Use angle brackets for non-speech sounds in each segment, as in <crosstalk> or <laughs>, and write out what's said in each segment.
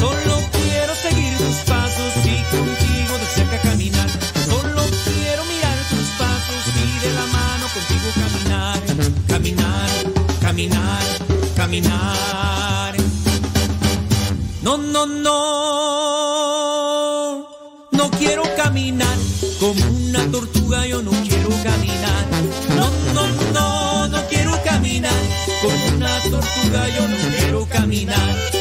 Solo quiero seguir tus pasos y contigo de cerca caminar. Solo quiero mirar tus pasos y de la mano contigo caminar. Caminar, caminar, caminar. No, no, no. No quiero caminar como una tortuga, yo no quiero caminar. No, no, no, no quiero caminar como una tortuga, yo no quiero caminar.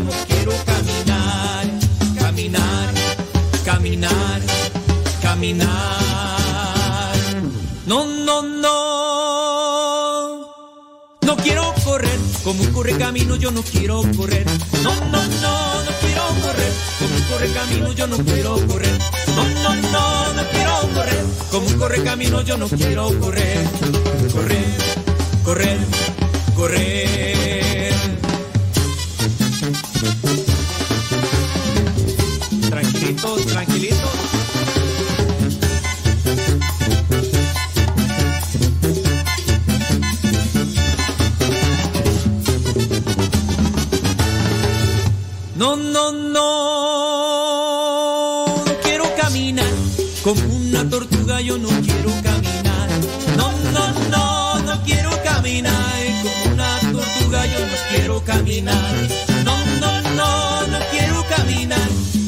No quiero caminar. Caminar, caminar, caminar. No, no, no. No quiero correr como un corre camino, yo no quiero correr. No, no, no, no quiero correr como un corre camino, yo no quiero correr. No, no, no, no quiero correr como un corre camino, yo no quiero correr. Correr, correr, correr. Tranquilitos, tranquilitos. No, no, no, no quiero caminar como una tortuga, yo no quiero caminar. No, no, no, no quiero caminar como una tortuga, yo no quiero caminar.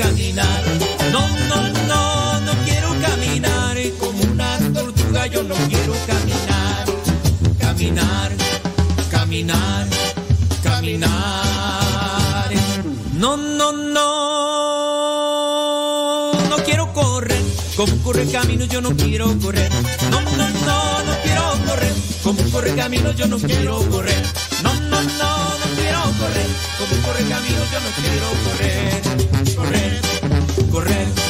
No, no, no, no quiero caminar como una tortuga, yo no quiero caminar. Caminar, caminar, caminar. No, no, no, no quiero correr como corre camino, yo no quiero correr. No, no, no, no quiero correr como corre camino, yo no quiero correr. Corre camino, yo no quiero. Correr, correr, correr.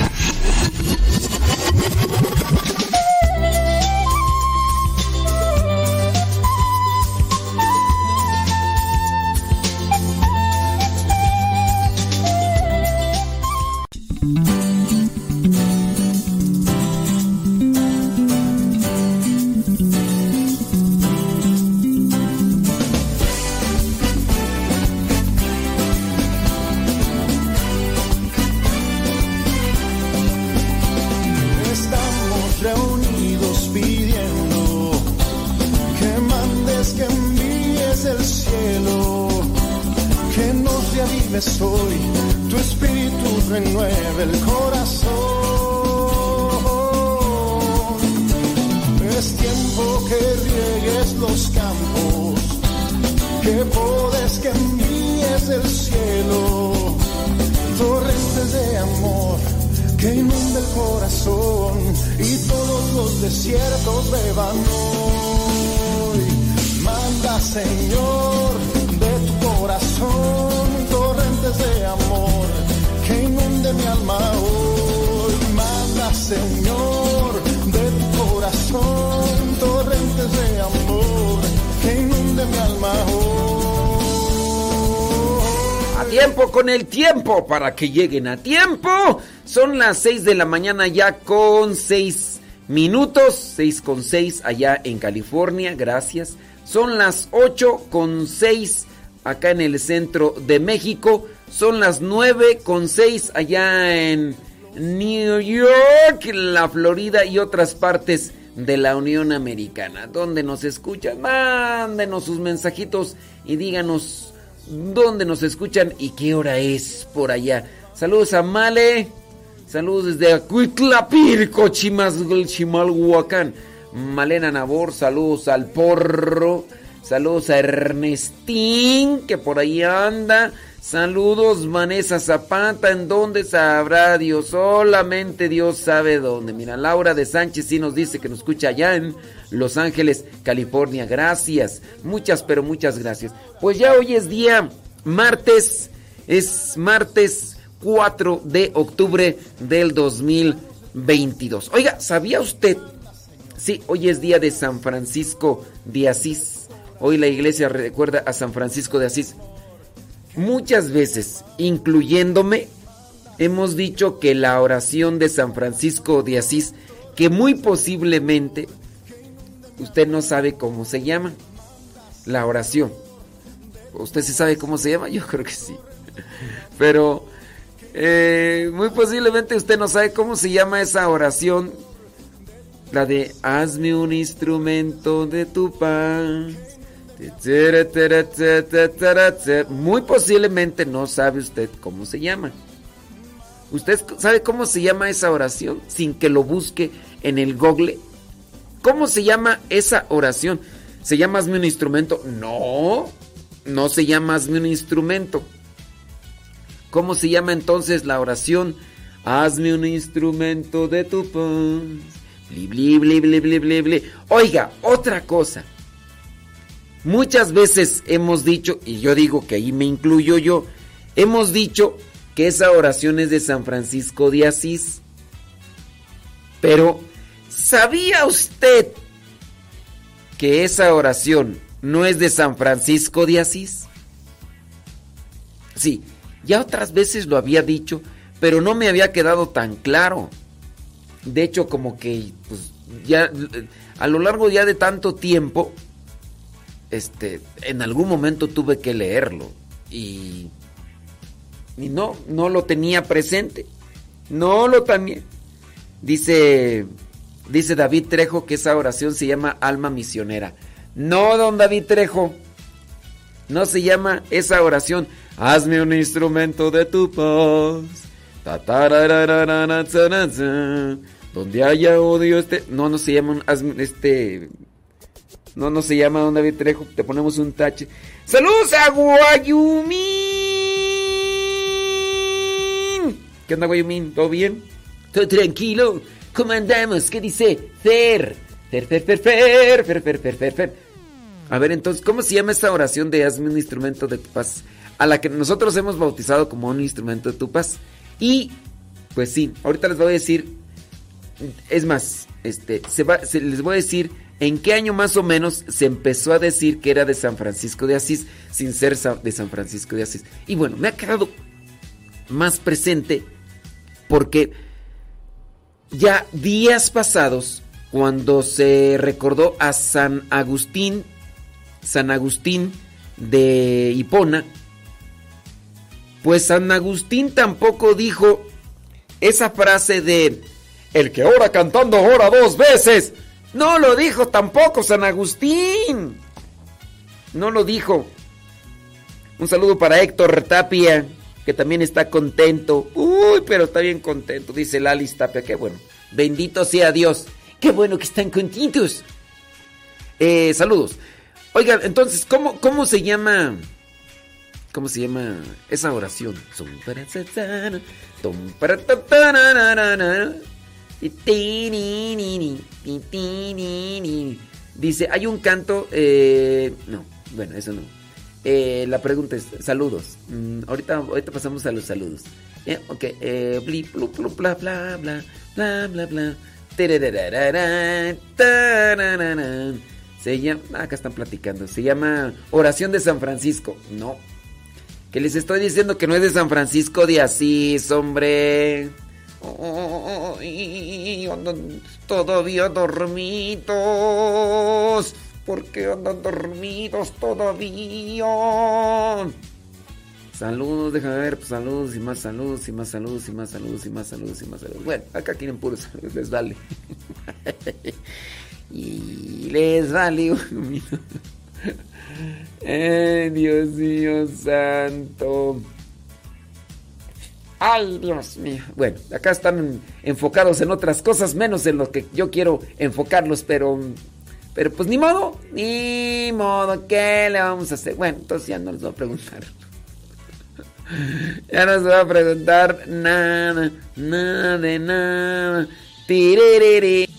Que nos reavives hoy, tu espíritu renueve el corazón. Es tiempo que riegues los campos, que podes, que envíes el cielo, torrentes de amor que inunde el corazón y todos los desiertos beban hoy. Manda, Señor, alma. Manda, Señor, corazón de amor mi alma. A tiempo con el tiempo para que lleguen a tiempo. Son las 6 de la mañana ya con 6 minutos. 6 con 6 allá en California. Gracias. Son las 8 con 6 acá en el centro de México. Son las 9 con 6 allá en New York, la Florida y otras partes de la Unión Americana. Donde nos escuchan, mándenos sus mensajitos y díganos dónde nos escuchan y qué hora es por allá. Saludos a Male. Saludos desde Acuitlapirco, Chimalhuacán. Malena Nabor, saludos al Porro. Saludos a Ernestín, que por ahí anda. Saludos Vanessa Zapata, ¿en dónde sabrá Dios? Solamente Dios sabe dónde. Mira, Laura de Sánchez sí nos dice que nos escucha allá en Los Ángeles, California. Gracias, muchas, pero muchas gracias. Pues ya hoy es día martes, es martes 4 de octubre del 2022. Oiga, ¿sabía usted? Sí, hoy es día de San Francisco de Asís. Hoy la iglesia recuerda a San Francisco de Asís. Muchas veces, incluyéndome, hemos dicho que la oración de San Francisco de Asís, que muy posiblemente usted no sabe cómo se llama, la oración. ¿Usted sí sabe cómo se llama? Yo creo que sí. <laughs> Pero eh, muy posiblemente usted no sabe cómo se llama esa oración. La de hazme un instrumento de tu paz. Muy posiblemente no sabe usted cómo se llama. ¿Usted sabe cómo se llama esa oración sin que lo busque en el google? ¿Cómo se llama esa oración? ¿Se llama hazme un instrumento? No, no se llama hazme un instrumento. ¿Cómo se llama entonces la oración? Hazme un instrumento de tu paz. Oiga, otra cosa. Muchas veces hemos dicho, y yo digo que ahí me incluyo yo, hemos dicho que esa oración es de San Francisco de Asís. Pero, ¿sabía usted que esa oración no es de San Francisco de Asís? Sí, ya otras veces lo había dicho, pero no me había quedado tan claro. De hecho, como que pues, ya a lo largo ya de tanto tiempo, este, en algún momento tuve que leerlo y, y no, no lo tenía presente. No lo tenía. Dice, dice David Trejo que esa oración se llama alma misionera. No, don David Trejo. No se llama esa oración. Hazme un instrumento de tu paz. Donde haya odio este. No, no se llama un- este. No, no se llama Don David Trejo. Te ponemos un tache. ¡Saludos a Guayumín! ¿Qué onda, Guayumín? ¿Todo bien? ¿Todo tranquilo? ¿Cómo andamos? ¿Qué dice? Fer. Fer, fer, fer, fer, fer, fer, fer, fer, fer. A ver, entonces, ¿cómo se llama esta oración de hazme un instrumento de tu paz? A la que nosotros hemos bautizado como un instrumento de tu paz. Y Pues sí, ahorita les voy a decir, es más, este, se va, se- les voy a decir en qué año más o menos se empezó a decir que era de San Francisco de Asís, sin ser de San Francisco de Asís. Y bueno, me ha quedado más presente porque ya días pasados, cuando se recordó a San Agustín, San Agustín de Hipona, pues San Agustín tampoco dijo esa frase de el que ora cantando ora dos veces. No lo dijo tampoco San Agustín. No lo dijo. Un saludo para Héctor Tapia, que también está contento. Uy, pero está bien contento, dice Lalis Tapia. Qué bueno. Bendito sea Dios. Qué bueno que están contentos. Eh, saludos. Oigan, entonces, ¿cómo, ¿cómo se llama? ¿Cómo se llama esa oración? Dice, hay un canto, eh, no, bueno, eso no. Eh, la pregunta es, saludos. Mm, ahorita, ahorita pasamos a los saludos. Eh, ok, eh, bli, blu, blu, bla, bla, bla, bla, bla, bla. Se llama, acá están platicando, se llama Oración de San Francisco. No, que les estoy diciendo que no es de San Francisco de Asís, hombre. Ay, andan todavía dormidos. ¿Por qué andan dormidos todavía? Saludos, déjame ver, pues, saludos y más saludos y más saludos y más saludos y más saludos y más saludos. Bueno, acá quieren puros saludos, les vale. <laughs> y les vale. Eh, <laughs> Dios mío santo. Ay, Dios mío. Bueno, acá están enfocados en otras cosas, menos en lo que yo quiero enfocarlos, pero. Pero pues ni modo, ni modo, ¿qué le vamos a hacer? Bueno, entonces ya no les voy a preguntar. <laughs> Ya no se va a preguntar nada, nada de nada. Tiririrí.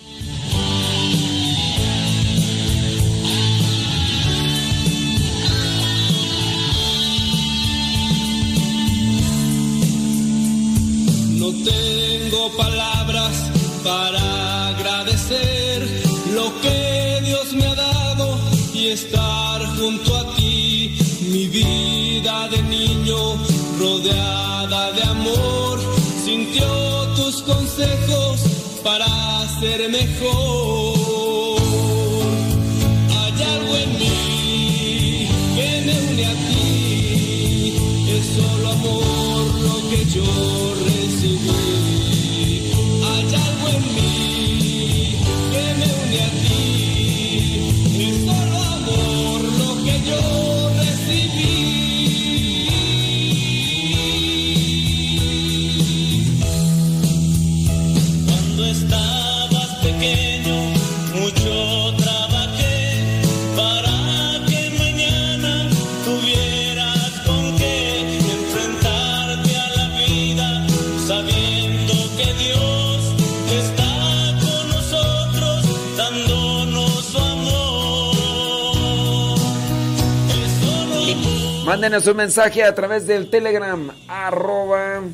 Mándenos un mensaje a través del Telegram, arroba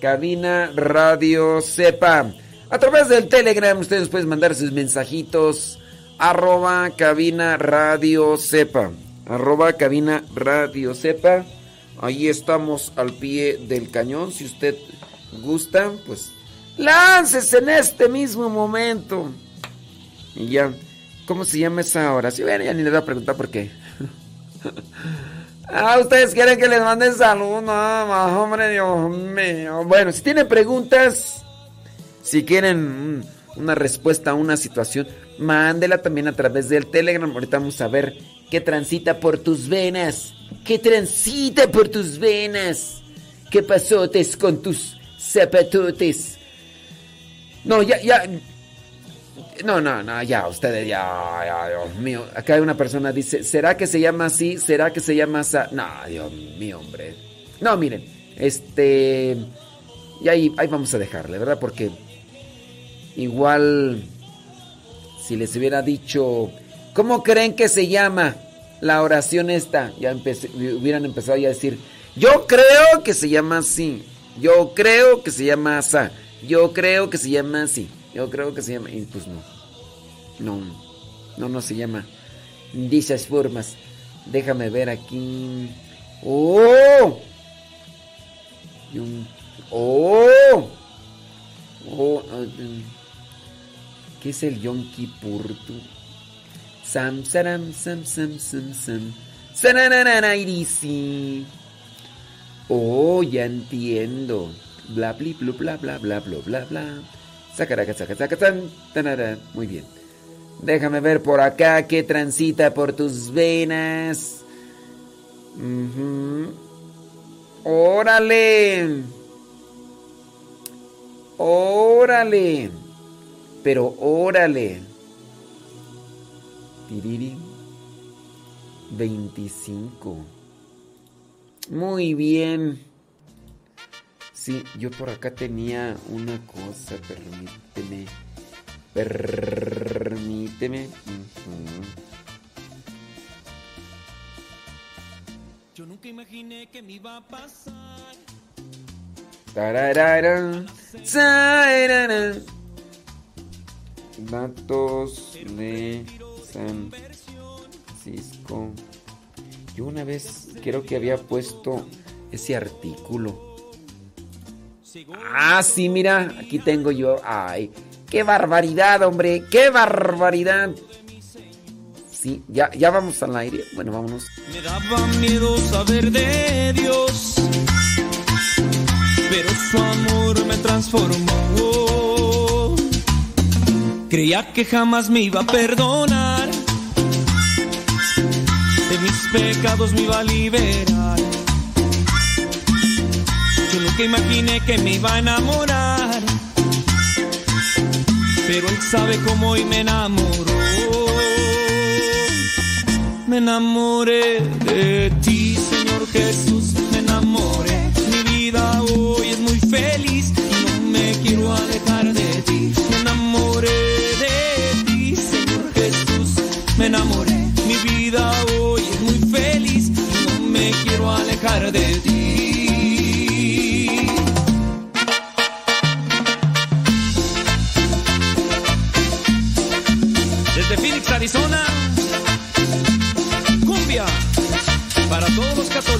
cabina radio sepa. A través del Telegram ustedes pueden mandar sus mensajitos, arroba cabina radio sepa. Arroba cabina radio sepa. Ahí estamos al pie del cañón. Si usted gusta, pues láncese en este mismo momento. Y ya, ¿cómo se llama esa oración? Bueno, ya ni le voy a preguntar por qué. <laughs> Ah, ustedes quieren que les mande salud, nada más, hombre, Dios mío. Bueno, si tienen preguntas, si quieren una respuesta a una situación, mándela también a través del Telegram. Ahorita vamos a ver qué transita por tus venas. ¿Qué transita por tus venas? ¿Qué pasotes con tus zapatotes? No, ya, ya. No, no, no, ya, ustedes, ya, Dios mío. Acá hay una persona dice, ¿será que se llama así? ¿Será que se llama así? No, Dios mío, hombre. No, miren, este... Y ahí, ahí vamos a dejarle, ¿verdad? Porque igual, si les hubiera dicho, ¿cómo creen que se llama la oración esta? Ya hubieran empezado ya a decir, yo creo que se llama así. Yo creo que se llama Sa. Yo creo que se llama así. Yo creo que se llama. Y pues no. No. No, no se llama de esas formas. Déjame ver aquí. ¡Oh! Yom- ¡Oh! ¡Oh! ah, mm. ¿Qué es el Yom Kippur? Sam, saram, sam, sam, sam, sam. Sararararairisi. Oh, ya entiendo. Bla, blu, bla, bla, bla, bla, bla, bla. Muy bien. Déjame ver por acá qué transita por tus venas. Ujú. Órale. Órale. Pero órale. Tiriri. 25. Muy bien. Sí, yo por acá tenía una cosa, permíteme. Permíteme. Yo nunca imaginé que me iba a pasar. Datos de San Francisco. Yo una vez creo que había puesto ese artículo. Ah, sí, mira, aquí tengo yo. Ay, qué barbaridad, hombre, qué barbaridad. Sí, ya, ya vamos al aire. Bueno, vámonos. Me daba miedo saber de Dios, pero su amor me transformó. Creía que jamás me iba a perdonar, de mis pecados me iba a liberar. Nunca imaginé que me iba a enamorar, pero él sabe cómo y me enamoró. Me enamoré de ti, Señor Jesús, me enamoré.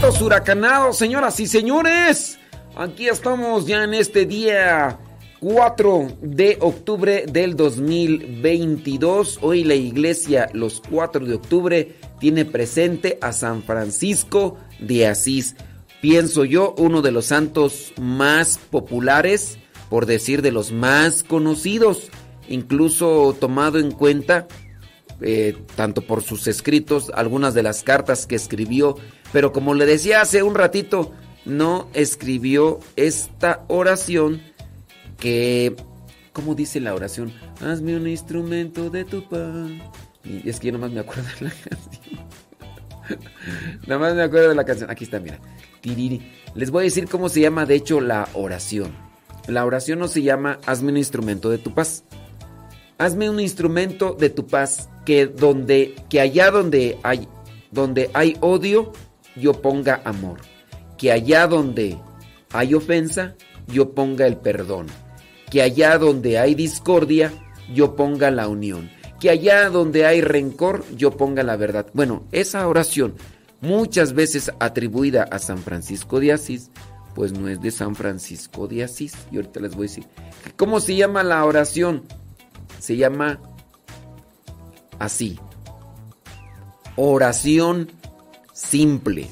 Huracanados, señoras y señores. Aquí estamos ya en este día 4 de octubre del 2022. Hoy la iglesia, los 4 de octubre, tiene presente a San Francisco de Asís. Pienso yo, uno de los santos más populares, por decir de los más conocidos, incluso tomado en cuenta eh, tanto por sus escritos, algunas de las cartas que escribió, pero como le decía hace un ratito, no escribió esta oración que, ¿cómo dice la oración? Hazme un instrumento de tu pan. Y es que yo nomás me acuerdo de la <laughs> canción. Nada más me acuerdo de la canción. Aquí está, mira. Tiriri. Les voy a decir cómo se llama, de hecho, la oración. La oración no se llama hazme un instrumento de tu paz. Hazme un instrumento de tu paz que donde que allá donde hay donde hay odio yo ponga amor. Que allá donde hay ofensa yo ponga el perdón. Que allá donde hay discordia yo ponga la unión. Que allá donde hay rencor yo ponga la verdad. Bueno, esa oración muchas veces atribuida a San Francisco de Asís, pues no es de San Francisco de Asís. Y ahorita les voy a decir. ¿Cómo se llama la oración? Se llama así. Oración simple.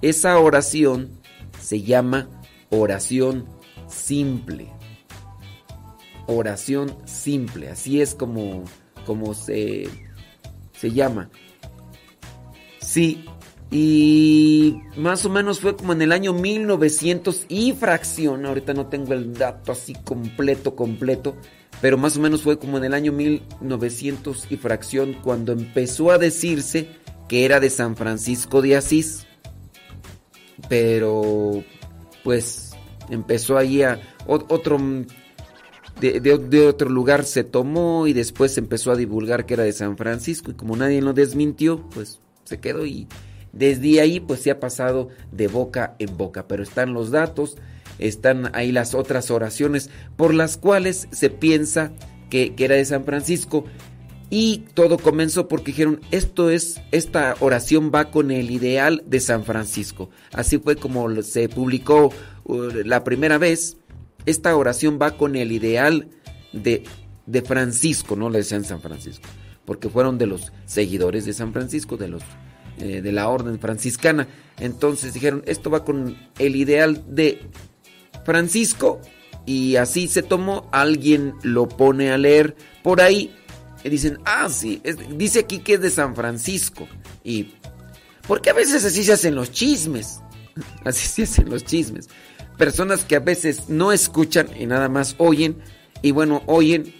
Esa oración se llama oración simple. Oración simple. Así es como, como se, se llama. Sí, y más o menos fue como en el año 1900 y fracción. Ahorita no tengo el dato así completo, completo. Pero más o menos fue como en el año 1900 y fracción cuando empezó a decirse que era de San Francisco de Asís. Pero pues empezó ahí a otro de, otro lugar se tomó y después empezó a divulgar que era de San Francisco. Y como nadie lo desmintió, pues se quedó. Y desde ahí pues se ha pasado de boca en boca, pero están los datos, están ahí las otras oraciones por las cuales se piensa que era de San Francisco y todo comenzó porque dijeron, esto es, esta oración va con el ideal de San Francisco. Así fue como se publicó uh, la primera vez. Esta oración va con el ideal de, de Francisco, no le decían San Francisco, porque fueron de los seguidores de San Francisco, de los eh, de la orden franciscana. Entonces dijeron, esto va con el ideal de Francisco y así se tomó, alguien lo pone a leer por ahí y dicen, ah, sí, dice aquí que es de San Francisco. Y porque a veces así se hacen los chismes, <laughs> así se hacen los chismes. Personas que a veces no escuchan y nada más oyen y bueno, oyen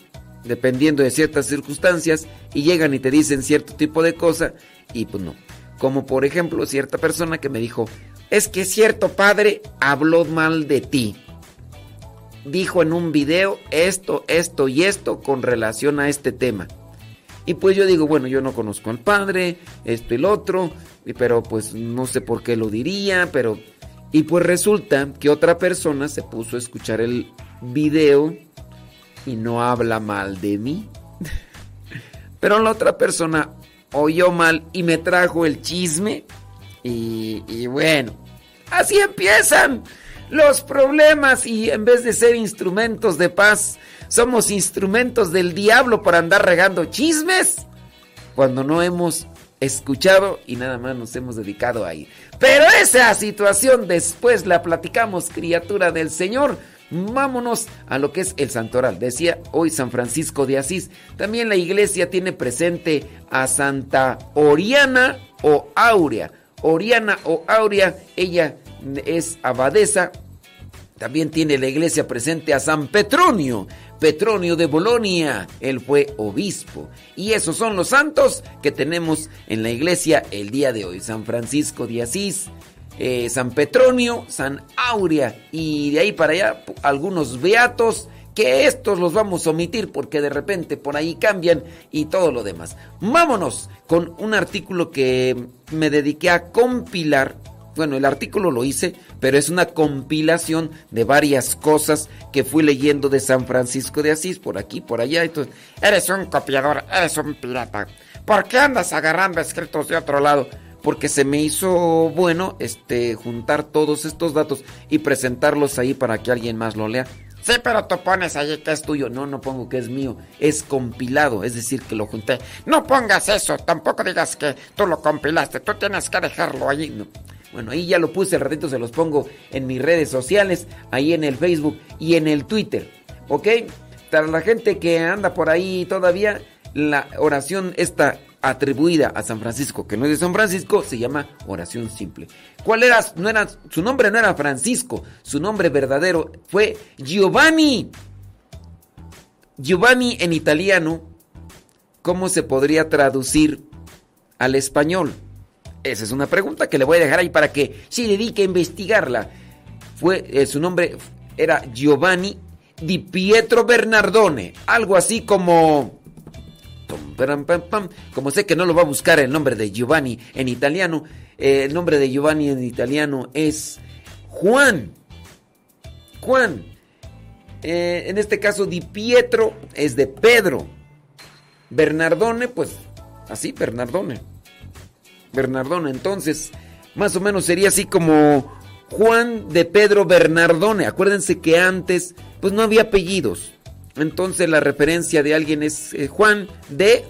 dependiendo de ciertas circunstancias y llegan y te dicen cierto tipo de cosa y pues no. Como por ejemplo cierta persona que me dijo, es que cierto padre habló mal de ti. Dijo en un video esto, esto y esto con relación a este tema. Y pues yo digo, bueno, yo no conozco al padre, esto y lo otro, pero pues no sé por qué lo diría, pero... Y pues resulta que otra persona se puso a escuchar el video y no habla mal de mí. <laughs> Pero la otra persona oyó mal y me trajo el chisme. Y, y, bueno, así empiezan los problemas y en vez de ser instrumentos de paz, somos instrumentos del diablo para andar regando chismes cuando no hemos escuchado y nada más nos hemos dedicado a ir. Pero esa situación después la platicamos, criatura del Señor. Vámonos a lo que es el santoral. Decía hoy San Francisco de Asís. También la iglesia tiene presente a Santa Oriana o Aurea. Oriana o Aurea, ella es abadesa. También tiene la iglesia presente a San Petronio. Petronio de Bolonia, él fue obispo. Y esos son los santos que tenemos en la iglesia el día de hoy. San Francisco de Asís, eh, San Petronio, San Aurea y de ahí para allá algunos beatos que estos los vamos a omitir porque de repente por ahí cambian y todo lo demás. Vámonos con un artículo que me dediqué a compilar. Bueno, el artículo lo hice, pero es una compilación de varias cosas que fui leyendo de San Francisco de Asís, por aquí, por allá. Entonces, eres un copiador, eres un pirata. ¿Por qué andas agarrando escritos de otro lado? porque se me hizo bueno este juntar todos estos datos y presentarlos ahí para que alguien más lo lea. Sí, pero tú pones ahí que es tuyo. No, no pongo que es mío. Es compilado, es decir, que lo junté. No pongas eso, tampoco digas que tú lo compilaste. Tú tienes que dejarlo ahí. Bueno, ahí ya lo puse, el ratito se los pongo en mis redes sociales, ahí en el Facebook y en el Twitter. ¿Ok? Para la gente que anda por ahí todavía, la oración esta atribuida a San Francisco, que no es de San Francisco, se llama oración simple. ¿Cuál era? No era su nombre no era Francisco, su nombre verdadero fue Giovanni. Giovanni en italiano, ¿cómo se podría traducir al español? Esa es una pregunta que le voy a dejar ahí para que se dedique a investigarla. Fue, eh, su nombre era Giovanni Di Pietro Bernardone. Algo así como... Como sé que no lo va a buscar el nombre de Giovanni en italiano, eh, el nombre de Giovanni en italiano es Juan. Juan. Eh, en este caso, Di Pietro es de Pedro. Bernardone, pues así, Bernardone. Bernardone, entonces, más o menos sería así como Juan de Pedro Bernardone. Acuérdense que antes, pues no había apellidos. Entonces la referencia de alguien es eh, Juan de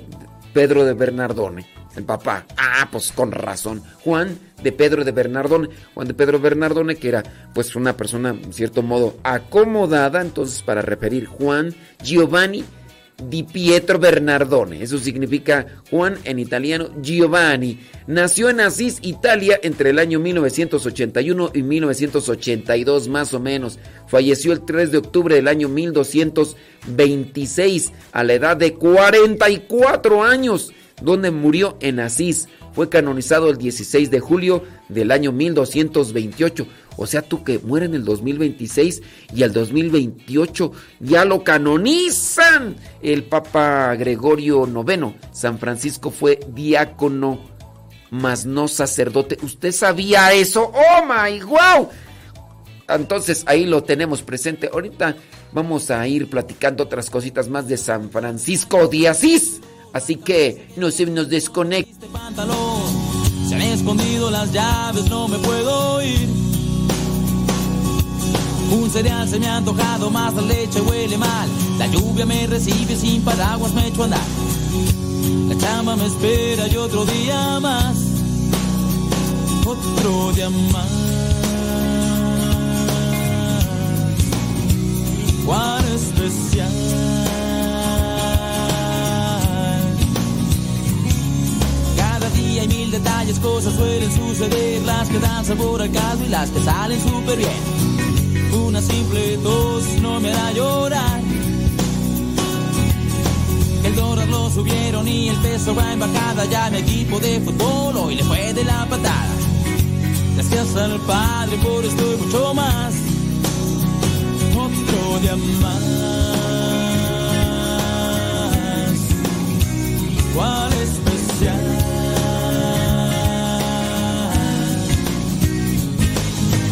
Pedro de Bernardone, el papá. Ah, pues con razón. Juan de Pedro de Bernardone. Juan de Pedro Bernardone, que era pues una persona, en cierto modo, acomodada. Entonces, para referir Juan Giovanni Di Pietro Bernardone. Eso significa Juan en italiano Giovanni. Nació en Asís, Italia, entre el año 1981 y 1982 más o menos. Falleció el 3 de octubre del año 1226 a la edad de 44 años, donde murió en Asís. Fue canonizado el 16 de julio del año 1228. O sea, tú que muere en el 2026 y al 2028 ya lo canonizan. El Papa Gregorio IX, San Francisco fue diácono, mas no sacerdote. ¿Usted sabía eso? ¡Oh, my wow! Entonces ahí lo tenemos presente. Ahorita vamos a ir platicando otras cositas más de San Francisco de Asís. Así que no se nos desconecte. este pantalón. Se han escondido las llaves, no me puedo ir. Un cereal se me ha antojado, más la leche huele mal. La lluvia me recibe sin paraguas, me echo a andar. La chamba me espera y otro día más. Otro día más. Cuán especial. Hay mil detalles, cosas suelen suceder, las que dan sabor al caldo y las que salen súper bien. Una simple tos no me hará llorar. El dólar lo subieron y el peso va en bajada. Ya mi equipo de fútbol hoy le fue de la patada. Gracias al Padre por esto y mucho más. Otro día más. ¿Cuál especial?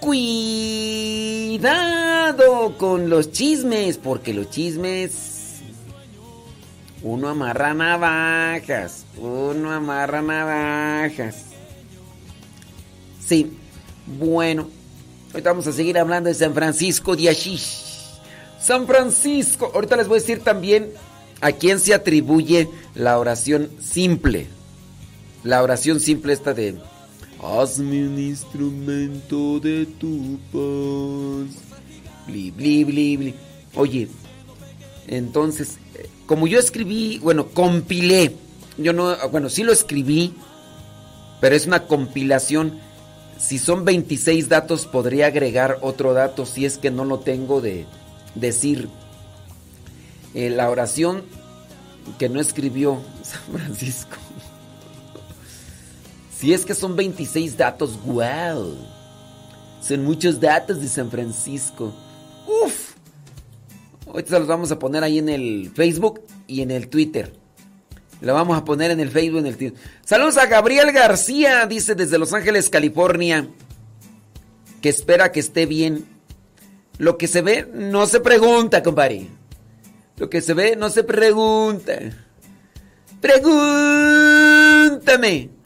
Cuidado, con los chismes, porque los chismes uno amarra navajas, uno amarra navajas. Sí, bueno, ahorita vamos a seguir hablando de San Francisco de Asís. San Francisco, ahorita les voy a decir también a quién se atribuye la oración simple. La oración simple esta de Hazme un instrumento de tu paz. Bli, bli, bli, bli. Oye, entonces, eh, como yo escribí, bueno, compilé. Yo no, bueno, sí lo escribí, pero es una compilación. Si son 26 datos, podría agregar otro dato si es que no lo tengo de decir. Eh, la oración que no escribió <laughs> San Francisco. Si es que son 26 datos, wow. Son muchos datos de San Francisco. Uf. Ahorita los vamos a poner ahí en el Facebook y en el Twitter. Lo vamos a poner en el Facebook en el Twitter. Saludos a Gabriel García, dice desde Los Ángeles, California. Que espera que esté bien. Lo que se ve no se pregunta, compadre. Lo que se ve no se pregunta. Pregúntame.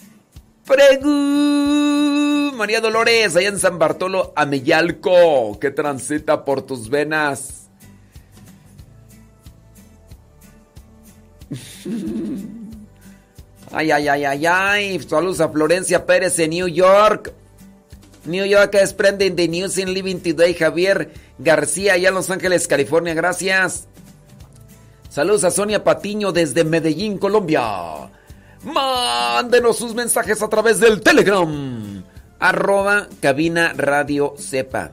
Pregu. María Dolores, allá en San Bartolo, Ameyalco, que transita por tus venas. <laughs> Ay, ay, ay, ay, ay. Saludos a Florencia Pérez en New York. New York es Splendid the News in Living Today. Javier García, allá en Los Ángeles, California. Gracias. Saludos a Sonia Patiño desde Medellín, Colombia. Mándenos sus mensajes a través del Telegram. Arroba cabina radio sepa.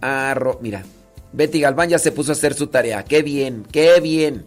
Arro, mira, Betty Galván ya se puso a hacer su tarea. Qué bien, qué bien.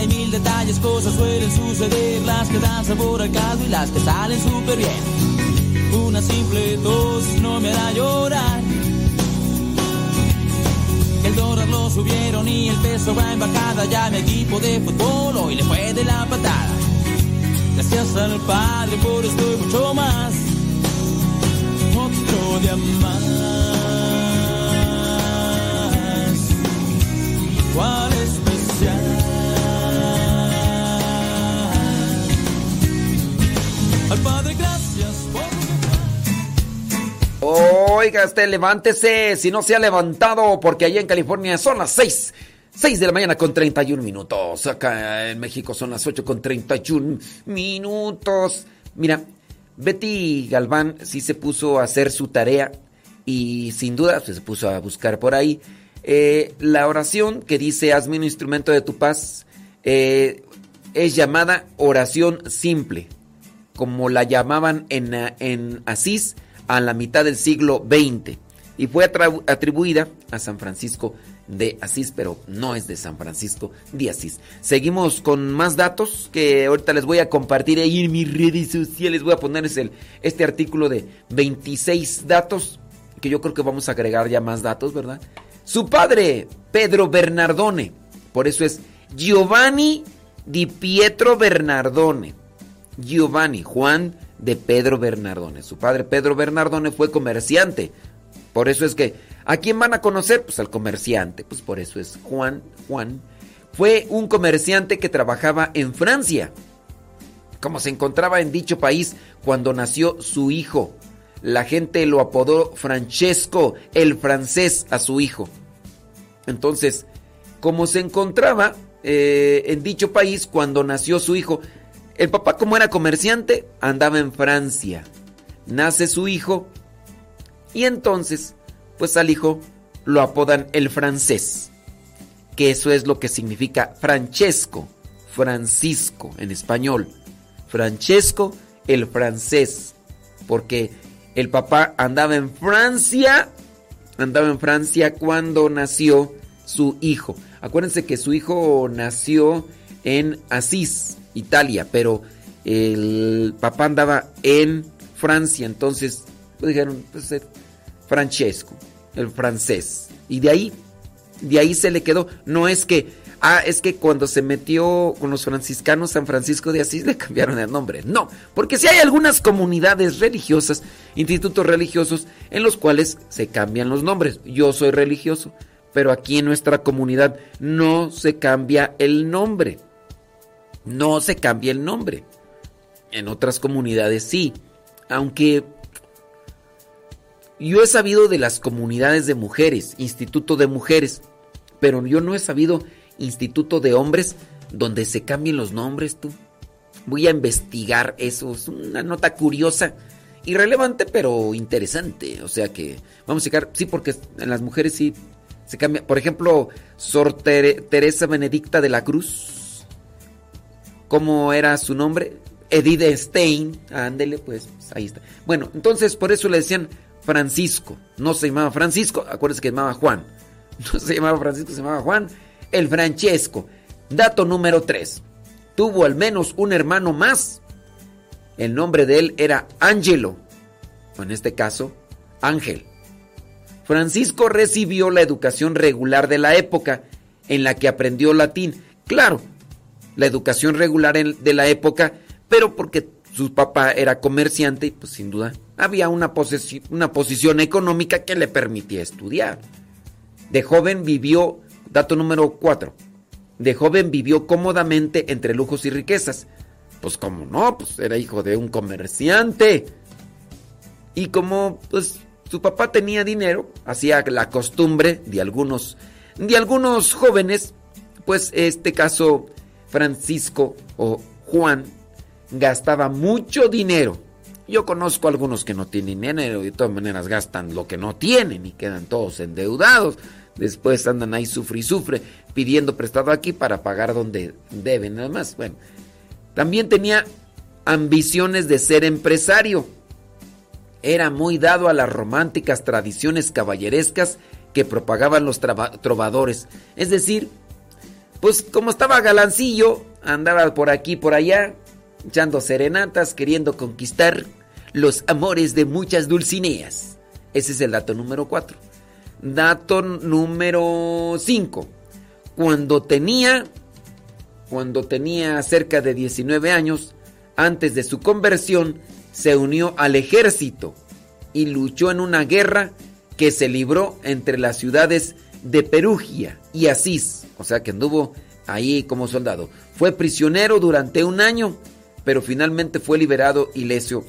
Hay mil detalles, cosas suelen suceder, las que dan sabor al caldo y las que salen súper bien. Una simple tos no me hará llorar. El dólar lo subieron y el peso va en bajada. Ya mi equipo de fútbol hoy le fue de la patada. Gracias al Padre por esto y mucho más. Otro día más. ¿Cuál especial? Al Padre, gracias por Oiga, usted levántese, si no se ha levantado, porque allá en California son las 6. 6 de la mañana con 31 minutos. Acá en México son las 8 con 31 minutos. Mira, Betty Galván sí se puso a hacer su tarea y sin duda se puso a buscar por ahí. Eh, la oración que dice hazme un instrumento de tu paz eh, es llamada oración simple, como la llamaban en, Asís a la mitad del siglo XX y fue atribuida a San Francisco de Asís, pero no es de San Francisco de Asís. Seguimos con más datos que ahorita les voy a compartir ahí en mis redes sociales. Voy a ponerles el, este artículo de 26 datos, que yo creo que vamos a agregar ya más datos, ¿verdad? Su padre, Pedro Bernardone, por eso es Giovanni di Pietro Bernardone. Giovanni, Juan de Pedro Bernardone. Su padre Pedro Bernardone fue comerciante. Por eso es que, ¿a quién van a conocer? Pues al comerciante. Pues por eso es Juan, Juan. Fue un comerciante que trabajaba en Francia. Como se encontraba en dicho país cuando nació su hijo. La gente lo apodó Francesco, el francés, a su hijo. Entonces, como se encontraba eh, en dicho país cuando nació su hijo, el papá como era comerciante andaba en Francia. Nace su hijo y entonces, pues al hijo lo apodan el francés, que eso es lo que significa Francesco, Francisco en español. Francesco el francés, porque el papá andaba en Francia, andaba en Francia cuando nació su hijo. Acuérdense que su hijo nació en Asís, Italia, pero el papá andaba en Francia, entonces pues dijeron, pues eh, Francesco, el francés. Y de ahí, de ahí se le quedó. No es que, ah, es que cuando se metió con los franciscanos San Francisco de Asís <laughs> le cambiaron el nombre. No, porque si hay algunas comunidades religiosas, institutos religiosos, en los cuales se cambian los nombres. Yo soy religioso, pero aquí en nuestra comunidad no se cambia el nombre. No se cambia el nombre. En otras comunidades sí. Aunque yo he sabido de las comunidades de mujeres, instituto de mujeres, pero yo no he sabido instituto de hombres donde se cambien los nombres, tú. Voy a investigar eso, es una nota curiosa, irrelevante, pero interesante. O sea que vamos a checar, sí, porque en las mujeres sí se cambia. Por ejemplo, Sor Tere- Teresa Benedicta de la Cruz, ¿Cómo era su nombre? Edith Stein. Ándele, pues, ahí está. Bueno, entonces por eso le decían Francisco. No se llamaba Francisco, acuérdense que se llamaba Juan. <laughs> No se llamaba Francisco, se llamaba Juan. El Francesco. Dato número 3. Tuvo al menos un hermano más. El nombre de él era Angelo. O en este caso, Ángel. Francisco recibió la educación regular de la época en la que aprendió latín. Claro, la educación regular de la época, pero porque su papá era comerciante y pues sin duda había una, una posición económica que le permitía estudiar. De joven vivió, dato número 4, de joven vivió cómodamente entre lujos y riquezas. Pues como no, pues era hijo de un comerciante. Y como pues su papá tenía dinero, hacía la costumbre de algunos de algunos jóvenes, pues este caso Francisco o Juan gastaba mucho dinero. Yo conozco algunos que no tienen dinero y de todas maneras gastan lo que no tienen y quedan todos endeudados. Después andan ahí sufre y sufre pidiendo prestado aquí para pagar donde deben, nada más. Bueno, también tenía ambiciones de ser empresario. Era muy dado a las románticas tradiciones caballerescas que propagaban los trovadores. Es decir, pues como estaba galancillo, andaba por aquí por allá, echando serenatas, queriendo conquistar los amores de muchas dulcineas. Ese es el dato número 4. Dato número 5. Cuando tenía cuando tenía cerca de 19 años, antes de su conversión, se unió al ejército y luchó en una guerra que se libró entre las ciudades de Perugia y Asís, o sea que anduvo ahí como soldado. Fue prisionero durante un año, pero finalmente fue liberado ileso.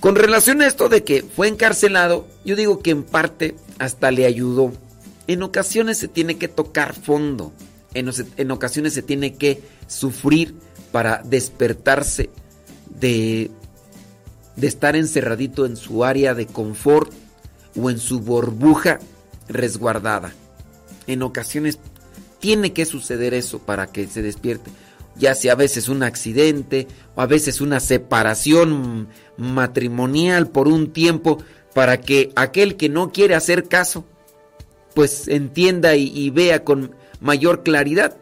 Con relación a esto de que fue encarcelado, yo digo que en parte hasta le ayudó. En ocasiones se tiene que tocar fondo, en, ocasiones se tiene que sufrir para despertarse de, de estar encerradito en su área de confort o en su burbuja resguardada. En ocasiones tiene que suceder eso para que se despierte. Ya sea a veces un accidente o a veces una separación matrimonial por un tiempo para que aquel que no quiere hacer caso pues entienda y, y vea con mayor claridad.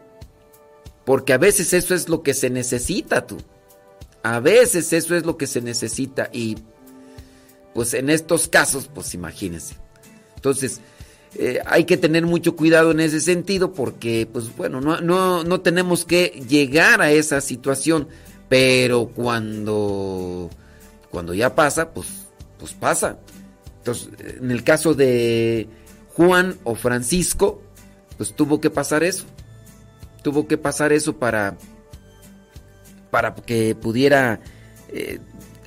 Porque a veces eso es lo que se necesita tú. A veces eso es lo que se necesita y pues en estos casos pues imagínense. Entonces eh, hay que tener mucho cuidado en ese sentido porque pues bueno, no, no, no tenemos que llegar a esa situación. Pero cuando, cuando ya pasa, pues, pues pasa. Entonces, en el caso de Juan o Francisco, pues tuvo que pasar eso. Tuvo que pasar eso para, para que pudiera eh,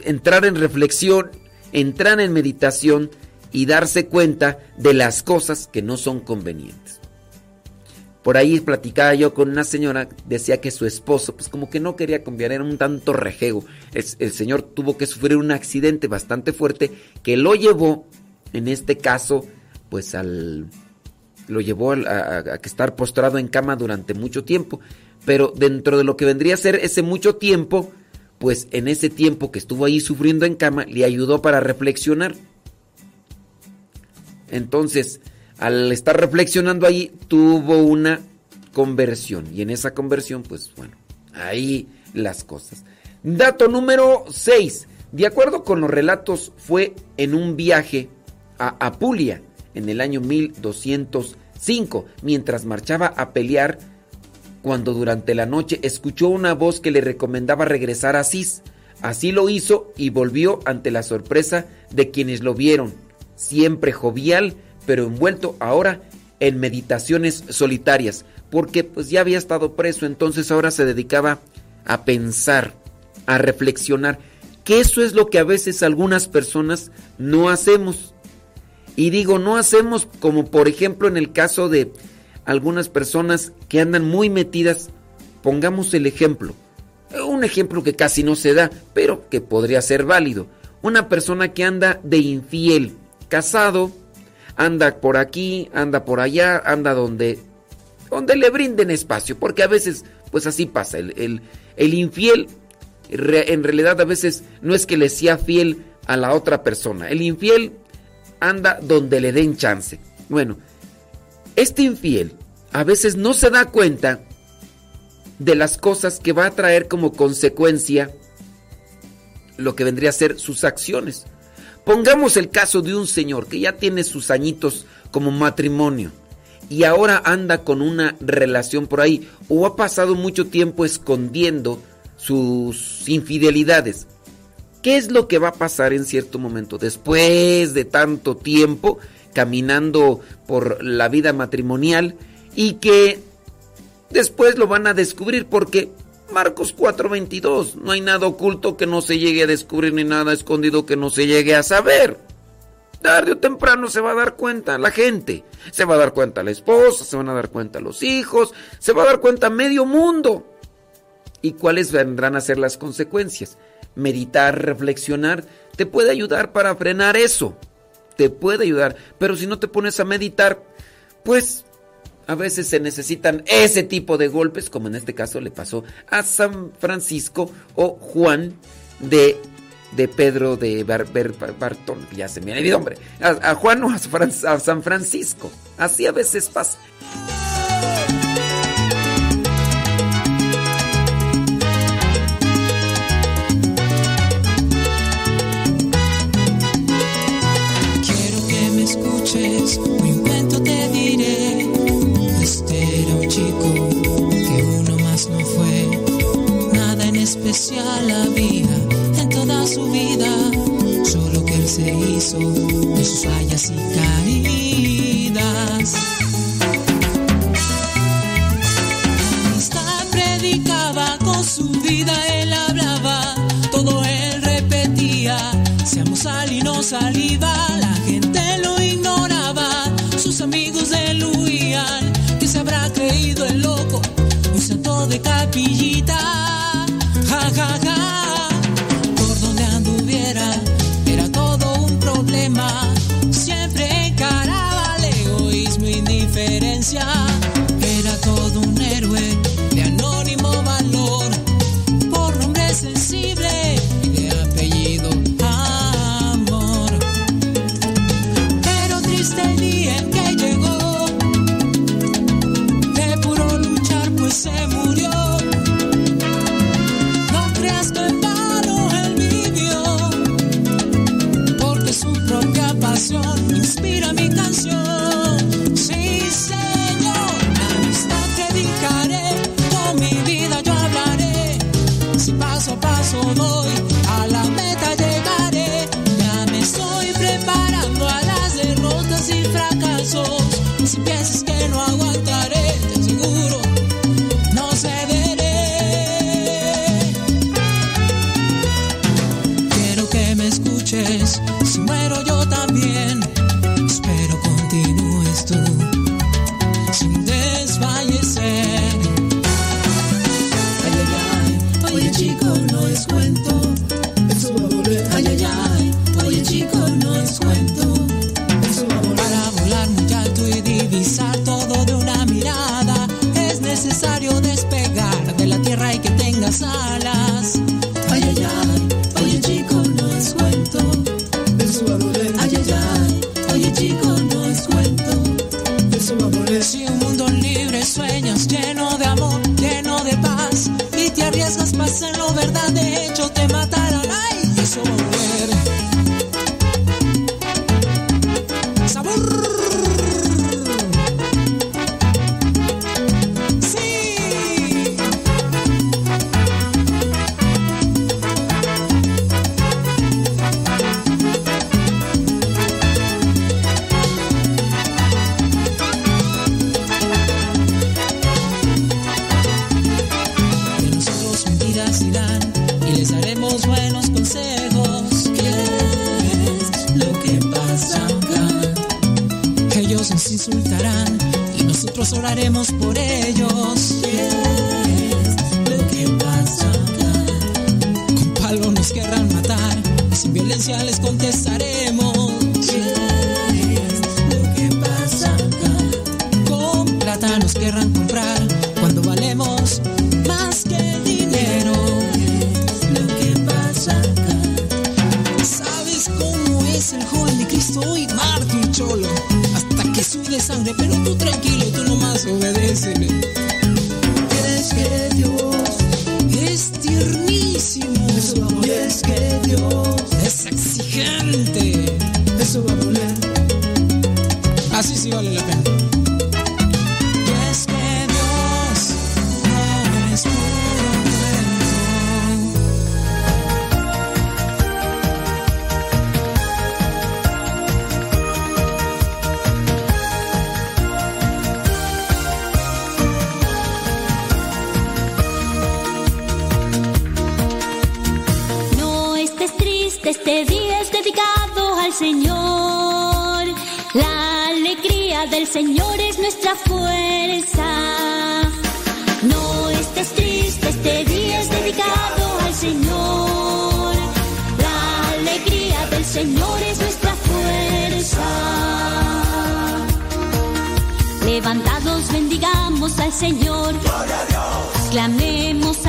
entrar en reflexión, entrar en meditación y darse cuenta de las cosas que no son convenientes. Por ahí platicaba yo con una señora, decía que su esposo, pues como que no quería cambiar, era un tanto rejego. El, señor tuvo que sufrir un accidente bastante fuerte que lo llevó, en este caso, pues al... lo llevó a, a- a estar postrado en cama durante mucho tiempo. Pero dentro de lo que vendría a ser ese mucho tiempo, pues en ese tiempo que estuvo ahí sufriendo en cama, le ayudó para reflexionar. Entonces, al estar reflexionando ahí, tuvo una conversión. Y en esa conversión, pues bueno, ahí las cosas. Dato número 6. De acuerdo con los relatos, fue en un viaje a Apulia en el año 1205, mientras marchaba a pelear, cuando durante la noche escuchó una voz que le recomendaba regresar a Asís. Así lo hizo y volvió ante la sorpresa de quienes lo vieron, siempre jovial, pero envuelto ahora en meditaciones solitarias, porque pues ya había estado preso, entonces ahora se dedicaba a pensar, a reflexionar, que eso es lo que a veces algunas personas no hacemos. Y digo, no hacemos como por ejemplo en el caso de algunas personas que andan muy metidas, pongamos el ejemplo, un ejemplo que casi no se da, pero que podría ser válido. Una persona que anda de infiel, casado, anda por aquí, anda por allá, anda donde donde le brinden espacio, porque a veces Pues así pasa. El, el- el infiel en realidad a veces no es que le sea fiel a la otra persona. El infiel anda donde le den chance. Bueno, este infiel a veces no se da cuenta de las cosas que va a traer como consecuencia lo que vendría a ser sus acciones. Pongamos el caso de un señor que ya tiene sus añitos como matrimonio y ahora anda con una relación por ahí o ha pasado mucho tiempo escondiendo sus infidelidades. ¿Qué es lo que va a pasar en cierto momento? Después de tanto tiempo caminando por la vida matrimonial y que después lo van a descubrir porque Marcos 4:22, no hay nada oculto que no se llegue a descubrir ni nada escondido que no se llegue a saber. Tarde o temprano se va a dar cuenta la gente, se va a dar cuenta la esposa, se van a dar cuenta los hijos, se va a dar cuenta medio mundo. ¿Y cuáles vendrán a ser las consecuencias? Meditar, reflexionar, te puede ayudar para frenar eso. Te puede ayudar. Pero si no te pones a meditar, pues a veces se necesitan ese tipo de golpes, como en este caso le pasó a San Francisco o Juan de, de Pedro de Bar- Bar- Bar- Bartón. Ya se me ha olvidado, hombre. A, Juan o a San Francisco. Así a veces pasa. Especial había en toda su vida. Solo que él se hizo de sus fallas y caídas. Amistad predicaba con su vida, él hablaba, todo él repetía. Seamos sal y no saliva, la gente lo ignoraba, sus amigos él que se habrá creído el loco, un santo de capillita. Ja, ja, ja. Por donde anduviera, era todo un problema. Siempre encaraba el egoísmo indiferencia. Señor. La alegría del Señor es nuestra fuerza. No estés triste, este día es dedicado al Señor. La alegría del Señor es nuestra fuerza. Levantados bendigamos al Señor. Clamemos a Él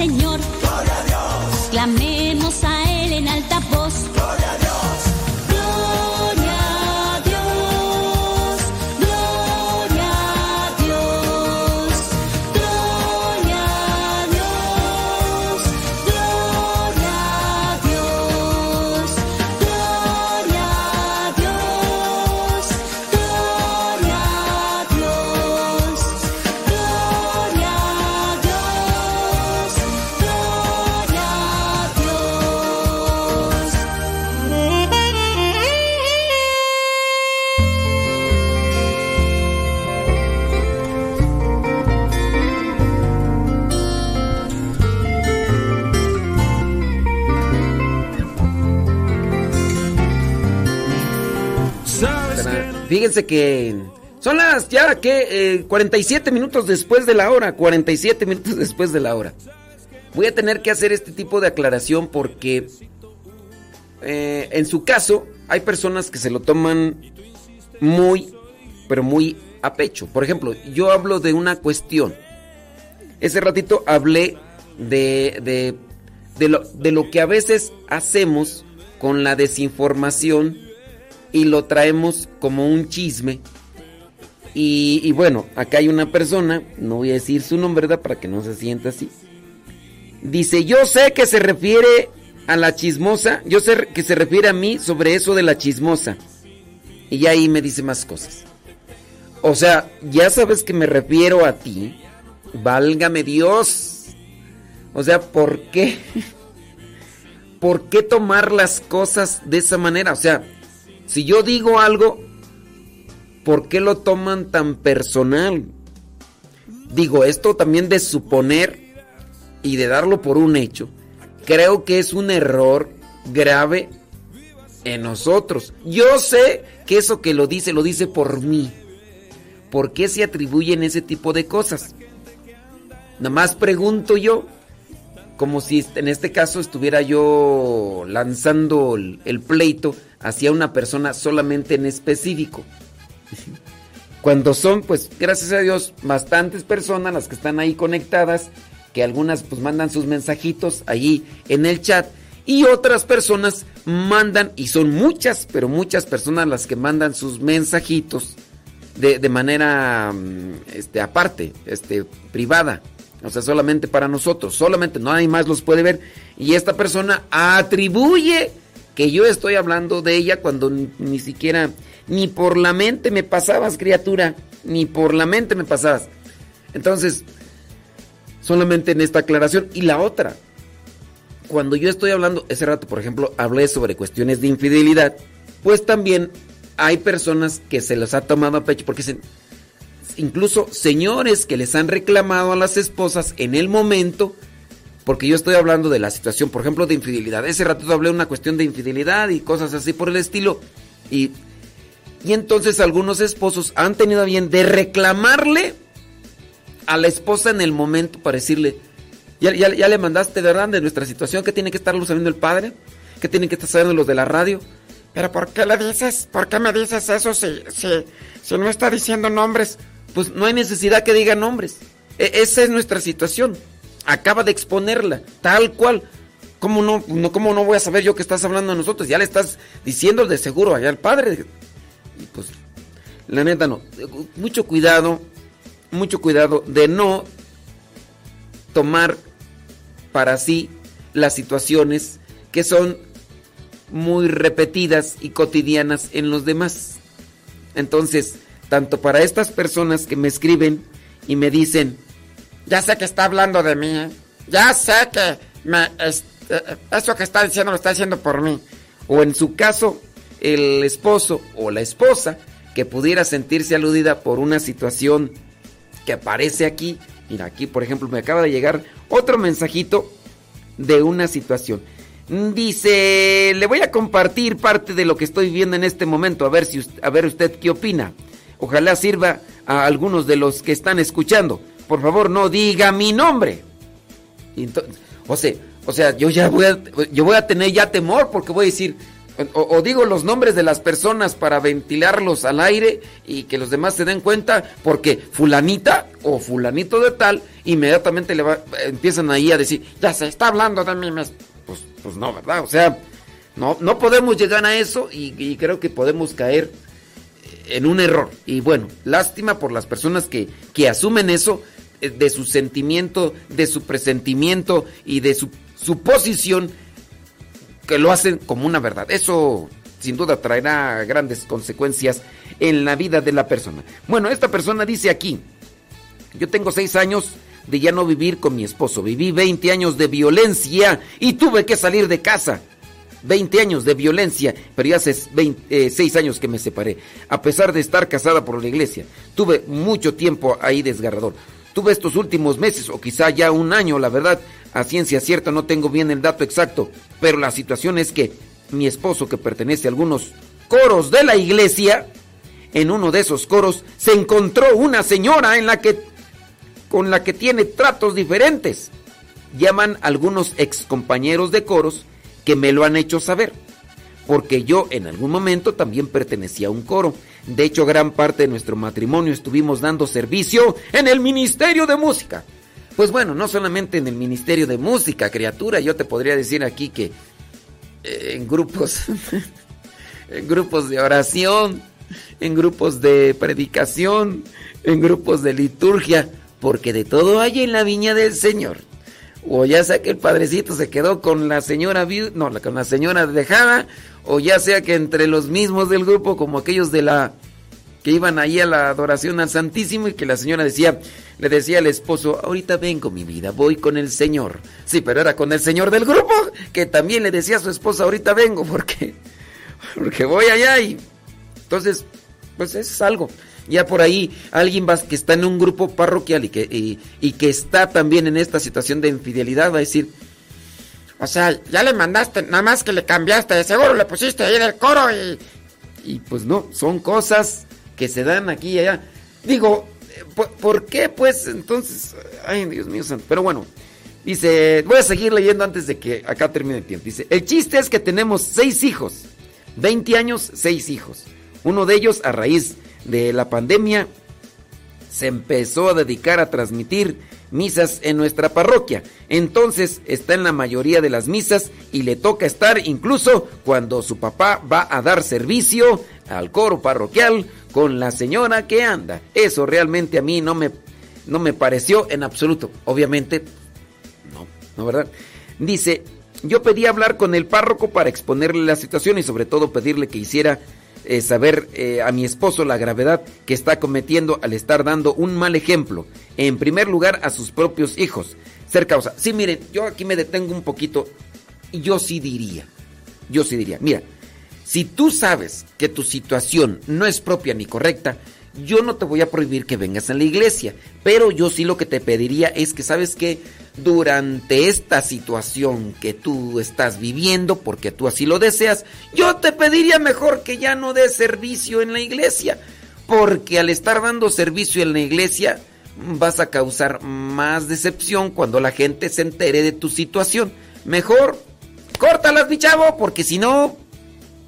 Señor. Fíjense que son las ya que eh, 47 minutos después de la hora, 47 minutos después de la hora. Voy a tener que hacer este tipo de aclaración porque eh, en su caso hay personas que se lo toman muy, pero muy a pecho. Por ejemplo, yo hablo de una cuestión. Ese ratito hablé de, de, de lo, de lo que a veces hacemos con la desinformación y lo traemos como un chisme. Y, bueno, acá hay una persona, no voy a decir su nombre, ¿verdad? Para que no se sienta así. Dice, yo sé que se refiere a la chismosa, yo sé que se refiere a mí sobre eso de la chismosa. Y ahí me dice más cosas. O sea, ya sabes que me refiero a ti. Válgame Dios. O sea, ¿por qué? <laughs> ¿Por qué tomar las cosas de esa manera? O sea, si yo digo algo, ¿por qué lo toman tan personal? Digo, esto también de suponer y de darlo por un hecho, creo que es un error grave en nosotros. Yo sé que eso que lo dice, lo dice por mí. ¿Por qué se atribuyen ese tipo de cosas? Nada más pregunto yo, como si en este caso estuviera yo lanzando el, pleito hacia una persona solamente en específico. Cuando son, pues, gracias a Dios, bastantes personas las que están ahí conectadas, que algunas pues mandan sus mensajitos allí en el chat y otras personas mandan, y son muchas, pero muchas personas las que mandan sus mensajitos de, de manera mm, este, aparte, este, privada. O sea, solamente para nosotros, solamente nadie más los puede ver. Y esta persona atribuye que yo estoy hablando de ella cuando ni, siquiera, ni por la mente me pasabas, criatura, ni por la mente me pasabas. Entonces, solamente en esta aclaración. Y la otra, cuando yo estoy hablando, ese rato, por ejemplo, hablé sobre cuestiones de infidelidad, pues también hay personas que se los ha tomado a pecho porque dicen, incluso señores que les han reclamado a las esposas en el momento, porque yo estoy hablando de la situación, por ejemplo, de infidelidad. Ese rato hablé una cuestión de infidelidad y cosas así por el estilo. Y, y entonces algunos esposos han tenido bien de reclamarle a la esposa en el momento para decirle, ya, ya, ya le mandaste, ¿verdad? De nuestra situación, que tiene que estarlo sabiendo el padre, que tienen que estar sabiendo los de la radio. Pero ¿por qué le dices? ¿Por qué me dices eso si, si, si no está diciendo nombres? Pues no hay necesidad que diga nombres. E- esa es nuestra situación. Acaba de exponerla, tal cual. ¿Cómo no, ¿Cómo no voy a saber yo que estás hablando a nosotros? Ya le estás diciendo de seguro allá al padre. Pues, la neta no. Mucho cuidado, mucho cuidado de no tomar para sí las situaciones que son muy repetidas y cotidianas en los demás. Entonces, tanto para estas personas que me escriben y me dicen, Ya sé que está hablando de mí, ¿eh? Ya sé que me, eh, eso que está diciendo lo está diciendo por mí. o en su caso, el esposo o la esposa que pudiera sentirse aludida por una situación que aparece aquí. Mira, aquí por ejemplo me acaba de llegar otro mensajito de una situación. Dice, le voy a compartir parte de lo que estoy viendo en este momento, a ver si a ver usted qué opina. Ojalá sirva a algunos de los que están escuchando. Por favor, no diga mi nombre. Y ento- o sea, o sea, yo ya voy a, yo voy a tener ya temor porque voy a decir, o, digo los nombres de las personas para ventilarlos al aire y que los demás se den cuenta, porque fulanita o fulanito de tal, inmediatamente le va- empiezan ahí a decir, Ya se está hablando de mí. me- pues, pues no, ¿verdad? O sea, no, no podemos llegar a eso y creo que podemos caer en un error. Y bueno, lástima por las personas que, que asumen eso eh, de su sentimiento, de su presentimiento y de su suposición que lo hacen como una verdad. Eso sin duda traerá grandes consecuencias en la vida de la persona. Bueno, esta persona dice aquí, yo tengo seis años de ya no vivir con mi esposo. Viví 20 años de violencia y tuve que salir de casa. 20 años de violencia, pero ya hace 20, eh, 6 años que me separé. A pesar de estar casada por la iglesia, tuve mucho tiempo ahí desgarrador. Tuve estos últimos meses, o quizá ya un año, la verdad, a ciencia cierta no tengo bien el dato exacto, pero la situación es que mi esposo, que pertenece a algunos coros de la iglesia, en uno de esos coros se encontró una señora en la que con la que tiene tratos diferentes. Llaman algunos ex compañeros de coros que me lo han hecho saber, porque yo en algún momento también pertenecía a un coro. De hecho, gran parte de nuestro matrimonio estuvimos dando servicio en el Ministerio de Música. Pues bueno, no solamente en el Ministerio de Música, criatura, yo te podría decir aquí que eh, en grupos, <laughs> en grupos de oración, en grupos de predicación, en grupos de liturgia, porque de todo hay en la viña del Señor. O ya sea que el padrecito se quedó con la señora no, con la señora dejada, o ya sea que entre los mismos del grupo, como aquellos de la que iban ahí a la adoración al Santísimo y que la señora decía, le decía al esposo, ahorita vengo mi vida, voy con el Señor. Sí, pero era con el Señor del grupo, que también le decía a su esposa, ahorita vengo, <laughs> porque, porque voy allá y entonces, pues es algo. Ya por ahí alguien va, que está en un grupo parroquial y que, y, que está también en esta situación de infidelidad va a decir, O sea, ya le mandaste, nada más que le cambiaste. De seguro le pusiste ahí del coro y. y pues no, son cosas que se dan aquí y allá. Digo, ¿por, por qué pues entonces? Ay, Dios mío santo. Pero bueno, dice, voy a seguir leyendo antes de que acá termine el tiempo. Dice, el chiste es que tenemos seis hijos, 20 años, seis hijos. Uno de ellos a raíz de la pandemia se empezó a dedicar a transmitir misas en nuestra parroquia. Entonces está en la mayoría de las misas y le toca estar incluso cuando su papá va a dar servicio al coro parroquial con la señora que anda. Eso realmente a mí no me, no me pareció en absoluto. Obviamente, no, no, ¿verdad? Dice, yo pedí hablar con el párroco para exponerle la situación y sobre todo pedirle que hiciera eh, saber eh, a mi esposo la gravedad que está cometiendo al estar dando un mal ejemplo. En primer lugar, a sus propios hijos. Ser causa. Sí, miren, yo aquí me detengo un poquito y yo sí diría, yo sí diría, mira, si tú sabes que tu situación no es propia ni correcta, yo no te voy a prohibir que vengas a la iglesia, pero yo sí lo que te pediría es que sabes que durante esta situación que tú estás viviendo, porque tú así lo deseas, yo te pediría mejor que ya no des servicio en la iglesia, porque al estar dando servicio en la iglesia vas a causar más decepción cuando la gente se entere de tu situación. Mejor córtalas, mi chavo, porque si no,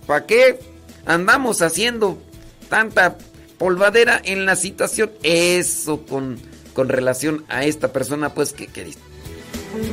¿para qué andamos haciendo tanta polvadera en la situación? Eso con, con relación a esta persona, pues, que, que. Contigo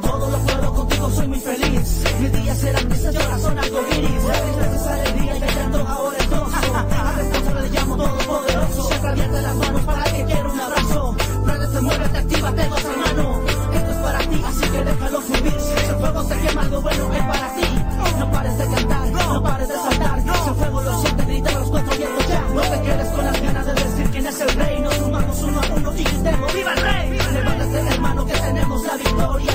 todo lo puedo, contigo soy muy feliz. Mis días serán grises y ahora son arcoíris. La tristeza sale el día y me canto ahora es gozo. A responsable le llamo todopoderoso. Siempre abierta las manos para el que quiera un abrazo. Préndete, muévete, actívate, goza hermano. Esto es para ti, así que déjalo subir. Si el fuego se quema, algo bueno es para ti. No pares de cantar, no pares de saltar.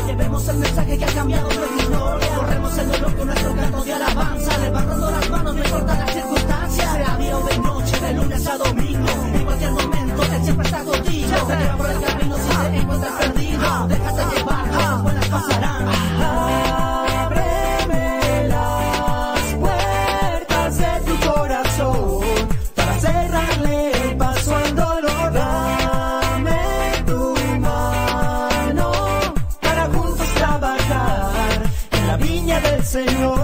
Llevemos el mensaje que ha cambiado nuestra historia. Corremos el dolor con nuestro canto de alabanza. Levantando las manos, no importa las circunstancias. Sea día o de noche, de lunes a domingo. En cualquier momento, Él siempre está contigo. Señor.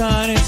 Acciones expresarte,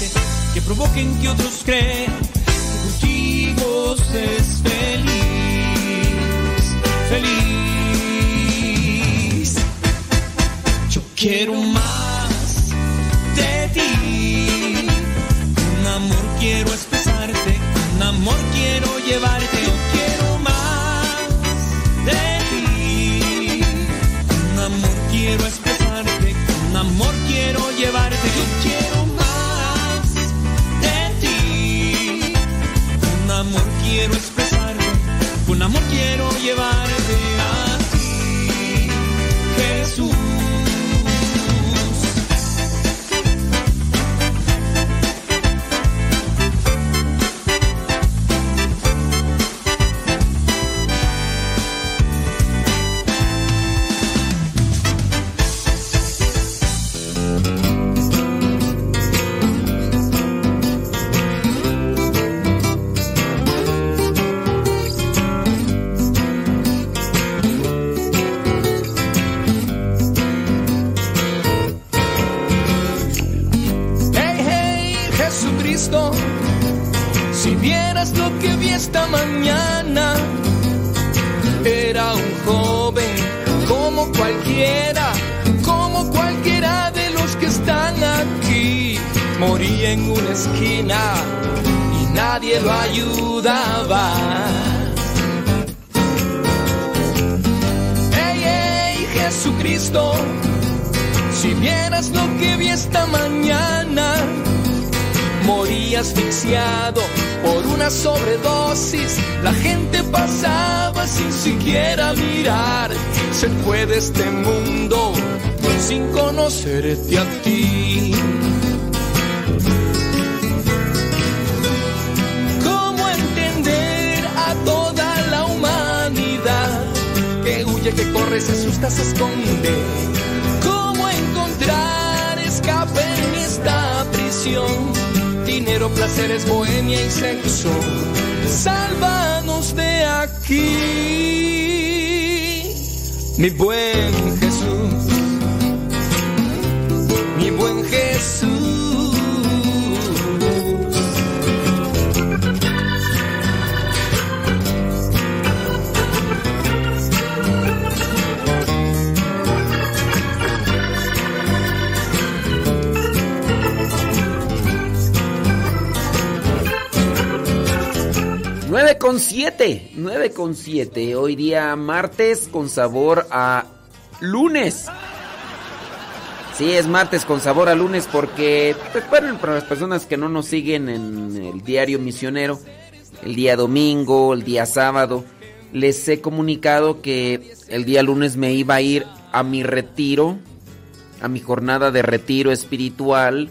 7. Hoy día martes con sabor a lunes. Sí, es martes con sabor a lunes porque, pues, para las personas que no nos siguen en el diario misionero, el día domingo, el día sábado, les he comunicado que el día lunes me iba a ir a mi retiro, a mi jornada de retiro espiritual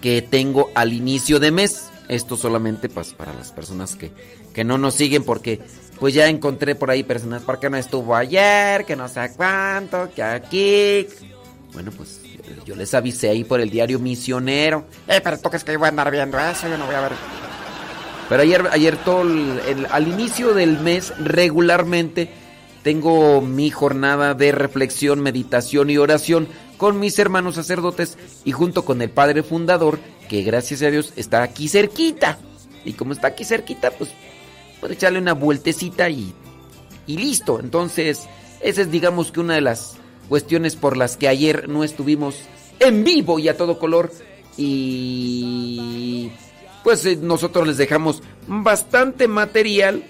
que tengo al inicio de mes. Esto solamente pues, para las personas que, que no nos siguen porque pues ya encontré por ahí personas, ¿por qué no estuvo ayer? Que no sé cuánto, que aquí. Bueno, pues yo les avisé ahí por el diario misionero. Eh, pero tú crees que yo voy a andar viendo eso, yo no voy a ver. Pero ayer, ayer todo el- el- al inicio del mes regularmente tengo mi jornada de reflexión, meditación y oración con mis hermanos sacerdotes y junto con el padre fundador que gracias a Dios está aquí cerquita. Y como está aquí cerquita, pues puede echarle una vueltecita y, y listo. Entonces, esa es digamos que una de las cuestiones por las que ayer no estuvimos en vivo y a todo color. Y pues eh, nosotros les dejamos bastante material,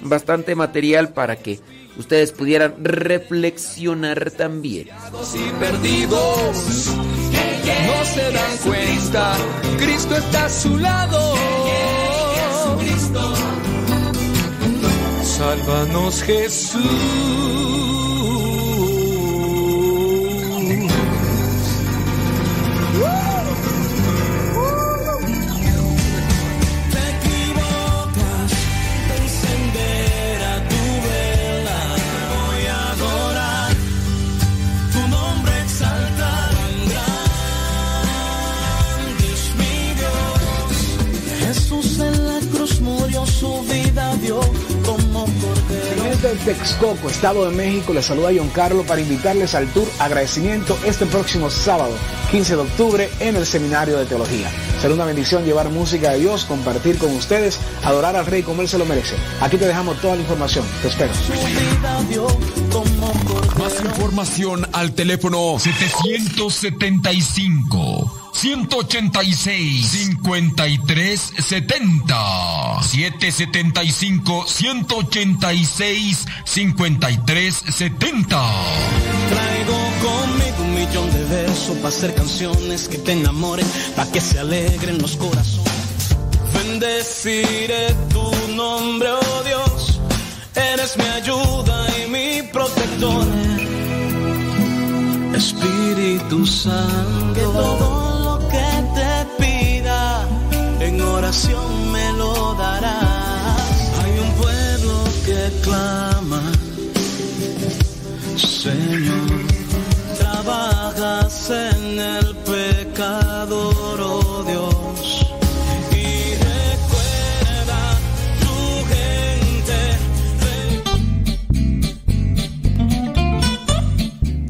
bastante material para que ustedes pudieran reflexionar también. y perdidos no se dan cuenta. Cristo está a su lado. Sálvanos Jesús. Texcoco, Estado de México, les saluda John Carlos para invitarles al tour agradecimiento este próximo sábado, 15 de octubre, en el Seminario de Teología. Será una bendición llevar música de Dios, compartir con ustedes, adorar al Rey como Él se lo merece. Aquí te dejamos toda la información. Te espero. Más información al teléfono 775 186 53 70 775 186 53 70 Traigo conmigo un millón de versos para hacer canciones que te enamoren, para que se alegren los corazones. Bendeciré tu nombre, oh Dios, eres mi ayuda y mi protector. Espíritu Santo, me lo darás. Hay un pueblo que clama. Señor, trabajas en el pecador, oh Dios, y recuerda tu gente.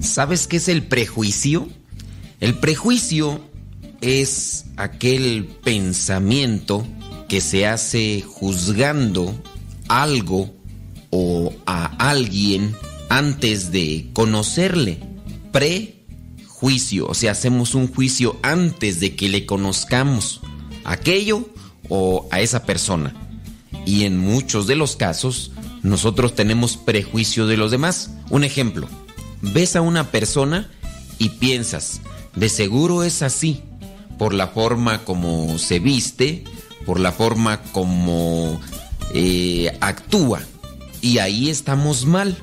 ¿Sabes qué es el prejuicio? El prejuicio es aquel pensamiento que se hace juzgando algo o a alguien antes de conocerle. Prejuicio, o sea, hacemos un juicio antes de que le conozcamos aquello o a esa persona. Y en muchos de los casos, nosotros tenemos prejuicio de los demás. Un ejemplo, ves a una persona y piensas, de seguro es así, por la forma como se viste, por la forma como eh, actúa. Y ahí estamos mal,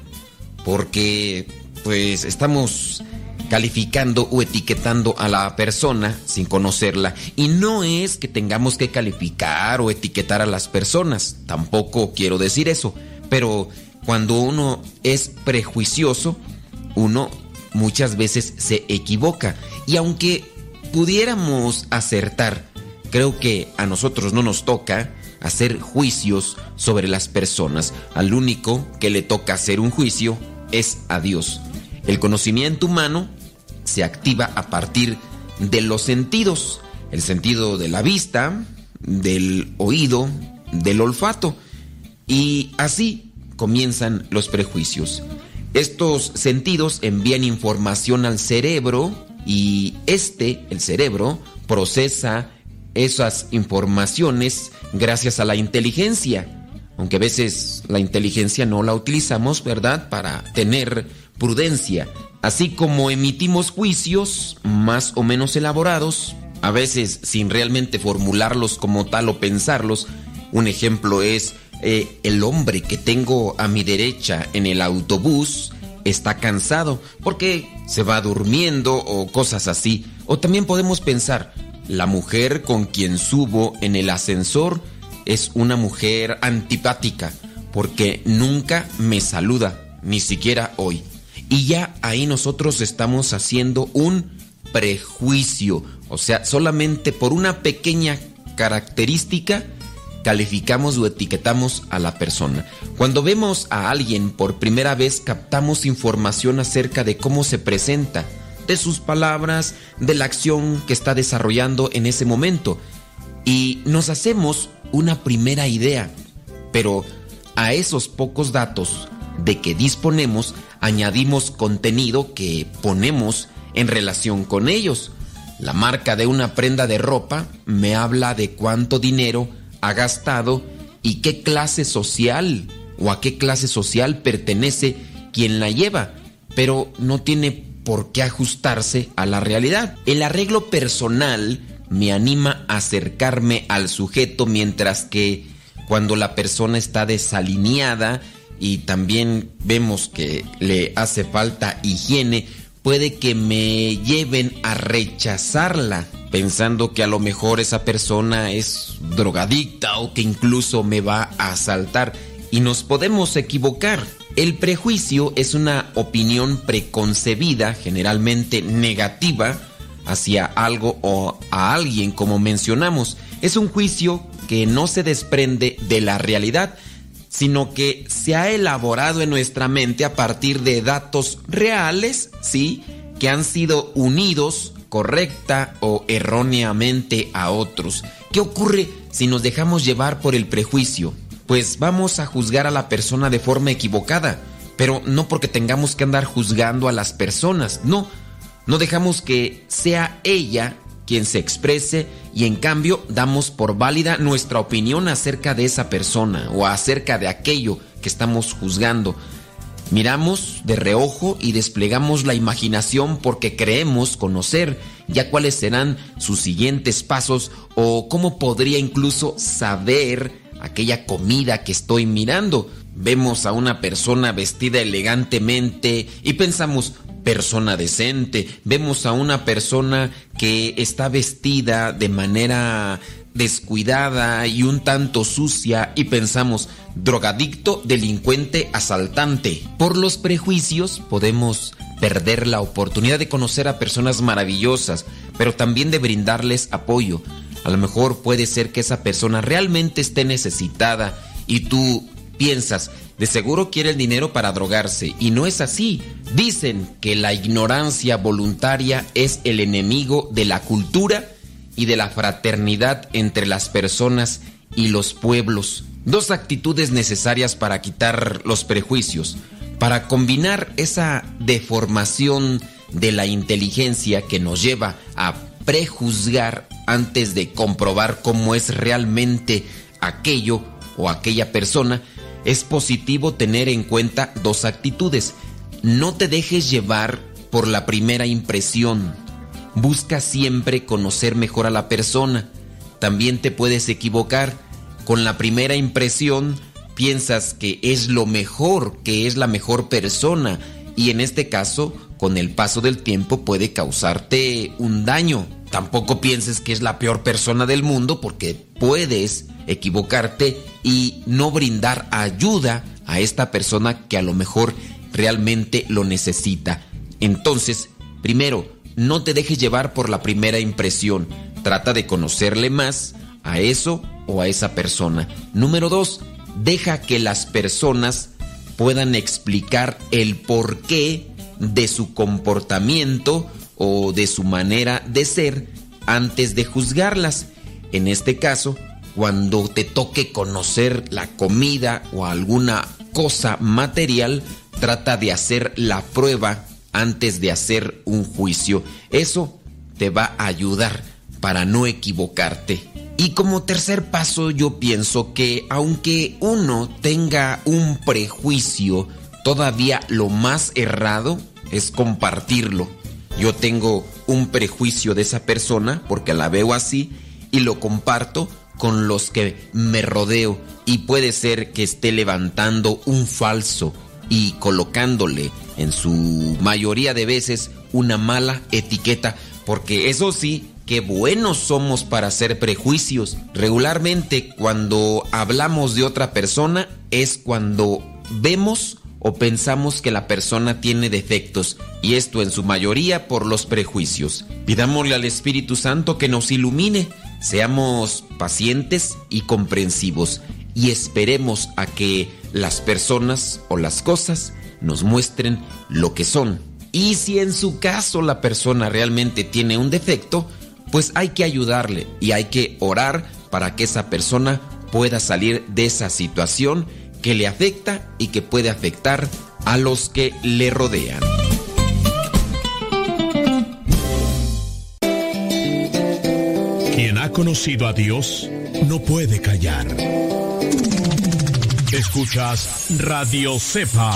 porque pues estamos calificando o etiquetando a la persona sin conocerla. Y no es que tengamos que calificar o etiquetar a las personas, tampoco quiero decir eso, pero cuando uno es prejuicioso, uno muchas veces se equivoca. Y aunque pudiéramos acertar, creo que a nosotros no nos toca hacer juicios sobre las personas. Al único que le toca hacer un juicio es a Dios. El conocimiento humano se activa a partir de los sentidos. El sentido de la vista, del oído, del olfato. Y así comienzan los prejuicios. Estos sentidos envían información al cerebro y este, el cerebro, procesa esas informaciones gracias a la inteligencia. Aunque a veces la inteligencia no la utilizamos, ¿verdad? Para tener prudencia. Así como emitimos juicios más o menos elaborados, a veces sin realmente formularlos como tal o pensarlos. Un ejemplo es eh, el hombre que tengo a mi derecha en el autobús está cansado porque se va durmiendo o cosas así. O también podemos pensar, la mujer con quien subo en el ascensor es una mujer antipática porque nunca me saluda, ni siquiera hoy. Y ya ahí nosotros estamos haciendo un prejuicio, o sea, solamente por una pequeña característica calificamos o etiquetamos a la persona. Cuando vemos a alguien por primera vez captamos información acerca de cómo se presenta, de sus palabras, de la acción que está desarrollando en ese momento. Y nos hacemos una primera idea, pero a esos pocos datos de que disponemos añadimos contenido que ponemos en relación con ellos. La marca de una prenda de ropa me habla de cuánto dinero ha gastado y qué clase social o a qué clase social pertenece quien la lleva, pero no tiene por qué ajustarse a la realidad. El arreglo personal me anima a acercarme al sujeto mientras que cuando la persona está desalineada y también vemos que le hace falta higiene, puede que me lleven a rechazarla, pensando que a lo mejor esa persona es drogadicta o que incluso me va a asaltar. Y nos podemos equivocar. El prejuicio es una opinión preconcebida, generalmente negativa, hacia algo o a alguien, como mencionamos. Es un juicio que no se desprende de la realidad, sino que se ha elaborado en nuestra mente a partir de datos reales, ¿sí? Que han sido unidos correcta o erróneamente a otros. ¿Qué ocurre si nos dejamos llevar por el prejuicio? Pues vamos a juzgar a la persona de forma equivocada, pero no porque tengamos que andar juzgando a las personas, no. No dejamos que sea ella quien se exprese y en cambio damos por válida nuestra opinión acerca de esa persona o acerca de aquello que estamos juzgando. Miramos de reojo y desplegamos la imaginación porque creemos conocer ya cuáles serán sus siguientes pasos o cómo podría incluso saber aquella comida que estoy mirando. Vemos a una persona vestida elegantemente y pensamos, persona decente. Vemos a una persona que está vestida de manera descuidada y un tanto sucia y pensamos drogadicto, delincuente, asaltante. Por los prejuicios podemos perder la oportunidad de conocer a personas maravillosas, pero también de brindarles apoyo. A lo mejor puede ser que esa persona realmente esté necesitada y tú piensas, de seguro quiere el dinero para drogarse y no es así. Dicen que la ignorancia voluntaria es el enemigo de la cultura y de la fraternidad entre las personas y los pueblos. Dos actitudes necesarias para quitar los prejuicios, para combinar esa deformación de la inteligencia que nos lleva a prejuzgar antes de comprobar cómo es realmente aquello o aquella persona, es positivo tener en cuenta dos actitudes. No te dejes llevar por la primera impresión. Busca siempre conocer mejor a la persona. También te puedes equivocar. Con la primera impresión piensas que es lo mejor, que es la mejor persona y en este caso, con el paso del tiempo puede causarte un daño. Tampoco pienses que es la peor persona del mundo porque puedes equivocarte y no brindar ayuda a esta persona que a lo mejor realmente lo necesita. Entonces, primero, no te dejes llevar por la primera impresión. Trata de conocerle más a eso o a esa persona. Número dos, deja que las personas puedan explicar el porqué de su comportamiento o de su manera de ser antes de juzgarlas. En este caso, cuando te toque conocer la comida o alguna cosa material, trata de hacer la prueba antes de hacer un juicio. Eso te va a ayudar para no equivocarte. Y como tercer paso yo pienso que aunque uno tenga un prejuicio, todavía lo más errado es compartirlo. Yo tengo un prejuicio de esa persona porque la veo así y lo comparto con los que me rodeo y puede ser que esté levantando un falso y colocándole en su mayoría de veces una mala etiqueta porque eso sí qué buenos somos para hacer prejuicios. Regularmente cuando hablamos de otra persona es cuando vemos o pensamos que la persona tiene defectos y esto en su mayoría por los prejuicios. Pidámosle al Espíritu Santo que nos ilumine, seamos pacientes y comprensivos y esperemos a que las personas o las cosas nos muestren lo que son. Y si en su caso la persona realmente tiene un defecto, pues hay que ayudarle y hay que orar para que esa persona pueda salir de esa situación que le afecta y que puede afectar a los que le rodean. Quien ha conocido a Dios no puede callar. Escuchas Radio Cepa.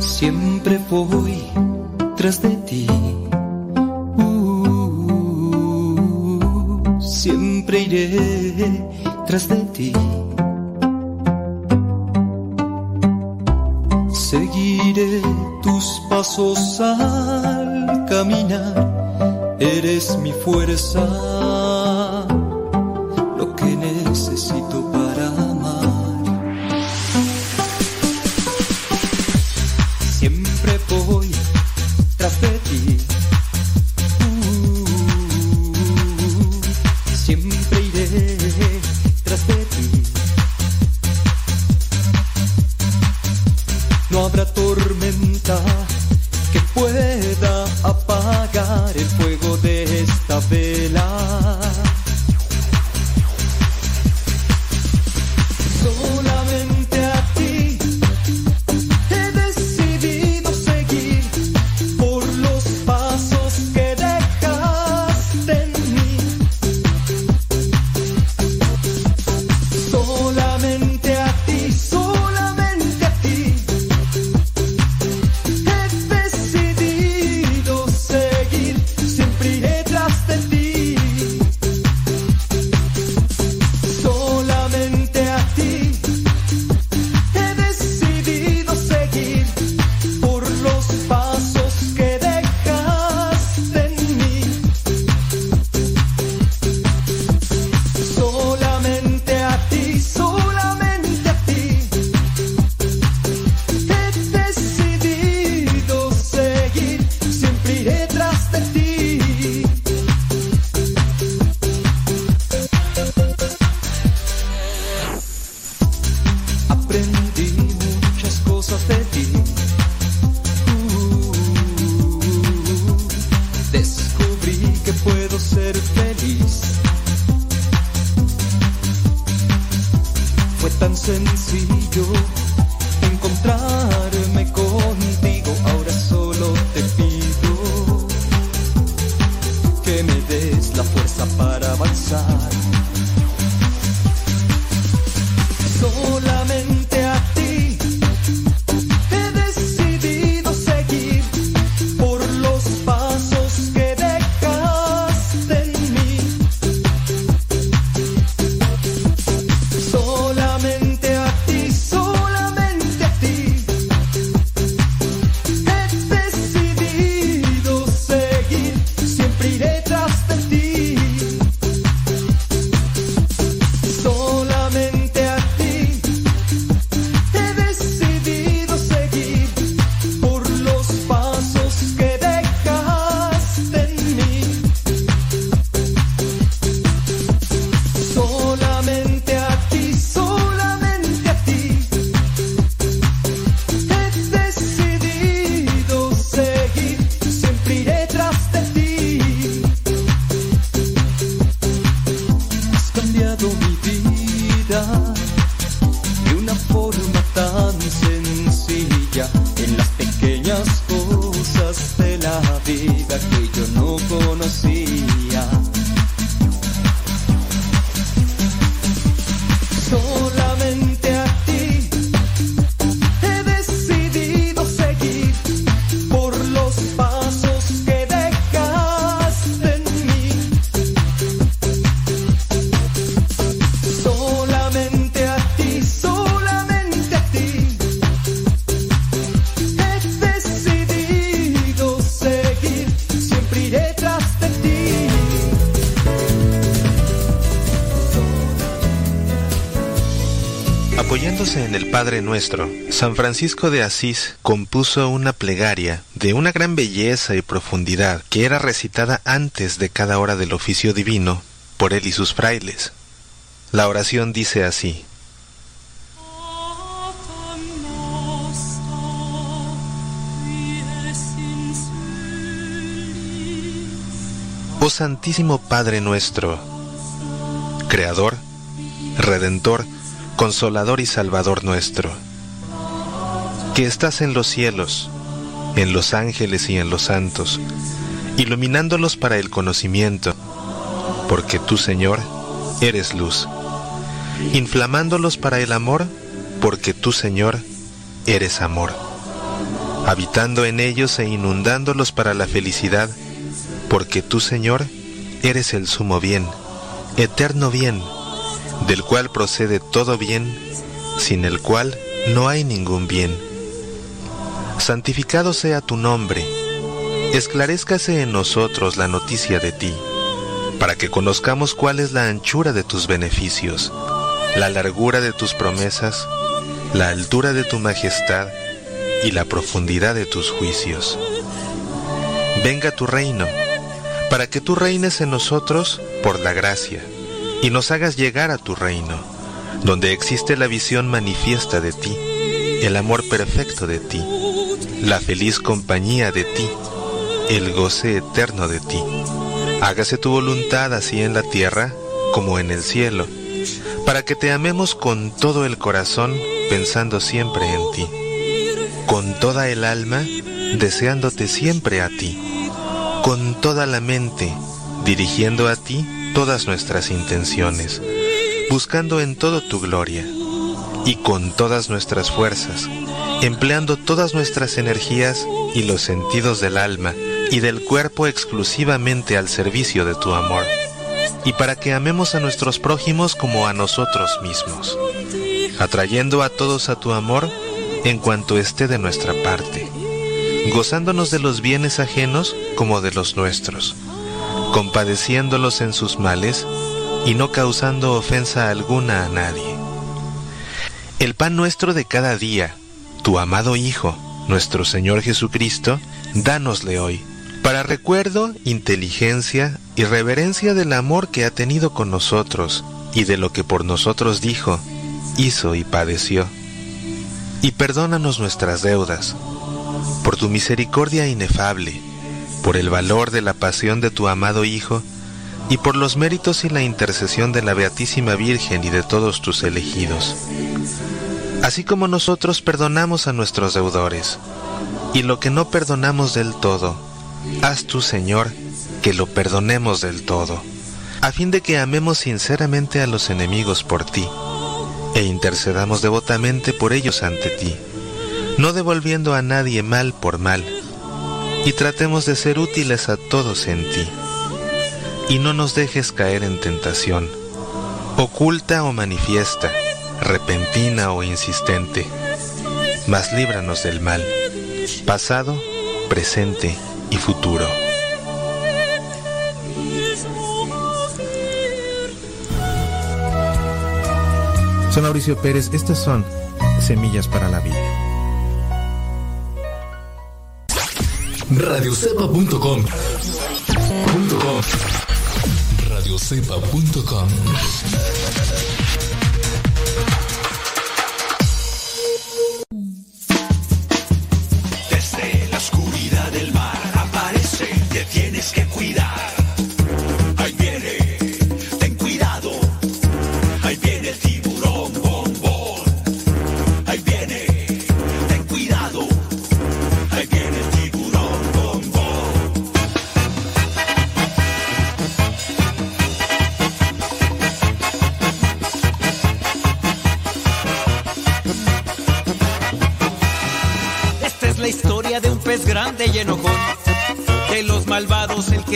Siempre voy tras de ti. Uh, siempre iré tras de ti. Tus pasos al caminar. Eres mi fuerza, Padre Nuestro, San Francisco de Asís compuso una plegaria de una gran belleza y profundidad que era recitada antes de cada hora del oficio divino por él y sus frailes. La oración dice así. Oh Santísimo Padre nuestro, Creador, Redentor, Consolador y Salvador nuestro, que estás en los cielos, en los ángeles y en los santos, iluminándolos para el conocimiento, porque tú, Señor, eres luz, inflamándolos para el amor, porque tú, Señor, eres amor, habitando en ellos e inundándolos para la felicidad, porque tú, Señor, eres el sumo bien, eterno bien, del cual procede todo bien, sin el cual no hay ningún bien. Santificado sea tu nombre, esclarezcase en nosotros la noticia de ti, para que conozcamos cuál es la anchura de tus beneficios, la largura de tus promesas, la altura de tu majestad y la profundidad de tus juicios. Venga tu reino, para que tú reines en nosotros por la gracia y nos hagas llegar a tu reino, donde existe la visión manifiesta de ti, el amor perfecto de ti, la feliz compañía de ti, el goce eterno de ti. Hágase tu voluntad así en la tierra como en el cielo, para que te amemos con todo el corazón, pensando siempre en ti, con toda el alma, deseándote siempre a ti, con toda la mente, dirigiendo a ti todas nuestras intenciones, buscando en todo tu gloria, y con todas nuestras fuerzas, empleando todas nuestras energías y los sentidos del alma y del cuerpo exclusivamente al servicio de tu amor, y para que amemos a nuestros prójimos como a nosotros mismos, atrayendo a todos a tu amor en cuanto esté de nuestra parte, gozándonos de los bienes ajenos como de los nuestros, compadeciéndolos en sus males y no causando ofensa alguna a nadie. El pan nuestro de cada día, tu amado Hijo, nuestro Señor Jesucristo, dánosle hoy, para recuerdo, inteligencia y reverencia del amor que ha tenido con nosotros y de lo que por nosotros dijo, hizo y padeció. Y perdónanos nuestras deudas, por tu misericordia inefable, por el valor de la pasión de tu amado Hijo, y por los méritos y la intercesión de la Beatísima Virgen y de todos tus elegidos. Así como nosotros perdonamos a nuestros deudores, y lo que no perdonamos del todo, haz tú, Señor, que lo perdonemos del todo, a fin de que amemos sinceramente a los enemigos por ti, e intercedamos devotamente por ellos ante ti, no devolviendo a nadie mal por mal, y tratemos de ser útiles a todos en ti. Y no nos dejes caer en tentación, oculta o manifiesta, repentina o insistente, mas líbranos del mal, pasado, presente y futuro. Soy Mauricio Pérez, estas son Semillas para la Vida. Radiocepa.com. Radiocepa.com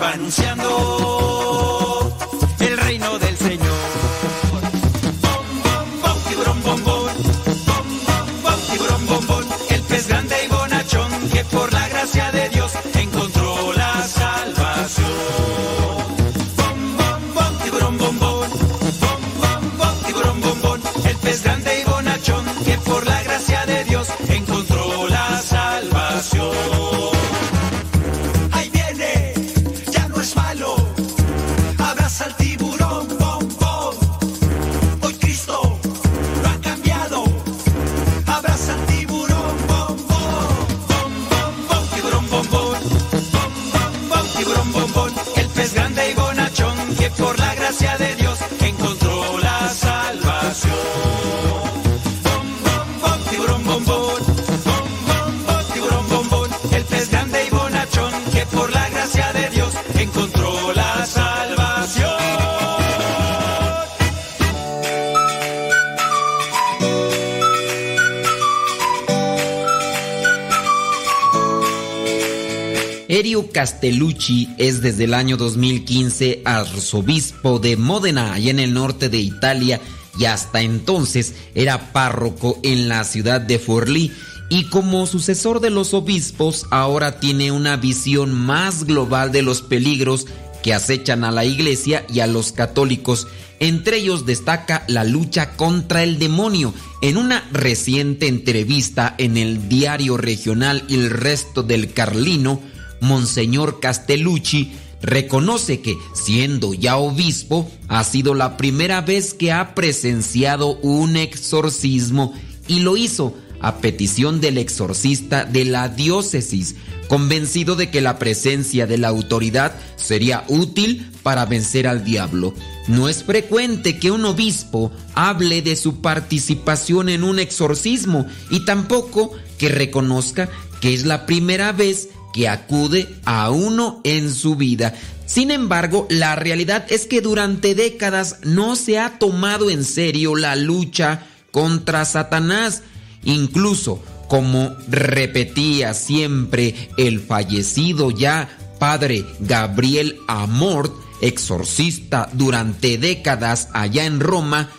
Va anunciando Erio Castellucci es desde el año 2015 arzobispo de Módena, allá en el norte de Italia, y hasta entonces era párroco en la ciudad de Forlì y como sucesor de los obispos ahora tiene una visión más global de los peligros que acechan a la iglesia y a los católicos. Entre ellos destaca la lucha contra el demonio. En una reciente entrevista en el diario regional El Resto del Carlino, Monseñor Castellucci reconoce que, siendo ya obispo, ha sido la primera vez que ha presenciado un exorcismo y lo hizo a petición del exorcista de la diócesis, convencido de que la presencia de la autoridad sería útil para vencer al diablo. No es frecuente que un obispo hable de su participación en un exorcismo y tampoco que reconozca que es la primera vez que acude a uno en su vida. Sin embargo, la realidad es que durante décadas no se ha tomado en serio la lucha contra Satanás. Incluso, como repetía siempre el fallecido ya padre Gabriel Amort, exorcista durante décadas allá en Roma,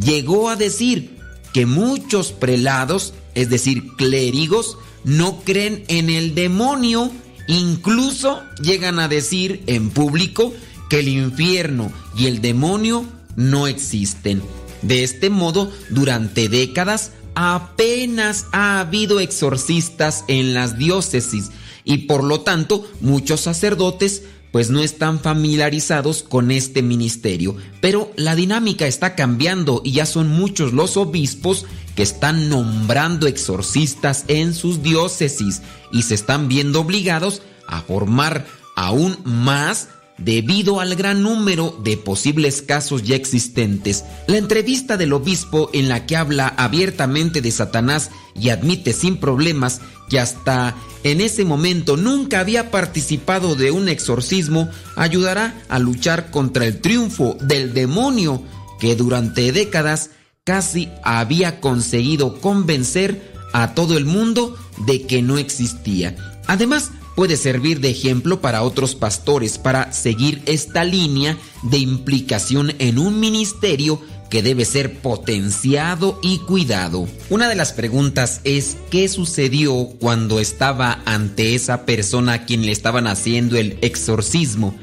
llegó a decir que muchos prelados, es decir, clérigos, no creen en el demonio, incluso llegan a decir en público que el infierno y el demonio no existen. De este modo, durante décadas apenas ha habido exorcistas en las diócesis y por lo tanto muchos sacerdotes pues no están familiarizados con este ministerio. Pero la dinámica está cambiando y ya son muchos los obispos que están nombrando exorcistas en sus diócesis y se están viendo obligados a formar aún más debido al gran número de posibles casos ya existentes. La entrevista del obispo en la que habla abiertamente de Satanás y admite sin problemas que hasta en ese momento nunca había participado de un exorcismo ayudará a luchar contra el triunfo del demonio que durante décadas casi había conseguido convencer a todo el mundo de que no existía. Además, puede servir de ejemplo para otros pastores para seguir esta línea de implicación en un ministerio que debe ser potenciado y cuidado. Una de las preguntas es ¿qué sucedió cuando estaba ante esa persona a quien le estaban haciendo el exorcismo?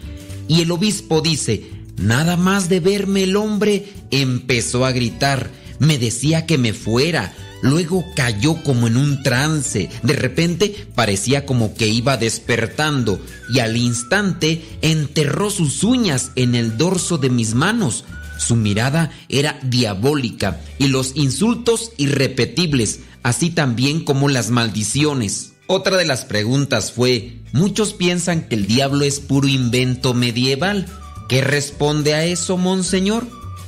Y el obispo dice, nada más de verme el hombre empezó a gritar, me decía que me fuera, Luego cayó como en un trance. De repente parecía como que iba despertando y al instante enterró sus uñas en el dorso de mis manos. Su mirada era diabólica y los insultos irrepetibles, así también como las maldiciones. Otra de las preguntas fue, muchos piensan que el diablo es puro invento medieval. ¿Qué responde a eso, monseñor?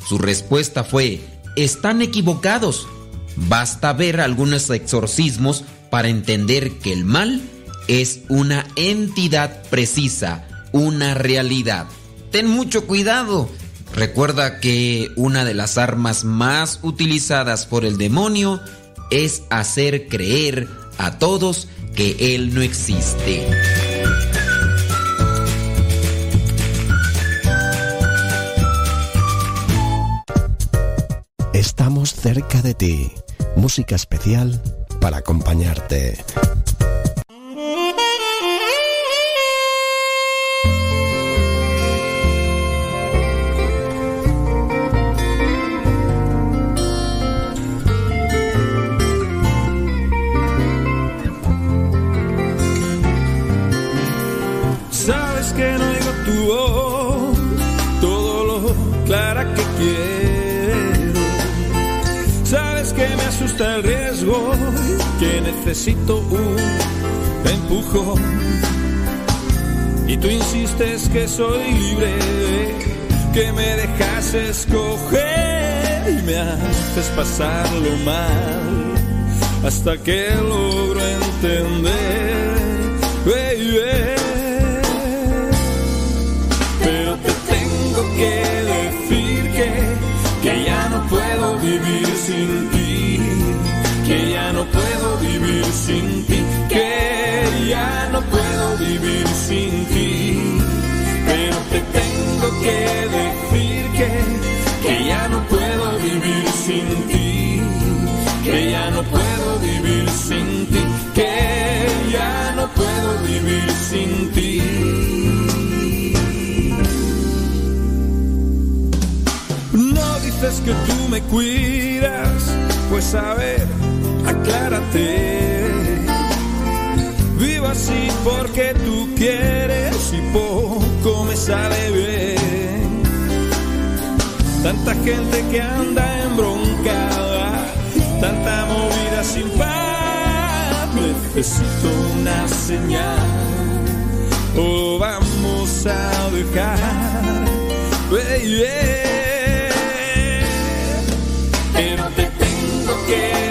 Su respuesta fue, están equivocados. Basta ver algunos exorcismos para entender que el mal es una entidad precisa, una realidad. Ten mucho cuidado. Recuerda que una de las armas más utilizadas por el demonio es hacer creer a todos que él no existe. Estamos cerca de ti. Música especial para acompañarte. Asusta el riesgo, que necesito un empujón. Y tú insistes que soy libre, que me dejas escoger y me haces pasarlo mal hasta que logro entender. baby. Pero te tengo que decir que, que ya no puedo vivir sin ti, no puedo vivir sin ti, que ya no puedo vivir sin ti. Pero te tengo que decir que, que ya no puedo vivir sin ti, que ya no puedo vivir sin ti, que ya no puedo vivir sin ti. No dices que tú me cuidas, pues a ver aclárate. Vivo así porque tú quieres y poco me sale bien. Tanta gente que anda embroncada, tanta movida sin paz. Necesito una señal, o vamos a dejar. baby. Pero te tengo que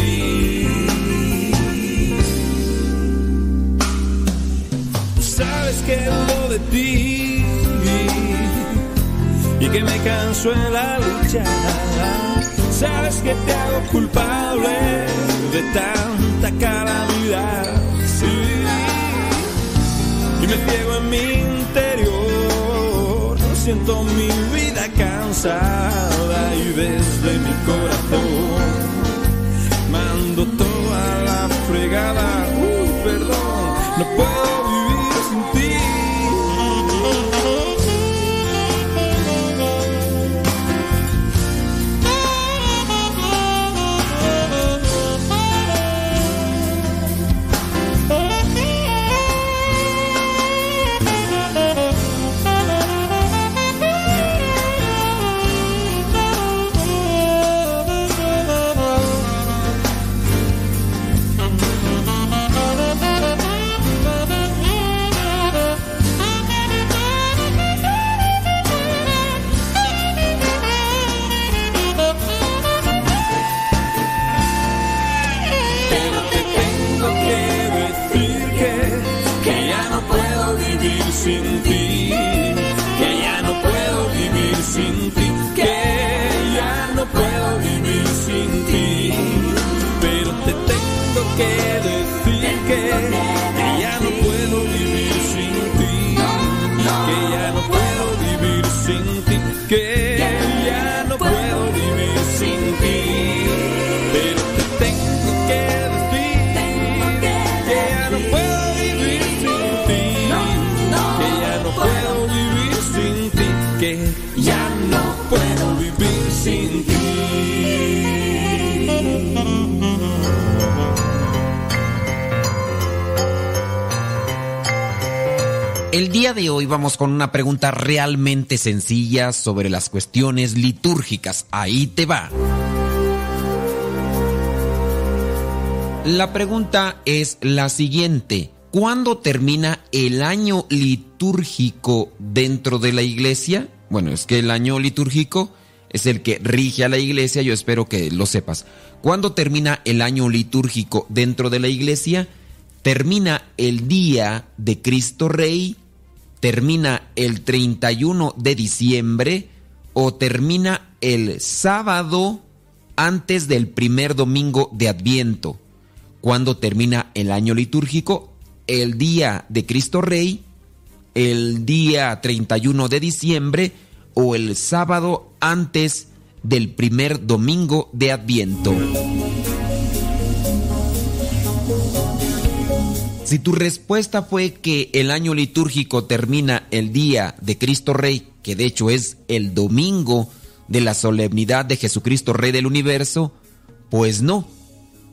Que me canso en la lucha. Sabes que te hago culpable de tanta calamidad. Sí. Y me ciego en mi interior. Siento mi vida cansada y desde mi corazón mando toda la fregada. Uh, perdón, no puedo El día de hoy vamos con una pregunta realmente sencilla sobre las cuestiones litúrgicas. Ahí te va. La pregunta es la siguiente. ¿Cuándo termina el año litúrgico dentro de la iglesia? Bueno, es que el año litúrgico es el que rige a la iglesia, yo espero que lo sepas. ¿Cuándo termina el año litúrgico dentro de la iglesia? Termina el día de Cristo Rey, termina el 31 de diciembre o termina el sábado antes del primer domingo de Adviento. ¿Cuándo termina el año litúrgico? El día de Cristo Rey, el día 31 de diciembre o el sábado antes del primer domingo de Adviento. Si tu respuesta fue que el año litúrgico termina el día de Cristo Rey, que de hecho es el domingo de la solemnidad de Jesucristo Rey del universo, pues no,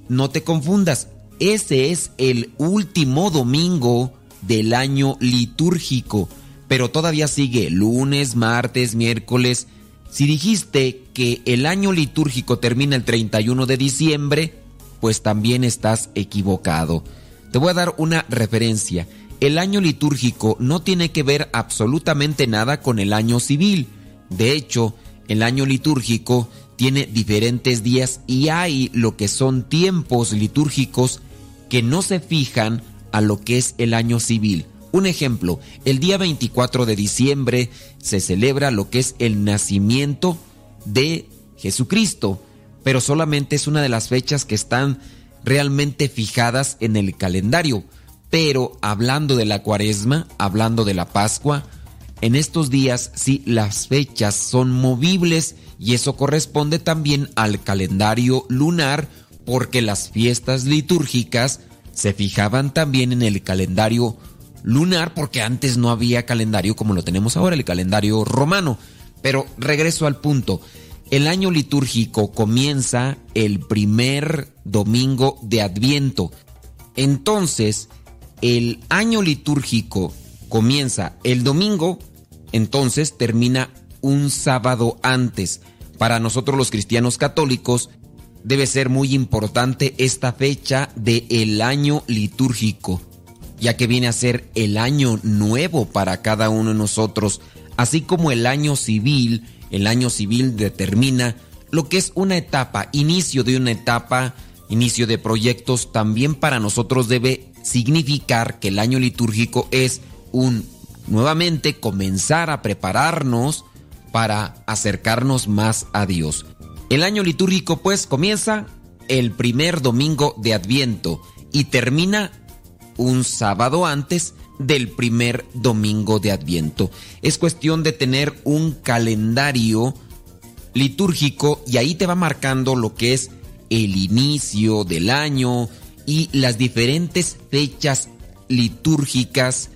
no te confundas, ese es el último domingo del año litúrgico, pero todavía sigue lunes, martes, miércoles. Si dijiste que el año litúrgico termina el 31 de diciembre, pues también estás equivocado. Te voy a dar una referencia. El año litúrgico no tiene que ver absolutamente nada con el año civil. De hecho, el año litúrgico tiene diferentes días y hay lo que son tiempos litúrgicos que no se fijan a lo que es el año civil. Un ejemplo, el día 24 de diciembre se celebra lo que es el nacimiento de Jesucristo, pero solamente es una de las fechas que están realmente fijadas en el calendario. Pero hablando de la cuaresma, hablando de la Pascua, en estos días sí las fechas son movibles y eso corresponde también al calendario lunar porque las fiestas litúrgicas se fijaban también en el calendario lunar porque antes no había calendario como lo tenemos ahora, el calendario romano. Pero regreso al punto. El año litúrgico comienza el primer domingo de Adviento. Entonces, el año litúrgico comienza el domingo, entonces termina un sábado antes. Para nosotros los cristianos católicos debe ser muy importante esta fecha del el año litúrgico, ya que viene a ser el año nuevo para cada uno de nosotros, así como el año civil, el año civil determina lo que es una etapa, inicio de una etapa, inicio de proyectos, también para nosotros debe significar que el año litúrgico es un nuevamente comenzar a prepararnos para acercarnos más a Dios. El año litúrgico pues comienza el primer domingo de Adviento y termina un sábado antes del primer domingo de Adviento. Es cuestión de tener un calendario litúrgico y ahí te va marcando lo que es el inicio del año y las diferentes fechas litúrgicas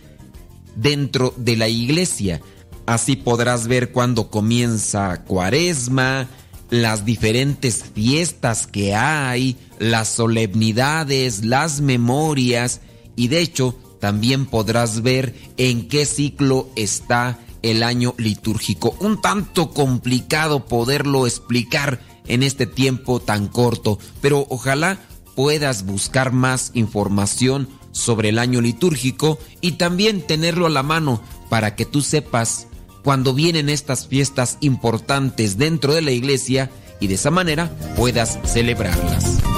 dentro de la iglesia. Así podrás ver cuándo comienza Cuaresma, las diferentes fiestas que hay, las solemnidades, las memorias y de hecho también podrás ver en qué ciclo está el año litúrgico. Un tanto complicado poderlo explicar en este tiempo tan corto, pero ojalá puedas buscar más información sobre el año litúrgico y también tenerlo a la mano para que tú sepas cuando vienen estas fiestas importantes dentro de la iglesia y de esa manera puedas celebrarlas.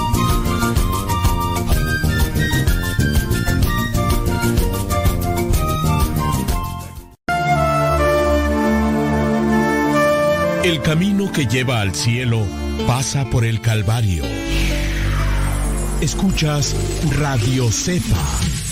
El camino que lleva al cielo pasa por el Calvario. Escuchas Radio Cepa.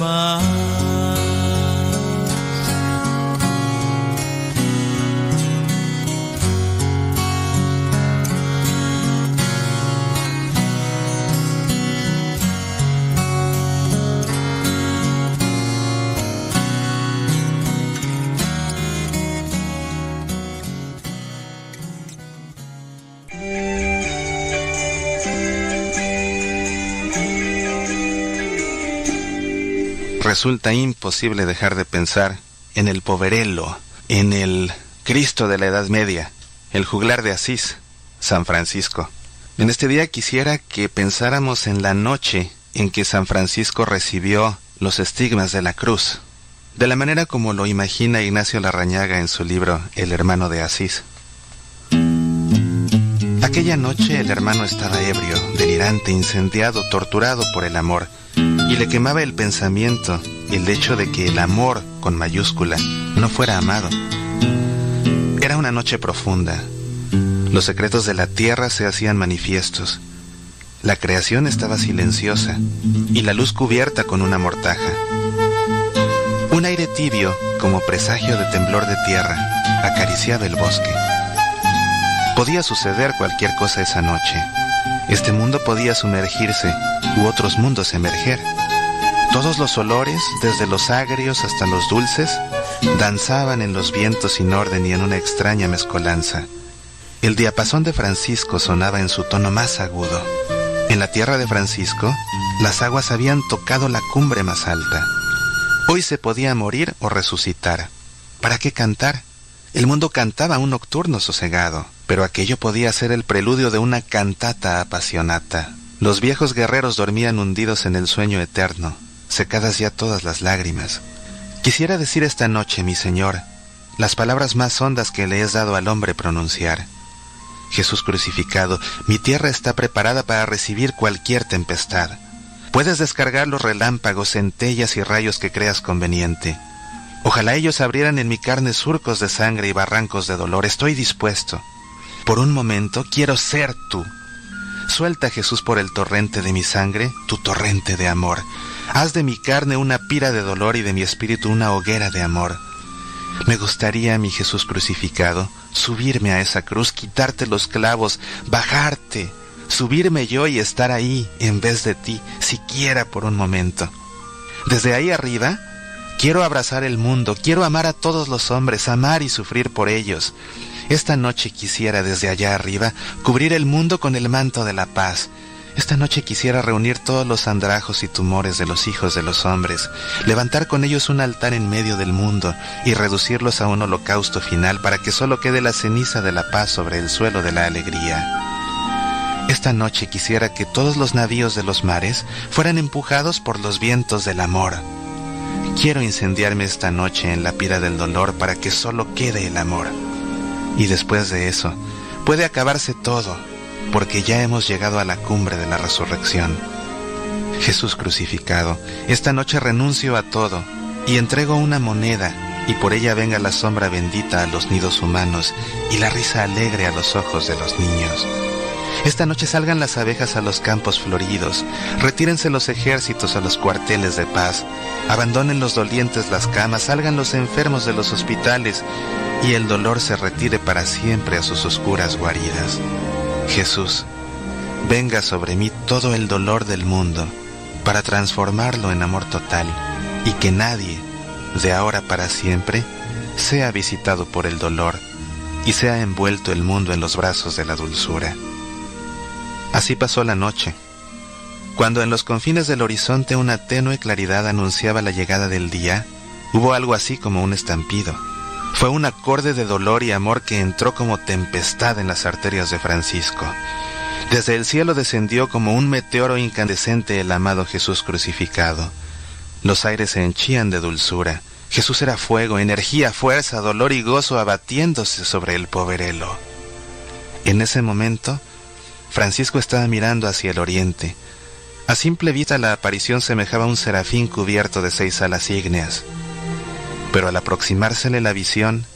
Después Resulta imposible dejar de pensar en el poverello, en el Cristo de la Edad Media, el juglar de Asís, San Francisco. En este día quisiera que pensáramos en la noche en que San Francisco recibió los estigmas de la cruz, de la manera como lo imagina Ignacio Larrañaga en su libro El hermano de Asís. Aquella noche el hermano estaba ebrio, delirante, incendiado, torturado por el amor, y le quemaba el pensamiento el hecho de que el amor, con mayúscula, no fuera amado. Era una noche profunda. Los secretos de la tierra se hacían manifiestos. La creación estaba silenciosa y la luz cubierta con una mortaja. Un aire tibio, como presagio de temblor de tierra, acariciaba el bosque. Podía suceder cualquier cosa esa noche. Este mundo podía sumergirse u otros mundos emerger. Todos los olores, desde los agrios hasta los dulces, danzaban en los vientos sin orden y en una extraña mezcolanza. El diapasón de Francisco sonaba en su tono más agudo. En la tierra de Francisco, las aguas habían tocado la cumbre más alta. Hoy se podía morir o resucitar. ¿Para qué cantar? El mundo cantaba un nocturno sosegado, pero aquello podía ser el preludio de una cantata apasionata. Los viejos guerreros dormían hundidos en el sueño eterno, secadas ya todas las lágrimas. Quisiera decir esta noche, mi Señor, las palabras más hondas que le has dado al hombre pronunciar. Jesús crucificado, mi tierra está preparada para recibir cualquier tempestad. Puedes descargar los relámpagos, centellas y rayos que creas conveniente. Ojalá ellos abrieran en mi carne surcos de sangre y barrancos de dolor. Estoy dispuesto. Por un momento quiero ser tú. Suelta Jesús por el torrente de mi sangre, tu torrente de amor. Haz de mi carne una pira de dolor y de mi espíritu una hoguera de amor. Me gustaría, mi Jesús crucificado, subirme a esa cruz, quitarte los clavos, bajarte, subirme yo y estar ahí en vez de ti, siquiera por un momento. Desde ahí arriba, quiero abrazar el mundo, quiero amar a todos los hombres, amar y sufrir por ellos. Esta noche quisiera desde allá arriba cubrir el mundo con el manto de la paz. Esta noche quisiera reunir todos los andrajos y tumores de los hijos de los hombres, levantar con ellos un altar en medio del mundo y reducirlos a un holocausto final para que solo quede la ceniza de la paz sobre el suelo de la alegría. Esta noche quisiera que todos los navíos de los mares fueran empujados por los vientos del amor, quiero incendiarme esta noche en la pira del dolor para que solo quede el amor. Y después de eso, puede acabarse todo, porque ya hemos llegado a la cumbre de la resurrección. Jesús crucificado, esta noche renuncio a todo y entrego una moneda y por ella venga la sombra bendita a los nidos humanos y la risa alegre a los ojos de los niños. Esta noche salgan las abejas a los campos floridos, retírense los ejércitos a los cuarteles de paz, abandonen los dolientes las camas, salgan los enfermos de los hospitales y el dolor se retire para siempre a sus oscuras guaridas. Jesús, venga sobre mí todo el dolor del mundo para transformarlo en amor total y que nadie, de ahora para siempre, sea visitado por el dolor y sea envuelto el mundo en los brazos de la dulzura. Así pasó la noche. Cuando en los confines del horizonte una tenue claridad anunciaba la llegada del día, hubo algo así como un estampido. Fue un acorde de dolor y amor que entró como tempestad en las arterias de Francisco. Desde el cielo descendió como un meteoro incandescente el amado Jesús crucificado. Los aires se henchían de dulzura. Jesús era fuego, energía, fuerza, dolor y gozo abatiéndose sobre el poverelo. En ese momento, Francisco estaba mirando hacia el oriente. A simple vista la aparición semejaba a un serafín cubierto de seis alas ígneas. Pero al aproximársele la visión,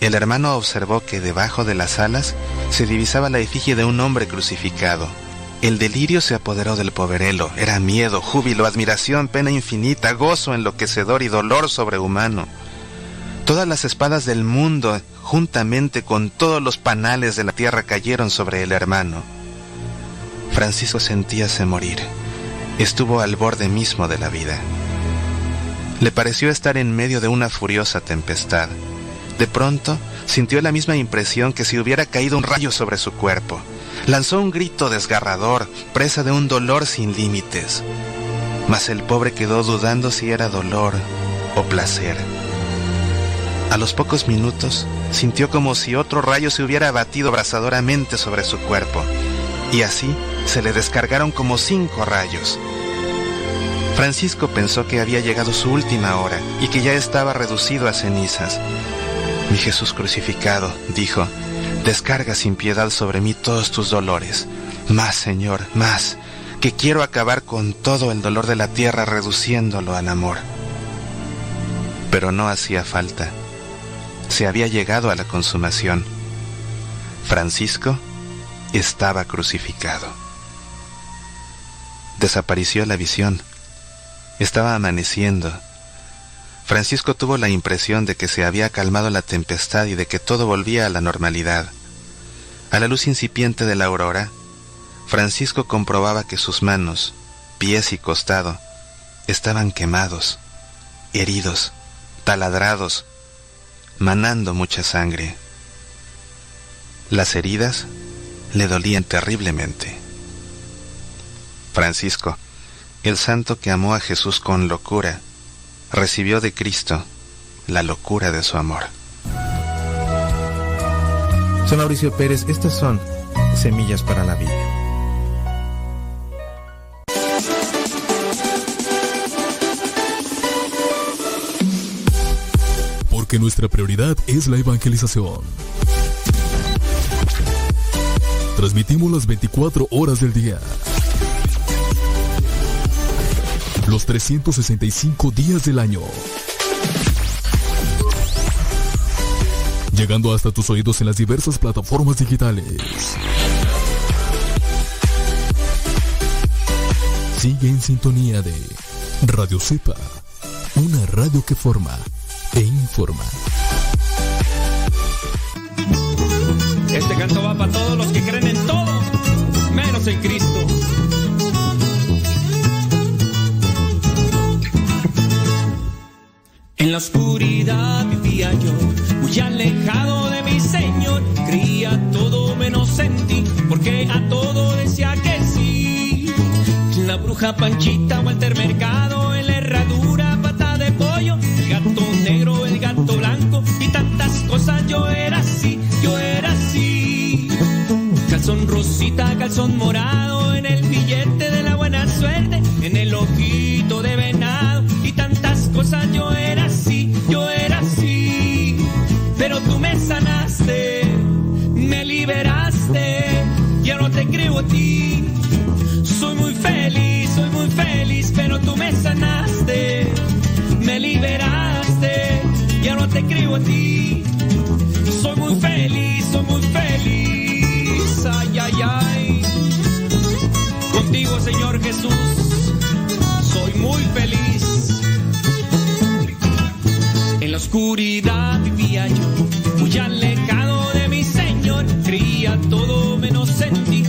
el hermano observó que debajo de las alas se divisaba la efigie de un hombre crucificado. El delirio se apoderó del poverelo. Era miedo, júbilo, admiración, pena infinita, gozo enloquecedor y dolor sobrehumano. Todas las espadas del mundo, juntamente con todos los panales de la tierra, cayeron sobre el hermano. Francisco sentíase morir. Estuvo al borde mismo de la vida. Le pareció estar en medio de una furiosa tempestad. De pronto, sintió la misma impresión que si hubiera caído un rayo sobre su cuerpo. Lanzó un grito desgarrador, presa de un dolor sin límites. Mas el pobre quedó dudando si era dolor o placer. A los pocos minutos, sintió como si otro rayo se hubiera abatido abrasadoramente sobre su cuerpo, y así se le descargaron como cinco rayos. Francisco pensó que había llegado su última hora y que ya estaba reducido a cenizas. Mi Jesús crucificado, dijo, descarga sin piedad sobre mí todos tus dolores. Más, Señor, más, que quiero acabar con todo el dolor de la tierra reduciéndolo al amor. Pero no hacía falta. Se había llegado a la consumación. Francisco estaba crucificado. Desapareció la visión. Estaba amaneciendo. Francisco tuvo la impresión de que se había calmado la tempestad y de que todo volvía a la normalidad. A la luz incipiente de la aurora, Francisco comprobaba que sus manos, pies y costado estaban quemados, heridos, taladrados, manando mucha sangre. Las heridas le dolían terriblemente. Francisco, el santo que amó a Jesús con locura, recibió de Cristo la locura de su amor. Soy Mauricio Pérez, estas son Semillas para la Vida. Porque nuestra prioridad es la evangelización. Transmitimos las 24 horas del día. Los 365 días del año. Llegando hasta tus oídos en las diversas plataformas digitales. Sigue en sintonía de Radio Cepa, una radio que forma e informa. Este canto va para todos los que creen en todo, menos en Cristo. En la oscuridad vivía yo, muy alejado de mi Señor. Creía todo menos en ti, porque a todo decía que sí. La bruja Panchita, Walter Mercado, en la herradura, pata de pollo, el gato negro, el gato blanco y tantas cosas. Yo era así, yo era así. Calzón rosita, calzón morado, en el infeliz, pero tú me sanaste, me liberaste, ya no te creo a ti. Soy muy feliz, soy muy feliz, ay, ay, ay. Contigo, Señor Jesús, soy muy feliz. En la oscuridad vivía yo, muy alejado de mi Señor, creía todo menos en ti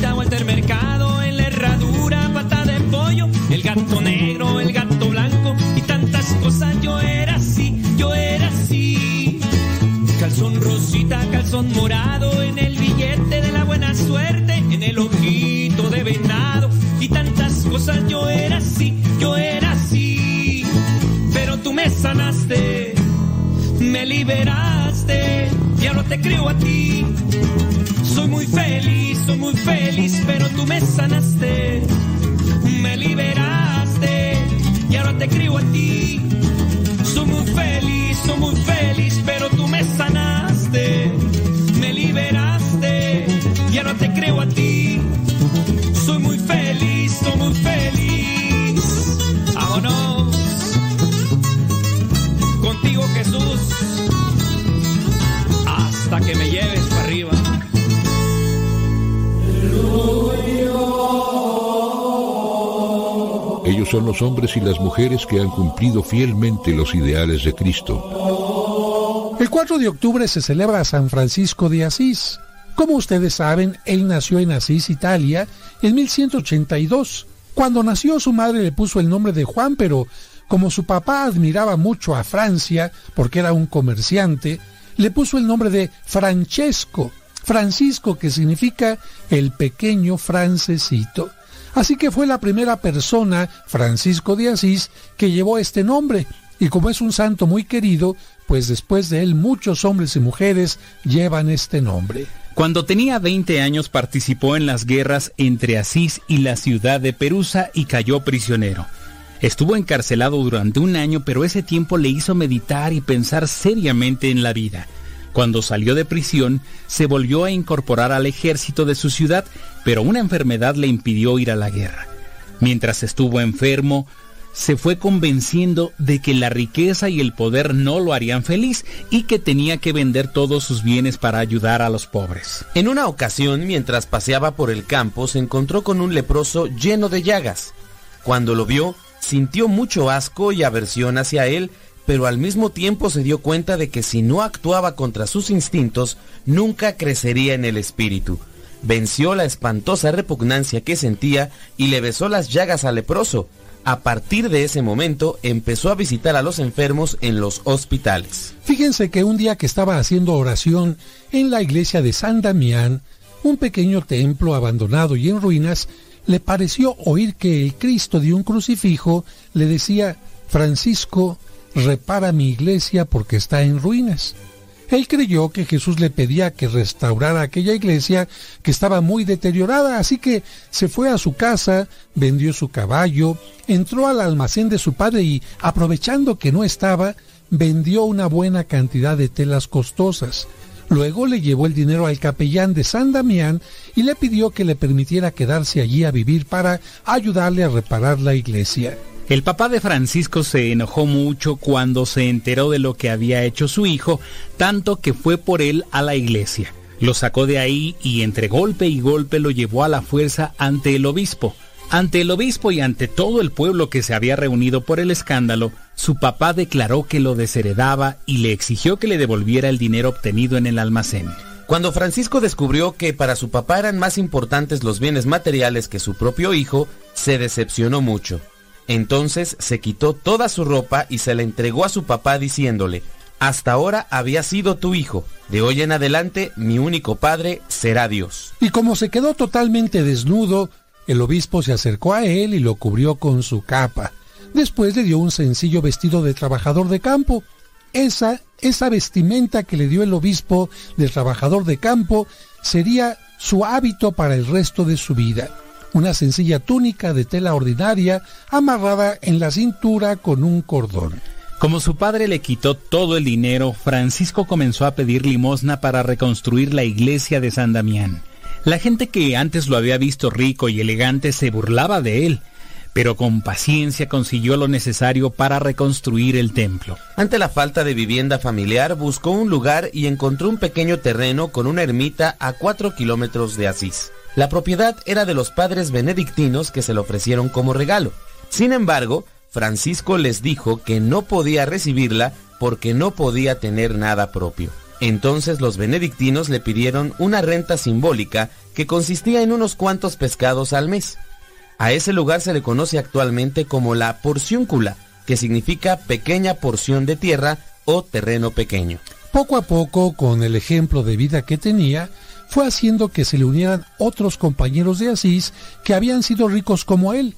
Mercado, en la herradura, pata de pollo, el gato negro, el gato blanco y tantas cosas. Yo era así, yo era así. Calzón rosita, calzón morado, en el billete de la buena suerte, en el ojito de venado y tantas cosas. Yo era así, yo era así. Pero tú me sanaste, me liberaste y ahora te creo a ti. Soy muy feliz, soy muy feliz, pero tú me sanaste, me liberaste y ahora te creo a ti. Soy muy feliz, soy muy feliz, pero tú me sanaste, me liberaste y ahora te creo a ti. Soy muy feliz, soy muy feliz. Son los hombres y las mujeres que han cumplido fielmente los ideales de Cristo. El 4 de octubre se celebra San Francisco de Asís. Como ustedes saben, él nació en Asís, Italia, en 1182. Cuando nació su madre le puso el nombre de Juan, pero como su papá admiraba mucho a Francia, porque era un comerciante, le puso el nombre de Francesco, Francisco que significa el pequeño francesito. Así que fue la primera persona, Francisco de Asís, que llevó este nombre. Y como es un santo muy querido, pues después de él muchos hombres y mujeres llevan este nombre. Cuando tenía 20 años participó en las guerras entre Asís y la ciudad de Perusa y cayó prisionero. Estuvo encarcelado durante un año, pero ese tiempo le hizo meditar y pensar seriamente en la vida. Cuando salió de prisión, se volvió a incorporar al ejército de su ciudad, pero una enfermedad le impidió ir a la guerra. Mientras estuvo enfermo, se fue convenciendo de que la riqueza y el poder no lo harían feliz y que tenía que vender todos sus bienes para ayudar a los pobres. En una ocasión, mientras paseaba por el campo, se encontró con un leproso lleno de llagas. Cuando lo vio, sintió mucho asco y aversión hacia él, pero al mismo tiempo se dio cuenta de que si no actuaba contra sus instintos, nunca crecería en el espíritu. Venció la espantosa repugnancia que sentía y le besó las llagas al leproso. A partir de ese momento empezó a visitar a los enfermos en los hospitales. Fíjense que un día que estaba haciendo oración en la iglesia de San Damián, un pequeño templo abandonado y en ruinas, le pareció oír que el Cristo de un crucifijo le decía, Francisco, repara mi iglesia porque está en ruinas. Él creyó que Jesús le pedía que restaurara aquella iglesia que estaba muy deteriorada, así que se fue a su casa, vendió su caballo, entró al almacén de su padre y, aprovechando que no estaba, vendió una buena cantidad de telas costosas. Luego le llevó el dinero al capellán de San Damián y le pidió que le permitiera quedarse allí a vivir para ayudarle a reparar la iglesia. El papá de Francisco se enojó mucho cuando se enteró de lo que había hecho su hijo, tanto que fue por él a la iglesia. Lo sacó de ahí y entre golpe y golpe lo llevó a la fuerza ante el obispo. Ante el obispo y ante todo el pueblo que se había reunido por el escándalo, su papá declaró que lo desheredaba y le exigió que le devolviera el dinero obtenido en el almacén. Cuando Francisco descubrió que para su papá eran más importantes los bienes materiales que su propio hijo, se decepcionó mucho. Entonces se quitó toda su ropa y se la entregó a su papá diciéndole, hasta ahora había sido tu hijo, de hoy en adelante mi único padre será Dios. Y como se quedó totalmente desnudo, el obispo se acercó a él y lo cubrió con su capa. Después le dio un sencillo vestido de trabajador de campo. Esa, esa vestimenta que le dio el obispo de trabajador de campo sería su hábito para el resto de su vida una sencilla túnica de tela ordinaria amarrada en la cintura con un cordón. Como su padre le quitó todo el dinero, Francisco comenzó a pedir limosna para reconstruir la iglesia de San Damián. La gente que antes lo había visto rico y elegante se burlaba de él, pero con paciencia consiguió lo necesario para reconstruir el templo. Ante la falta de vivienda familiar, buscó un lugar y encontró un pequeño terreno con una ermita a 4 kilómetros de Asís. La propiedad era de los padres benedictinos que se le ofrecieron como regalo. Sin embargo, Francisco les dijo que no podía recibirla porque no podía tener nada propio. Entonces los benedictinos le pidieron una renta simbólica que consistía en unos cuantos pescados al mes. A ese lugar se le conoce actualmente como la porciúncula, que significa pequeña porción de tierra o terreno pequeño. Poco a poco, con el ejemplo de vida que tenía, fue haciendo que se le unieran otros compañeros de Asís que habían sido ricos como él.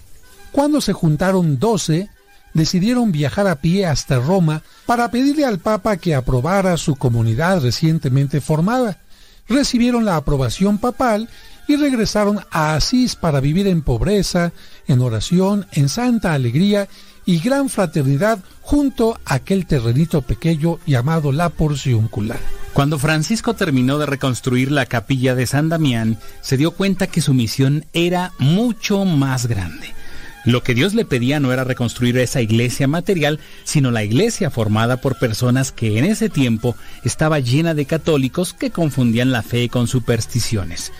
Cuando se juntaron doce, decidieron viajar a pie hasta Roma para pedirle al Papa que aprobara su comunidad recientemente formada. Recibieron la aprobación papal y regresaron a Asís para vivir en pobreza, en oración, en santa alegría y gran fraternidad junto a aquel terrenito pequeño llamado la Porciúncula. Cuando Francisco terminó de reconstruir la capilla de San Damián, se dio cuenta que su misión era mucho más grande. Lo que Dios le pedía no era reconstruir esa iglesia material, sino la iglesia formada por personas que en ese tiempo estaba llena de católicos que confundían la fe con supersticiones.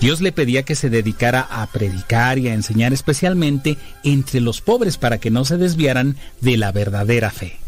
Dios le pedía que se dedicara a predicar y a enseñar especialmente entre los pobres para que no se desviaran de la verdadera fe.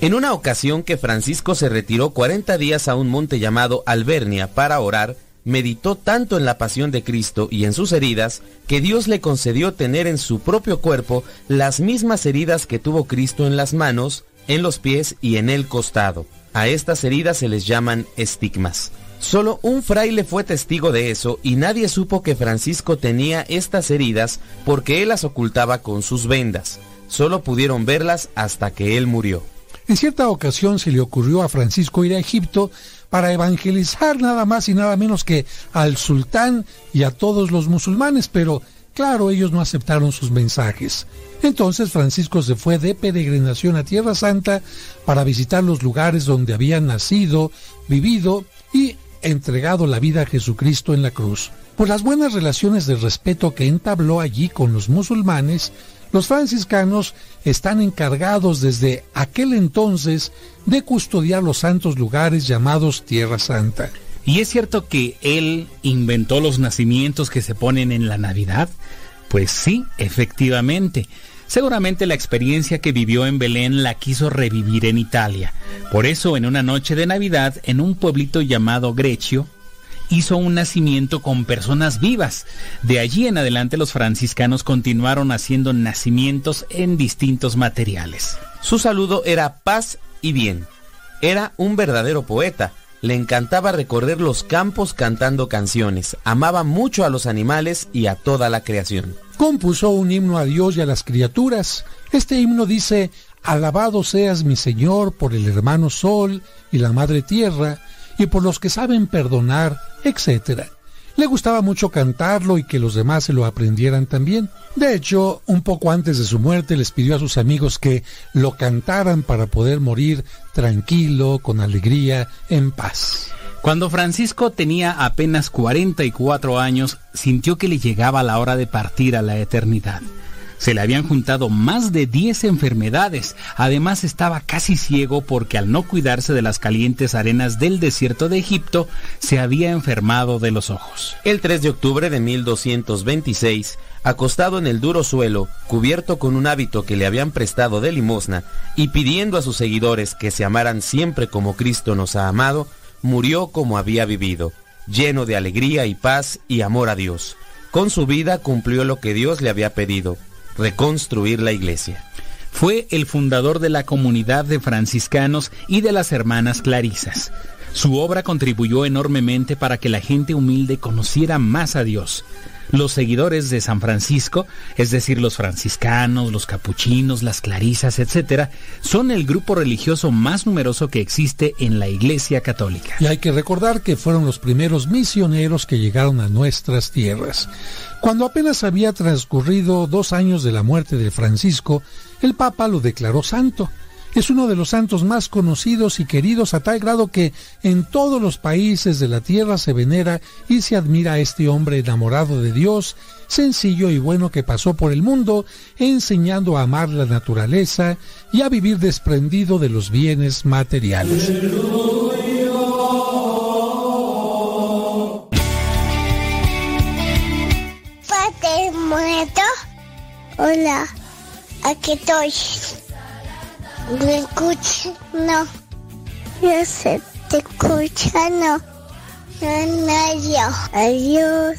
En una ocasión que Francisco se retiró 40 días a un monte llamado Albernia para orar, meditó tanto en la pasión de Cristo y en sus heridas que Dios le concedió tener en su propio cuerpo las mismas heridas que tuvo Cristo en las manos, en los pies y en el costado. A estas heridas se les llaman estigmas. Solo un fraile fue testigo de eso y nadie supo que Francisco tenía estas heridas porque él las ocultaba con sus vendas. Solo pudieron verlas hasta que él murió. En cierta ocasión se le ocurrió a Francisco ir a Egipto para evangelizar nada más y nada menos que al sultán y a todos los musulmanes, pero claro, ellos no aceptaron sus mensajes. Entonces Francisco se fue de peregrinación a Tierra Santa para visitar los lugares donde había nacido, vivido y entregado la vida a Jesucristo en la cruz. Por las buenas relaciones de respeto que entabló allí con los musulmanes, los franciscanos están encargados desde aquel entonces de custodiar los santos lugares llamados Tierra Santa. ¿Y es cierto que él inventó los nacimientos que se ponen en la Navidad? Pues sí, efectivamente. Seguramente la experiencia que vivió en Belén la quiso revivir en Italia. Por eso, en una noche de Navidad, en un pueblito llamado Grecio, hizo un nacimiento con personas vivas. De allí en adelante los franciscanos continuaron haciendo nacimientos en distintos materiales. Su saludo era paz y bien. Era un verdadero poeta. Le encantaba recorrer los campos cantando canciones. Amaba mucho a los animales y a toda la creación. Compuso un himno a Dios y a las criaturas. Este himno dice, Alabado seas mi Señor por el hermano Sol y la Madre Tierra, y por los que saben perdonar, etc. Le gustaba mucho cantarlo y que los demás se lo aprendieran también. De hecho, un poco antes de su muerte les pidió a sus amigos que lo cantaran para poder morir tranquilo, con alegría, en paz. Cuando Francisco tenía apenas 44 años, sintió que le llegaba la hora de partir a la eternidad. Se le habían juntado más de 10 enfermedades. Además estaba casi ciego porque al no cuidarse de las calientes arenas del desierto de Egipto, se había enfermado de los ojos. El 3 de octubre de 1226, acostado en el duro suelo, cubierto con un hábito que le habían prestado de limosna y pidiendo a sus seguidores que se amaran siempre como Cristo nos ha amado, murió como había vivido, lleno de alegría y paz y amor a Dios. Con su vida cumplió lo que Dios le había pedido, reconstruir la iglesia. Fue el fundador de la comunidad de franciscanos y de las hermanas clarisas. Su obra contribuyó enormemente para que la gente humilde conociera más a Dios. Los seguidores de San Francisco, es decir, los franciscanos, los capuchinos, las clarisas, etc., son el grupo religioso más numeroso que existe en la Iglesia Católica. Y hay que recordar que fueron los primeros misioneros que llegaron a nuestras tierras. Cuando apenas había transcurrido dos años de la muerte de Francisco, el Papa lo declaró santo. Es uno de los santos más conocidos y queridos a tal grado que en todos los países de la tierra se venera y se admira a este hombre enamorado de Dios, sencillo y bueno que pasó por el mundo enseñando a amar la naturaleza y a vivir desprendido de los bienes materiales. Hola, aquí estoy. ¿Me escucha? No. Yo sé, te escucha, no. No, no, yo. Adiós.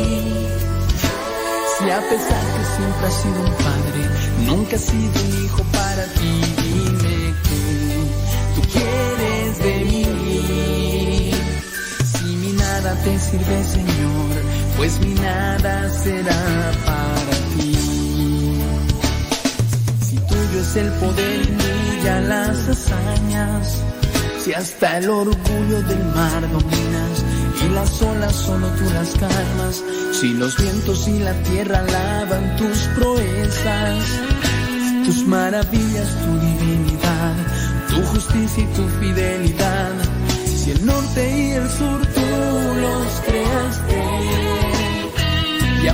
Si a pesar que siempre has sido un padre, nunca has sido un hijo para ti. Dime que tú quieres de mí. Si mi nada te sirve, Señor, pues mi nada será para ti. Si tuyo es el poder y brilla las hazañas, si hasta el orgullo del mar dominas las olas solo tú las calmas, si los vientos y la tierra lavan tus proezas, tus maravillas, tu divinidad, tu justicia y tu fidelidad, si el norte y el sur tú los creaste y a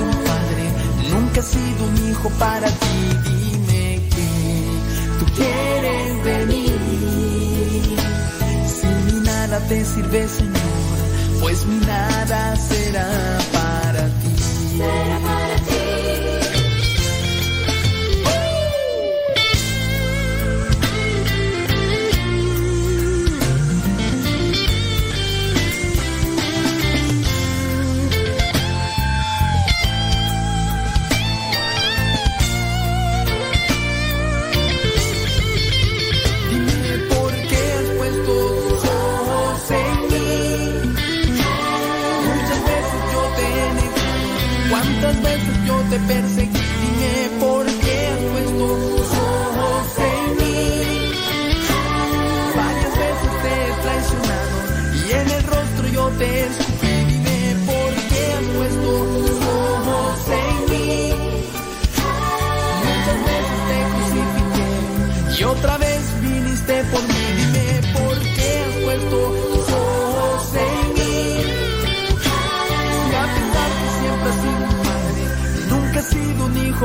has sido un hijo para ti. Dime que tú quieres de mí. Si mi nada te sirve, Señor, pues mi nada será para ti.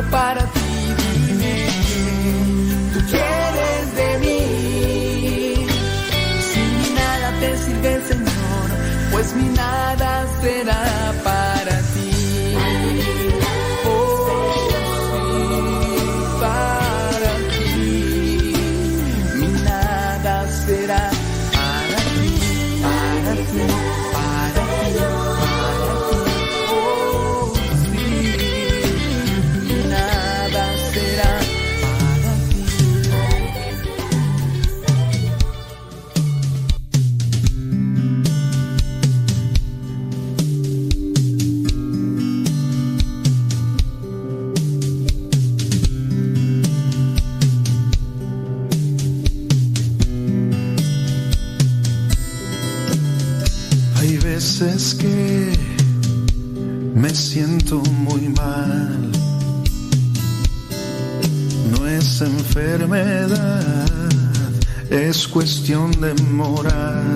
Para ti. Dime que tú quieres de mí. Si mi nada te sirve, Señor, pues mi nada será demora.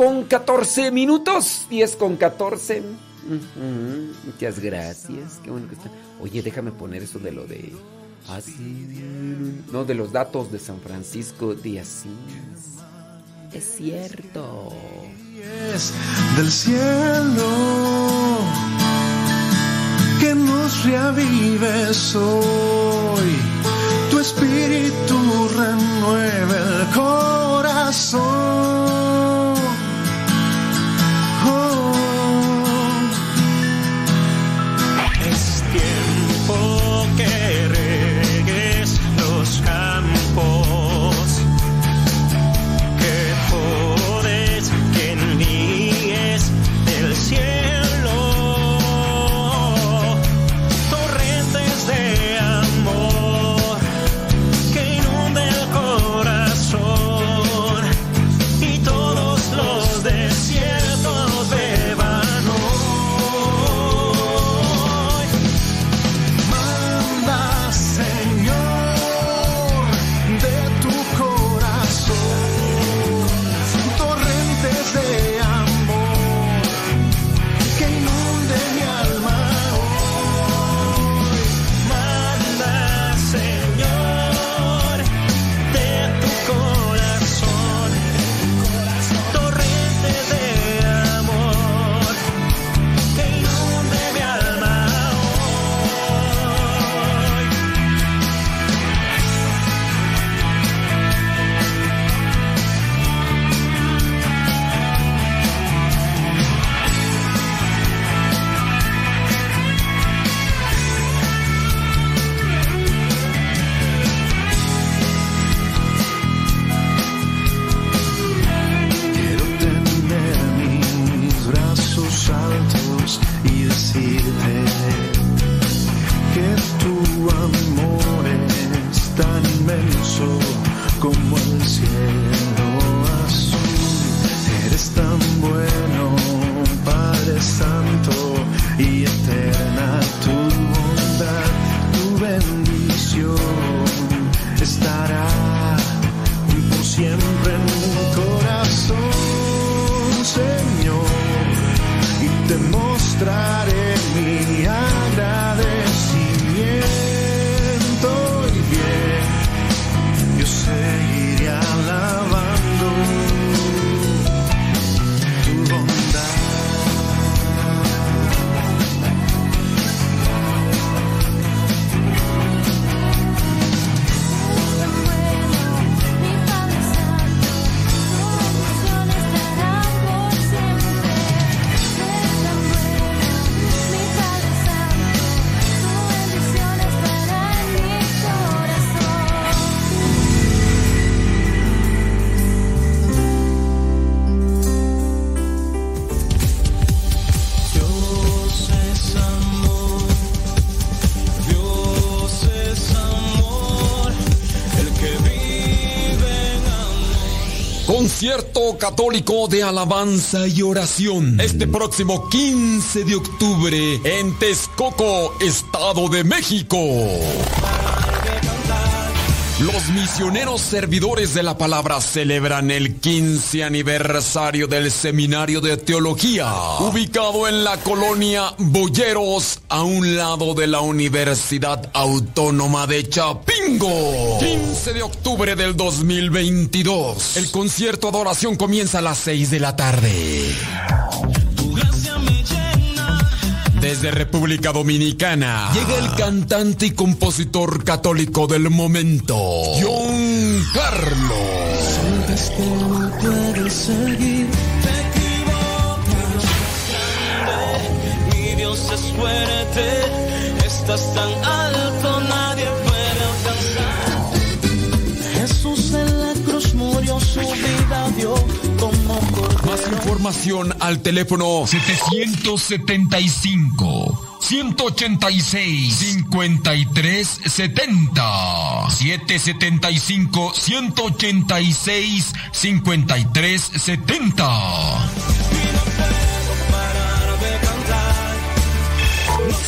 con 14 minutos. 10 con 14. Muchas gracias. Qué bueno que está. Oye, déjame poner eso de lo de. Ah, Así. No, de los datos de San Francisco de Asís. Es cierto. Del cielo que nos reavives hoy, tu espíritu renueve el corazón Católico de alabanza y oración. Este próximo 15 de octubre en Texcoco, Estado de México. Los misioneros servidores de la palabra celebran el 15 aniversario del Seminario de Teología, ubicado en la colonia Boyeros, a un lado de la Universidad Autónoma de Chapingo. 15 de octubre del 2022. El concierto de oración comienza a las 6 de la tarde. Desde República Dominicana llega el cantante y compositor católico del momento, John Carlos. Que no puedes seguir, te equivocas. Mi Dios es fuerte, estás tan información al teléfono 775 186 53 70 775 186 53 70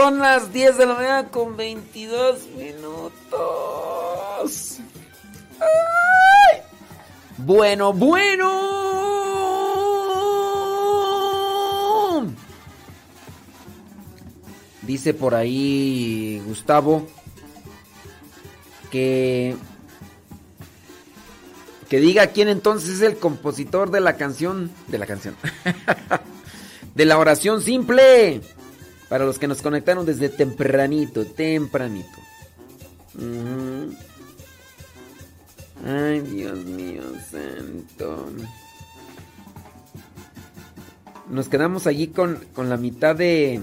Son las 10 de la mañana con 22 minutos. Bueno, bueno. Dice por ahí Gustavo que que diga quién entonces es el compositor de la canción de la canción <laughs> de la oración simple para los que nos conectaron desde tempranito, tempranito. Ay, Dios mío, santo. Nos quedamos allí con, con la mitad de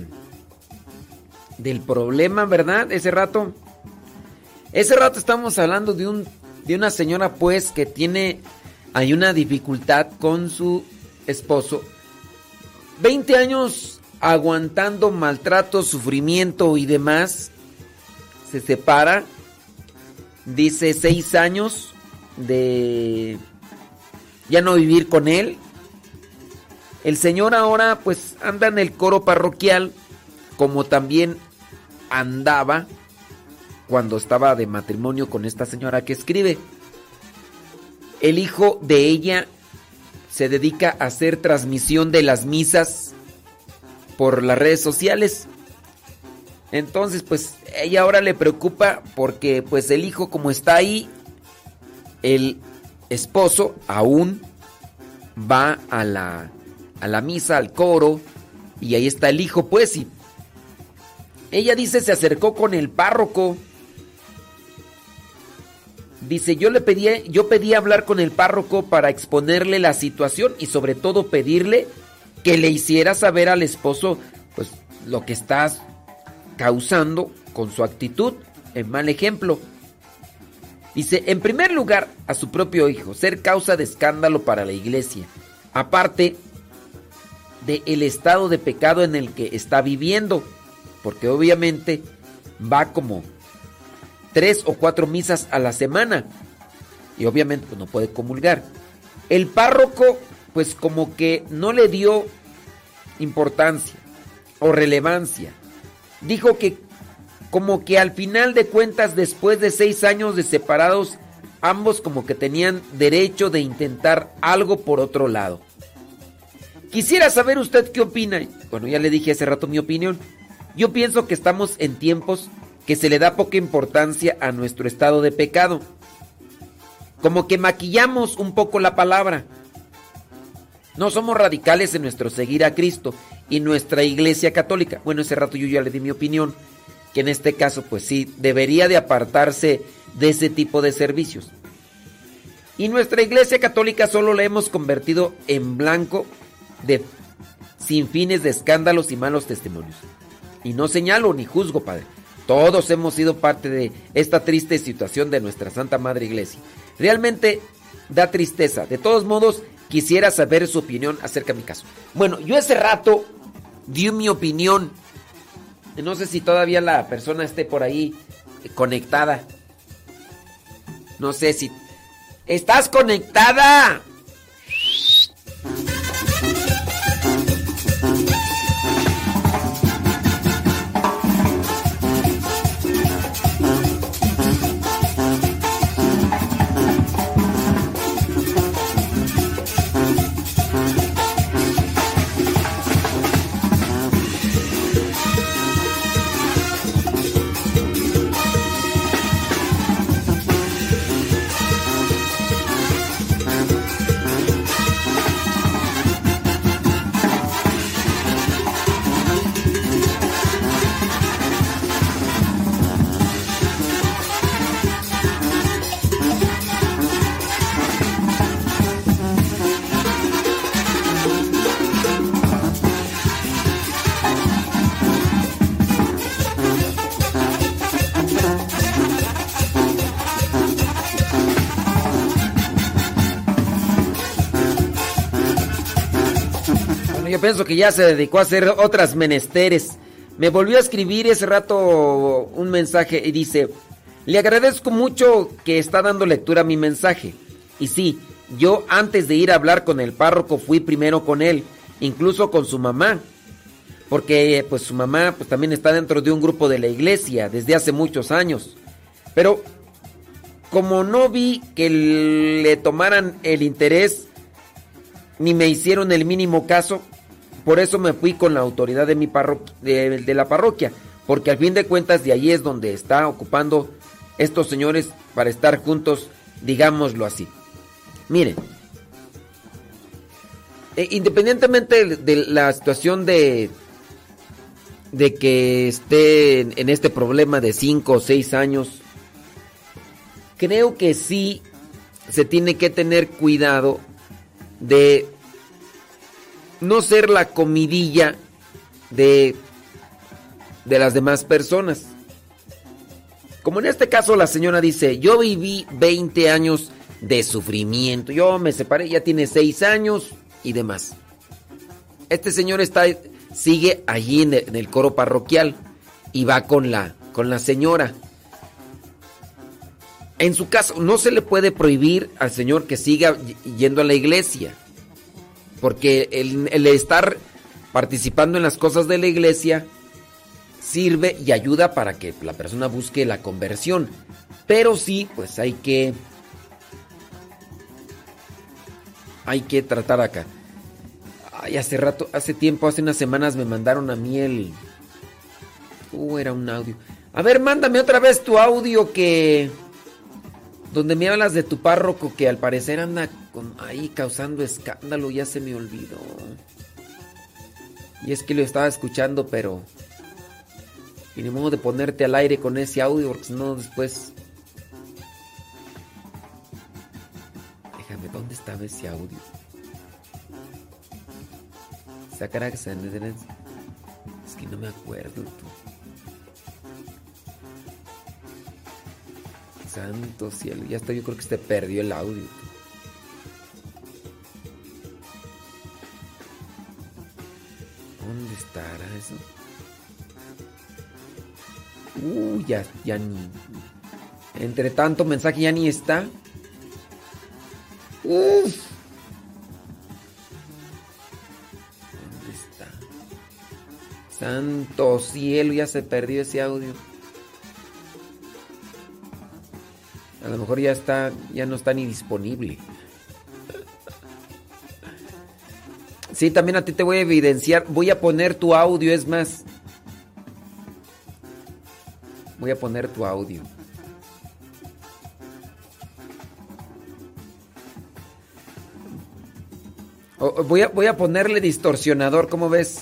del problema, ¿verdad? Ese rato. Ese rato estamos hablando de un de una señora pues que tiene hay una dificultad con su esposo. 20 años aguantando maltrato, sufrimiento y demás. Se separa. Dice 6 años de ya no vivir con él. El señor ahora pues anda en el coro parroquial como también andaba cuando estaba de matrimonio con esta señora que escribe. El hijo de ella se dedica a hacer transmisión de las misas por las redes sociales. Entonces, pues ella ahora le preocupa porque pues el hijo como está ahí, el esposo aún va a la a la misa, al coro y ahí está el hijo, pues y ella dice se acercó con el párroco. Dice, yo le pedí, yo pedí hablar con el párroco para exponerle la situación y sobre todo pedirle que le hiciera saber al esposo pues lo que estás causando con su actitud, en mal ejemplo. Dice, en primer lugar, a su propio hijo, ser causa de escándalo para la iglesia. Aparte de el estado de pecado en el que está viviendo, porque obviamente va como tres o cuatro misas a la semana y obviamente pues, no puede comulgar. El párroco pues como que no le dio importancia o relevancia. Dijo que como que al final de cuentas después de seis años de separados ambos como que tenían derecho de intentar algo por otro lado. Quisiera saber usted qué opina. Bueno, ya le dije hace rato mi opinión. Yo pienso que estamos en tiempos que se le da poca importancia a nuestro estado de pecado. Como que maquillamos un poco la palabra. No somos radicales en nuestro seguir a Cristo y nuestra iglesia católica. Bueno, ese rato yo ya le di mi opinión, que en este caso pues sí, debería de apartarse de ese tipo de servicios. Y nuestra iglesia católica solo la hemos convertido en blanco de sin fines de escándalos y malos testimonios. Y no señalo ni juzgo, Padre. Todos hemos sido parte de esta triste situación de nuestra Santa Madre Iglesia. Realmente da tristeza. De todos modos, quisiera saber su opinión acerca de mi caso. Bueno, yo ese rato di mi opinión. No sé si todavía la persona esté por ahí conectada. No sé si... ¿Estás conectada? Yo pienso que ya se dedicó a hacer otras menesteres. Me volvió a escribir ese rato un mensaje y dice, le agradezco mucho que está dando lectura a mi mensaje. Y sí, yo antes de ir a hablar con el párroco fui primero con él, incluso con su mamá. porque pues su mamá pues también está dentro de un grupo de la iglesia desde hace muchos años. Pero como no vi que le tomaran el interés ni me hicieron el mínimo caso, por eso me fui con la autoridad de mi de, la parroquia, porque al fin de cuentas de ahí es donde está ocupando estos señores para estar juntos, digámoslo así. Miren, eh, independientemente de, la situación de de que esté en este problema de 5 o 6 años, creo que sí se tiene que tener cuidado de no ser la comidilla de, de las demás personas. Como en este caso la señora dice, yo viví 20 años de sufrimiento, yo me separé, ya tiene 6 años y demás. Este señor está, sigue allí en el, en el coro parroquial y va con la, con la señora. En su caso, no se le puede prohibir al señor que siga yendo a la iglesia. Porque el, estar participando en las cosas de la iglesia sirve y ayuda para que la persona busque la conversión. Pero sí, pues hay que. Hay que tratar acá. Ay, hace rato, hace tiempo, hace unas semanas me mandaron a mí el. Uh, era un audio. A ver, mándame otra vez tu audio que. Donde me hablas de tu párroco que al parecer anda ahí causando escándalo, ya se me olvidó. Y es que lo estaba escuchando, pero. Y ni modo de ponerte al aire con ese audio, porque si no después. Déjame, ¿dónde estaba ese audio? Sacará que Es que no me acuerdo tú. Santo cielo, ya está, yo creo que se perdió el audio. ¿Dónde estará eso? Uh, ya, ya ni. Entre tanto mensaje ya ni está. Uf. ¿Dónde está? Santo cielo, ya se perdió ese audio. A lo mejor ya está, ya no está ni disponible. Sí, también a ti te voy a evidenciar. Voy a poner tu audio, es más. Voy a poner tu audio. Voy, a, voy a ponerle distorsionador, ¿cómo ves?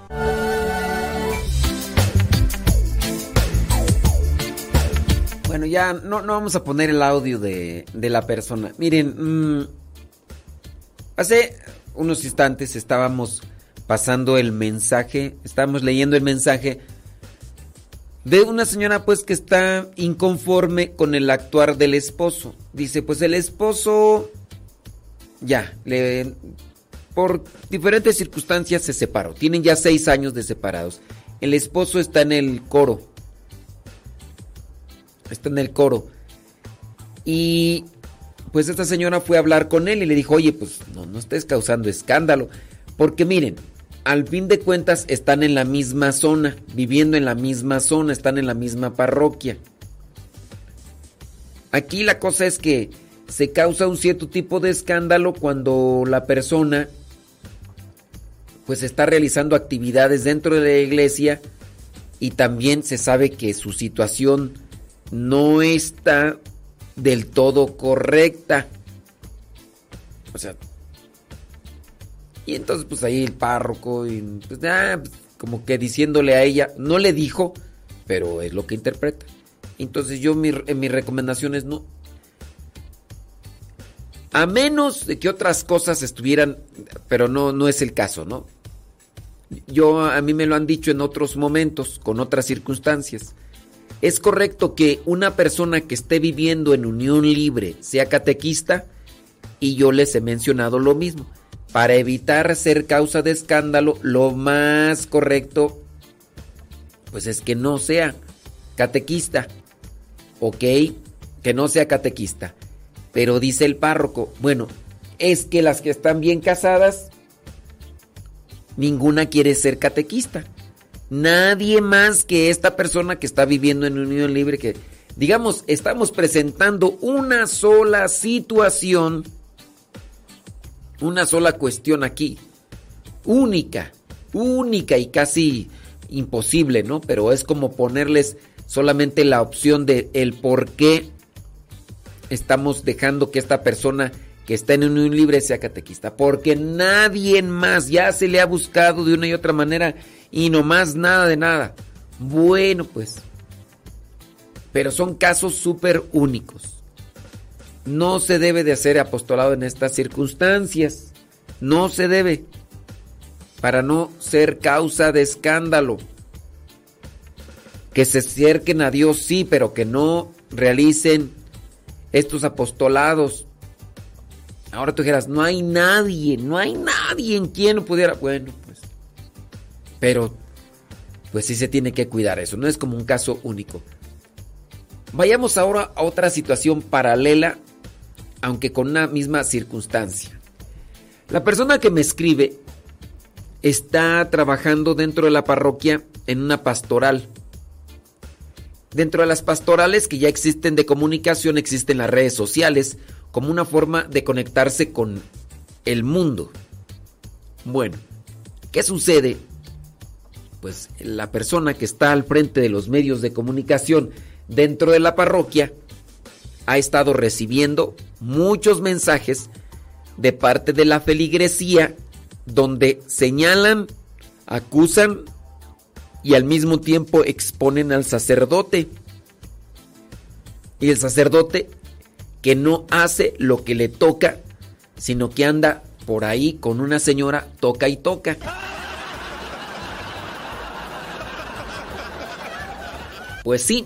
Ya no, no vamos a poner el audio de, de la persona. Miren, mm, hace unos instantes estábamos pasando el mensaje, estábamos leyendo el mensaje de una señora pues que está inconforme con el actuar del esposo. Dice, pues el esposo ya, le, por diferentes circunstancias se separó. Tienen ya seis años de separados. El esposo está en el coro. Está en el coro. Y pues esta señora fue a hablar con él y le dijo, oye, pues no, no estés causando escándalo. Porque miren, al fin de cuentas están en la misma zona, viviendo en la misma zona, están en la misma parroquia. Aquí la cosa es que se causa un cierto tipo de escándalo cuando la persona pues está realizando actividades dentro de la iglesia y también se sabe que su situación no está del todo correcta. O sea, y entonces pues ahí el párroco y pues, ah, pues, como que diciéndole a ella, no le dijo, pero es lo que interpreta. Entonces yo mi, en mis recomendaciones no. A menos de que otras cosas estuvieran, pero no, no es el caso, ¿no? Yo a mí me lo han dicho en otros momentos, con otras circunstancias. ¿Es correcto que una persona que esté viviendo en unión libre sea catequista? Y yo les he mencionado lo mismo. Para evitar ser causa de escándalo, lo más correcto, pues es que no sea catequista. ¿Ok? Que no sea catequista. Pero dice el párroco, bueno, es que las que están bien casadas, ninguna quiere ser catequista. Nadie más que esta persona que está viviendo en unión libre, que digamos, estamos presentando una sola situación, una sola cuestión aquí, única, única y casi imposible, ¿no? Pero es como ponerles solamente la opción de el por qué estamos dejando que esta persona que está en unión libre sea catequista, porque nadie más ya se le ha buscado de una y otra manera y no más nada de nada. Bueno, pues. Pero son casos súper únicos. No se debe de hacer apostolado en estas circunstancias. No se debe. Para no ser causa de escándalo. Que se acerquen a Dios, sí, pero que no realicen estos apostolados. Ahora tú dijeras, no hay nadie, no hay nadie en quien pudiera. Bueno. Pero, pues sí se tiene que cuidar eso. No es como un caso único. Vayamos ahora a otra situación paralela, aunque con una misma circunstancia. La persona que me escribe está trabajando dentro de la parroquia en una pastoral. Dentro de las pastorales que ya existen de comunicación existen las redes sociales como una forma de conectarse con el mundo. Bueno, ¿qué sucede? Pues la persona que está al frente de los medios de comunicación dentro de la parroquia ha estado recibiendo muchos mensajes de parte de la feligresía donde señalan, acusan y al mismo tiempo exponen al sacerdote. Y el sacerdote que no hace lo que le toca, sino que anda por ahí con una señora, toca y toca. Pues sí,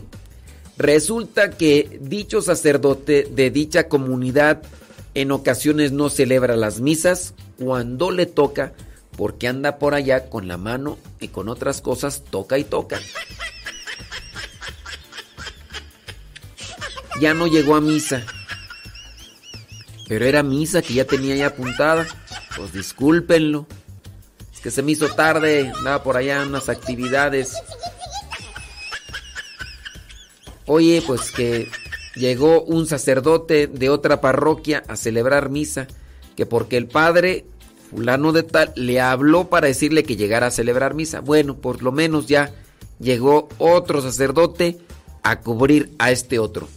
resulta que dicho sacerdote de dicha comunidad en ocasiones no celebra las misas cuando le toca porque anda por allá con la mano y con otras cosas toca y toca. Ya no llegó a misa. Pero era misa que ya tenía ya apuntada. Pues discúlpenlo. Es que se me hizo tarde, andaba por allá en unas actividades. Oye, pues que llegó un sacerdote de otra parroquia a celebrar misa, que porque el padre fulano de tal le habló para decirle que llegara a celebrar misa. Bueno, por lo menos ya llegó otro sacerdote a cubrir a este otro.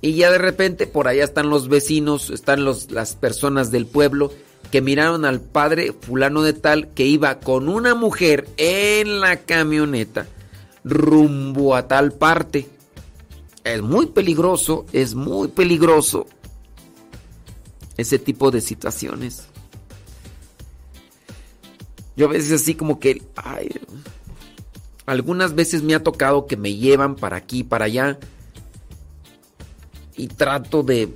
Y ya de repente por allá están los vecinos, están los, las personas del pueblo que miraron al padre fulano de tal que iba con una mujer en la camioneta rumbo a tal parte. Es muy peligroso, es muy peligroso ese tipo de situaciones. Yo a veces así como que, ay, algunas veces me ha tocado que me llevan para aquí, para allá, y trato de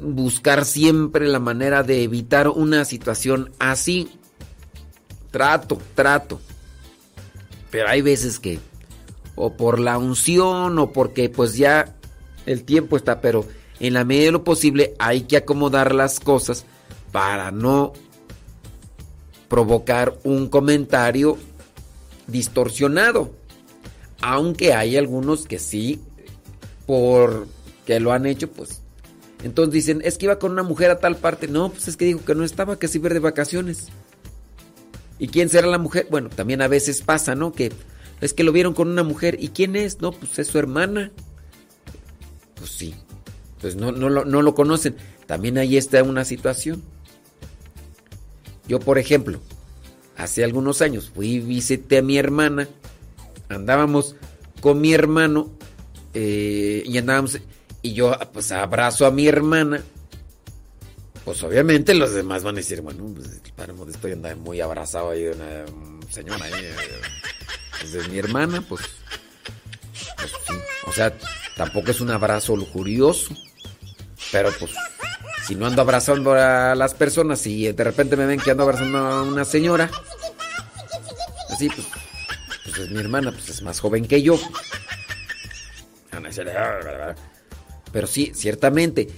buscar siempre la manera de evitar una situación así. Trato, trato. Pero hay veces que, o por la unción, o porque pues ya el tiempo está, pero en la medida de lo posible hay que acomodar las cosas para no provocar un comentario distorsionado. Aunque hay algunos que sí, por que lo han hecho, pues. Entonces dicen, es que iba con una mujer a tal parte. No, pues es que dijo que no estaba, que se iba de vacaciones. ¿Y quién será la mujer? Bueno, también a veces pasa, ¿no? Que es que lo vieron con una mujer. ¿Y quién es? No, pues es su hermana. Pues sí. Pues no, no, lo, no lo conocen. También ahí está una situación. Yo, por ejemplo, hace algunos años fui y visité a mi hermana. Andábamos con mi hermano eh, y andábamos. Y yo, pues, abrazo a mi hermana. Pues obviamente los demás van a decir, bueno, pues el padre Modesto anda muy abrazado ahí de una señora ahí. eh, pues, de mi hermana, pues, pues sí. O sea, tampoco es un abrazo lujurioso. Pero pues, si no ando abrazando a las personas y de repente me ven que ando abrazando a una señora, así, pues, pues es mi hermana, pues es más joven que yo. "Ah, Pero sí, ciertamente,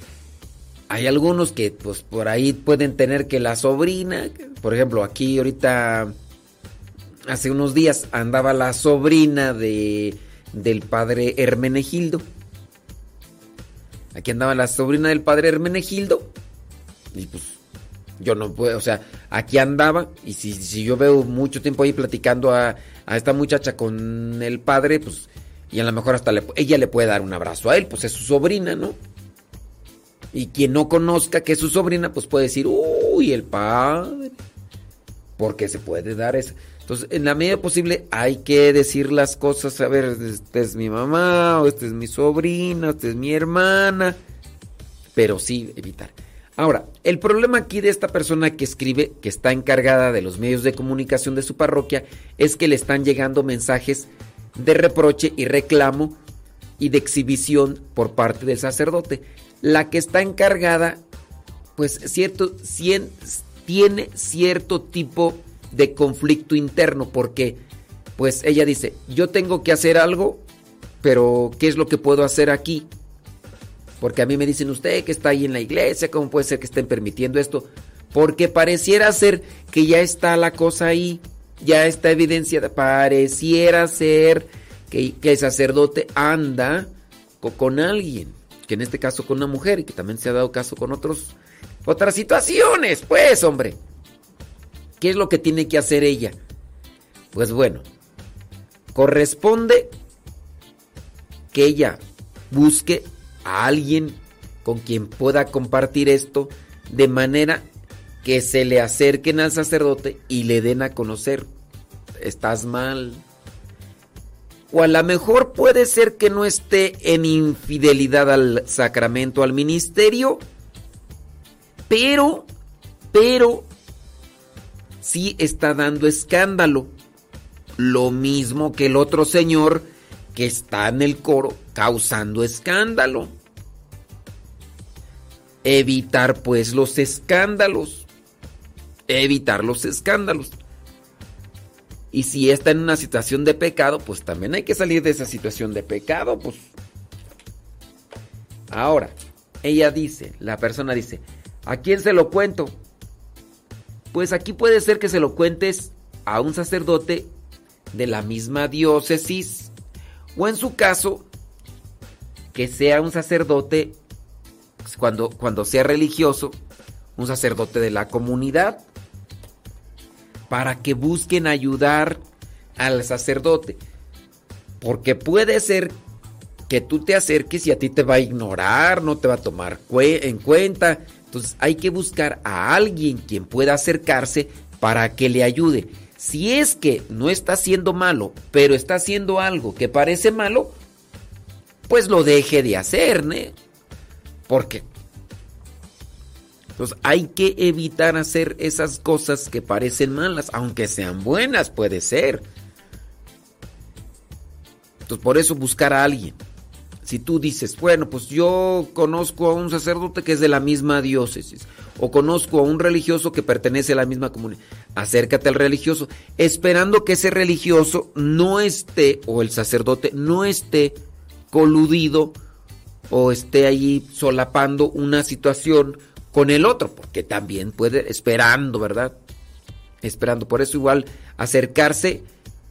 hay algunos que pues por ahí pueden tener que la sobrina, por ejemplo, aquí ahorita, hace unos días andaba la sobrina de, del padre Hermenegildo. Aquí andaba la sobrina del padre Hermenegildo. Y pues yo no puedo, o sea, aquí andaba. Y si, si yo veo mucho tiempo ahí platicando a, a esta muchacha con el padre, pues, y a lo mejor hasta le- ella le puede dar un abrazo a él, pues es su sobrina, ¿no? Y quien no conozca que es su sobrina, pues puede decir, uy, el padre. Porque se puede dar eso. Entonces, en la medida posible hay que decir las cosas, a ver, esta es mi mamá, o esta es mi sobrina, esta es mi hermana. Pero sí, evitar. Ahora, el problema aquí de esta persona que escribe, que está encargada de los medios de comunicación de su parroquia, es que le están llegando mensajes de reproche y reclamo y de exhibición por parte del sacerdote. La que está encargada, pues cierto, tiene cierto tipo de conflicto interno, porque pues ella dice, yo tengo que hacer algo pero ¿qué es lo que puedo hacer aquí? Porque a mí me dicen usted que está ahí en la iglesia, ¿cómo puede ser que estén permitiendo esto? Porque pareciera ser que ya está la cosa ahí, ya está evidenciada, pareciera ser que, el sacerdote anda co- con alguien, que en este caso con una mujer y que también se ha dado caso con otros, otras situaciones, pues hombre. ¿Qué es lo que tiene que hacer ella? Pues bueno, corresponde que ella busque a alguien con quien pueda compartir esto de manera que se le acerquen al sacerdote y le den a conocer, estás mal. O a lo mejor puede ser que no esté en infidelidad al sacramento, al ministerio, pero, pero, sí está dando escándalo. Lo mismo que el otro señor que está en el coro causando escándalo. Evitar pues los escándalos. Evitar los escándalos. Y si está en una situación de pecado, pues también hay que salir de esa situación de pecado, pues. Ahora, ella dice, la persona dice, ¿a quién se lo cuento? Pues aquí puede ser que se lo cuentes a un sacerdote de la misma diócesis o en su caso que sea un sacerdote pues, cuando, cuando sea religioso, un sacerdote de la comunidad para que busquen ayudar al sacerdote. Porque puede ser que tú te acerques y a ti te va a ignorar, no te va a tomar en cuenta. Entonces hay que buscar a alguien quien pueda acercarse para que le ayude. Si es que no está haciendo malo, pero está haciendo algo que parece malo, pues lo deje de hacer, ¿ne? Porque entonces hay que evitar hacer esas cosas que parecen malas, aunque sean buenas, puede ser. Entonces por eso buscar a alguien. Si tú dices, bueno, pues yo conozco a un sacerdote que es de la misma diócesis, o conozco a un religioso que pertenece a la misma comunidad, acércate al religioso, esperando que ese religioso no esté, o el sacerdote no esté coludido, o esté allí solapando una situación con el otro, porque también puede, esperando, ¿verdad? Esperando. Por eso igual acercarse,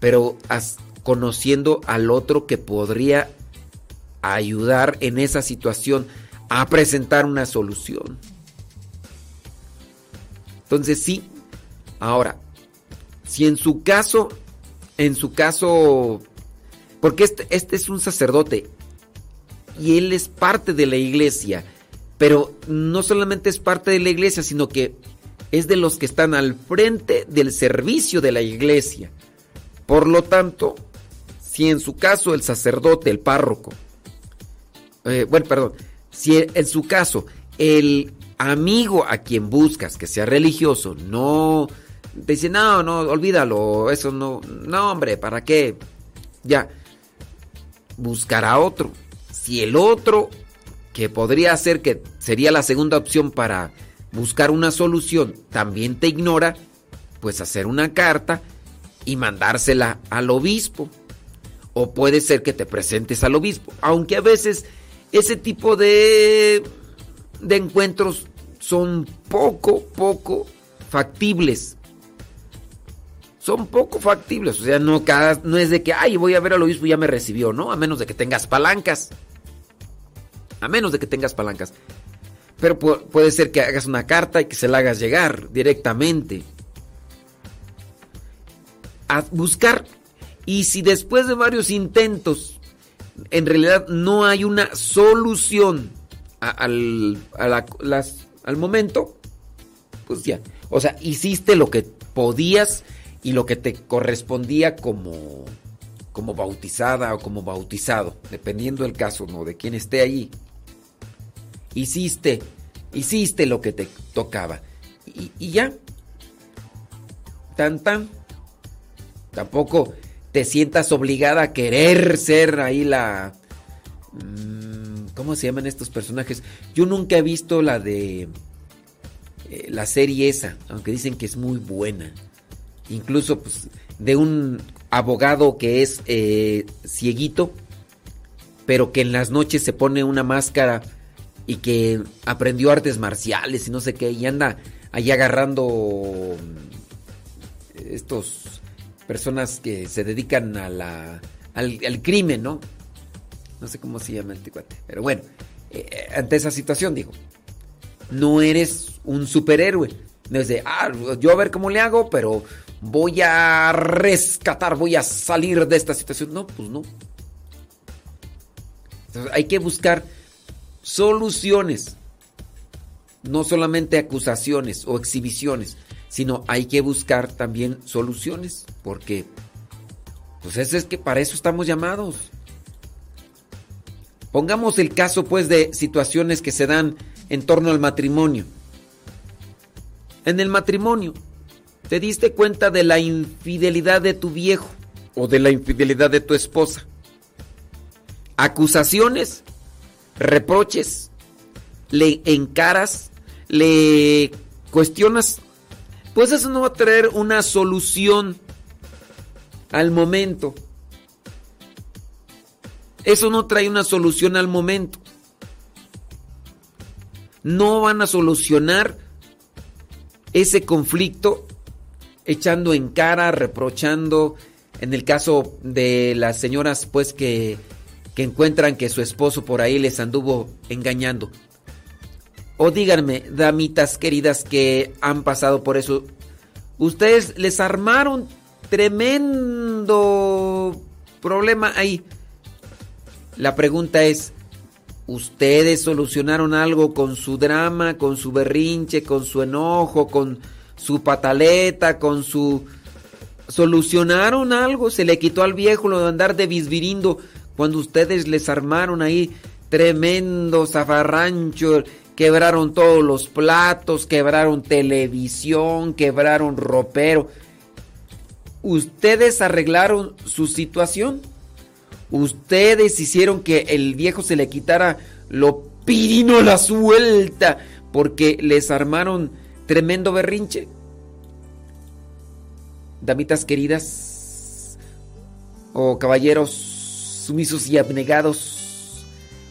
pero as- conociendo al otro que podría ayudar en esa situación a presentar una solución. Entonces sí, ahora, si en su caso, en su caso, porque este, este es un sacerdote y él es parte de la iglesia, pero no solamente es parte de la iglesia, sino que es de los que están al frente del servicio de la iglesia. Por lo tanto, si en su caso el sacerdote, el párroco, eh, bueno, perdón, si en su caso el amigo a quien buscas que sea religioso no te dice, no, no, olvídalo, eso no, no, hombre, ¿para qué? Ya, buscará otro. Si el otro, que podría ser que sería la segunda opción para buscar una solución, también te ignora, pues hacer una carta y mandársela al obispo. O puede ser que te presentes al obispo, aunque a veces ese tipo de, de encuentros son poco, poco factibles. Son poco factibles, o sea, no, cada, no es de que, ay, voy a ver al obispo y ya me recibió, ¿no? A menos de que tengas palancas. A menos de que tengas palancas. Pero pu- puede ser que hagas una carta y que se la hagas llegar directamente. A buscar. Y si después de varios intentos, en realidad no hay una solución al, al momento, pues ya. O sea, hiciste lo que podías y lo que te correspondía como, como bautizada o como bautizado, dependiendo del caso, ¿no? De quién esté ahí. Hiciste, hiciste lo que te tocaba. Y, ya. Tan tan. Tampoco te sientas obligada a querer ser ahí la... mm, ¿Cómo se llaman estos personajes? Yo nunca he visto la de... eh, la serie esa, aunque dicen que es muy buena. Incluso pues, de un abogado que es eh, cieguito pero que en las noches se pone una máscara y que aprendió artes marciales y no sé qué, y anda ahí agarrando estos personas que se dedican a la, al, crimen, ¿no? No sé cómo se llama el ticuate. Pero bueno, eh, ante esa situación, digo, no eres un superhéroe. No es de, ah, yo a ver cómo le hago, pero voy a rescatar, voy a salir de esta situación. No, pues no. Entonces, hay que buscar soluciones. No solamente acusaciones o exhibiciones, sino hay que buscar también soluciones. Porque, pues eso es que para eso estamos llamados. Pongamos el caso pues de situaciones que se dan en torno al matrimonio. En el matrimonio, ¿te diste cuenta de la infidelidad de tu viejo o de la infidelidad de tu esposa? Acusaciones, reproches, le encaras, le cuestionas, pues eso no va a traer una solución al momento. Eso no trae una solución al momento. No van a solucionar ese conflicto echando en cara, reprochando. En el caso de las señoras, pues que, que encuentran que su esposo por ahí les anduvo engañando. O díganme, damitas queridas que han pasado por eso, ustedes les armaron tremendo problema ahí. La pregunta es, ¿ustedes solucionaron algo con su drama, con su berrinche, con su enojo, con su pataleta, con su... ¿Solucionaron algo? ¿Se le quitó al viejo lo de andar de bisbirindo cuando ustedes les armaron ahí tremendo zafarrancho? Quebraron todos los platos, quebraron televisión, quebraron ropero. ¿Ustedes arreglaron su situación? Ustedes hicieron que el viejo se le quitara lo pirino la suelta porque les armaron tremendo berrinche. Damitas queridas o caballeros sumisos y abnegados,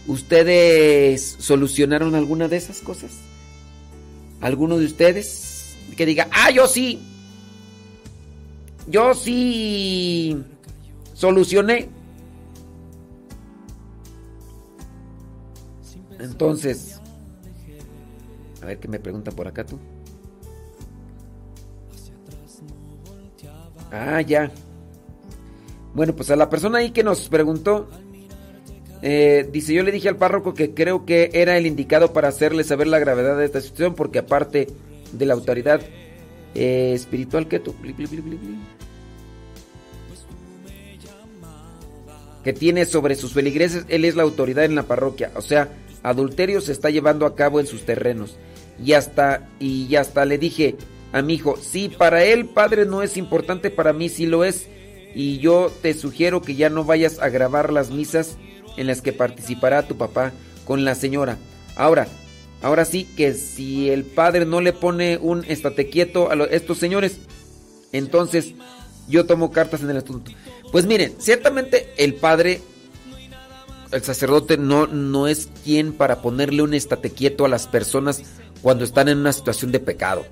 ¿ustedes solucionaron alguna de esas cosas? ¿Alguno de ustedes que diga, ah, yo sí, yo sí solucioné? Entonces, a ver qué me pregunta por acá tú. Ah, ya. Bueno, pues a la persona ahí que nos preguntó, eh, dice, yo le dije al párroco que creo que era el indicado para hacerle saber la gravedad de esta situación, porque aparte de la autoridad eh, espiritual que tú, que tiene sobre sus feligreses, él es la autoridad en la parroquia. O sea, adulterio se está llevando a cabo en sus terrenos. Y hasta, y hasta le dije a mi hijo, sí, para él, padre, no es importante, para mí sí lo es. Y yo te sugiero que ya no vayas a grabar las misas en las que participará tu papá con la señora. Ahora, ahora sí que si el padre no le pone un estate quieto a estos señores, entonces yo tomo cartas en el asunto. Pues miren, ciertamente el padre el sacerdote no, no es quien para ponerle un estate quieto a las personas cuando están en una situación de pecado.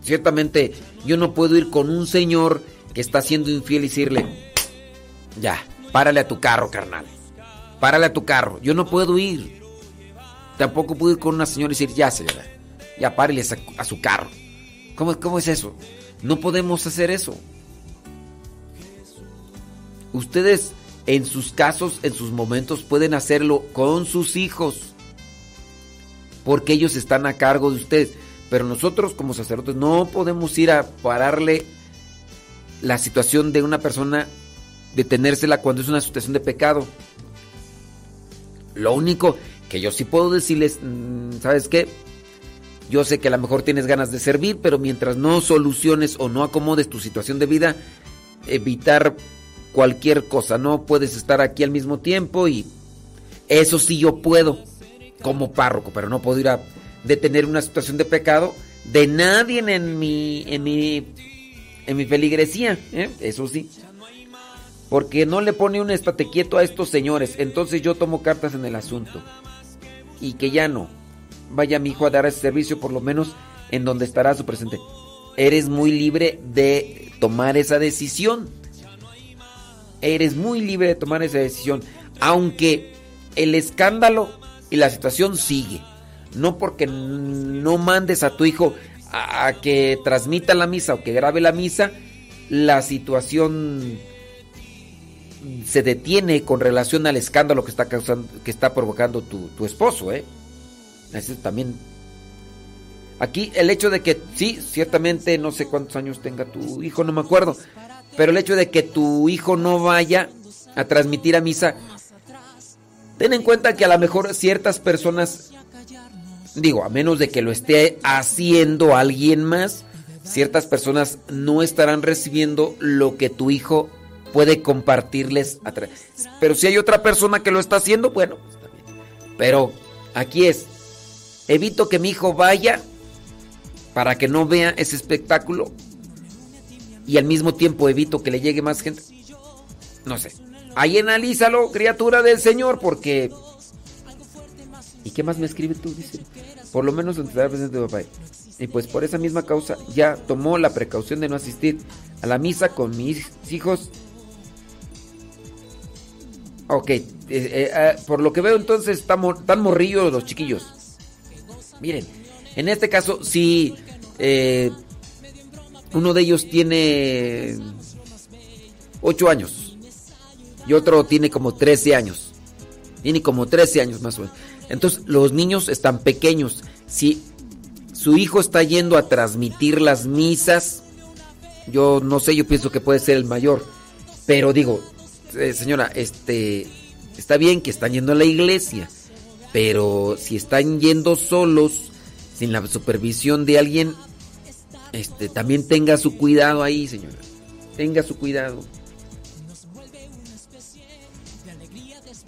Ciertamente yo no puedo ir con un señor está siendo infiel y decirle, ya, párale a tu carro, carnal. Párale a tu carro. Yo no puedo ir. Tampoco puedo ir con una señora y decir, ya, señora, ya párale a su carro. ¿Cómo, ¿Cómo es eso? No podemos hacer eso. Ustedes en sus casos, en sus momentos, pueden hacerlo con sus hijos. Porque ellos están a cargo de ustedes. Pero nosotros como sacerdotes no podemos ir a pararle la situación de una persona, detenérsela cuando es una situación de pecado. Lo único que yo sí puedo decirles, mm, ¿sabes qué? Yo sé que a lo mejor tienes ganas de servir, pero mientras no soluciones o no acomodes tu situación de vida, evitar cualquier cosa. No puedes estar aquí al mismo tiempo y eso sí yo puedo como párroco, pero no puedo ir a detener una situación de pecado de nadie en mi en mi en mi feligresía, ¿eh? eso sí. Porque no le pone un estate quieto a estos señores. Entonces yo tomo cartas en el asunto. Y que ya no. Vaya mi hijo a dar ese servicio, por lo menos en donde estará su presente. Eres muy libre de tomar esa decisión. Eres muy libre de tomar esa decisión. Aunque el escándalo y la situación sigue. No porque no mandes a tu hijo a, que transmita la misa o que grabe la misa, la situación se detiene con relación al escándalo que está causando, que está provocando tu, esposo, ¿eh? Eso también. Aquí el hecho de que, sí, ciertamente no sé cuántos años tenga tu hijo, no me acuerdo, pero el hecho de que tu hijo no vaya a transmitir a misa, ten en cuenta que a lo mejor ciertas personas, digo, a menos de que lo esté haciendo alguien más, ciertas personas no estarán recibiendo lo que tu hijo puede compartirles. A Pero si hay otra persona que lo está haciendo, bueno, pues. Pero aquí es, evito que mi hijo vaya para que no vea ese espectáculo y al mismo tiempo evito que le llegue más gente. No sé. Ahí analízalo, criatura del Señor, porque... ¿Y qué más me escribe tú? Dice, por lo menos entrar presente de papá. Y pues por esa misma causa ya tomó la precaución de no asistir a la misa con mis hijos. Ok, eh, eh, eh, por lo que veo entonces están, están morrillos los chiquillos. Miren, en este caso si uno de ellos tiene 8 años y otro tiene como 13 años. Tiene como 13 años más o menos. Entonces los niños están pequeños. Si su hijo está yendo a transmitir las misas, yo no sé, yo pienso que puede ser el mayor. Pero digo, eh, señora, este, está bien que están yendo a la iglesia, pero si están yendo solos, sin la supervisión de alguien, este, también tenga su cuidado ahí, señora. Tenga su cuidado.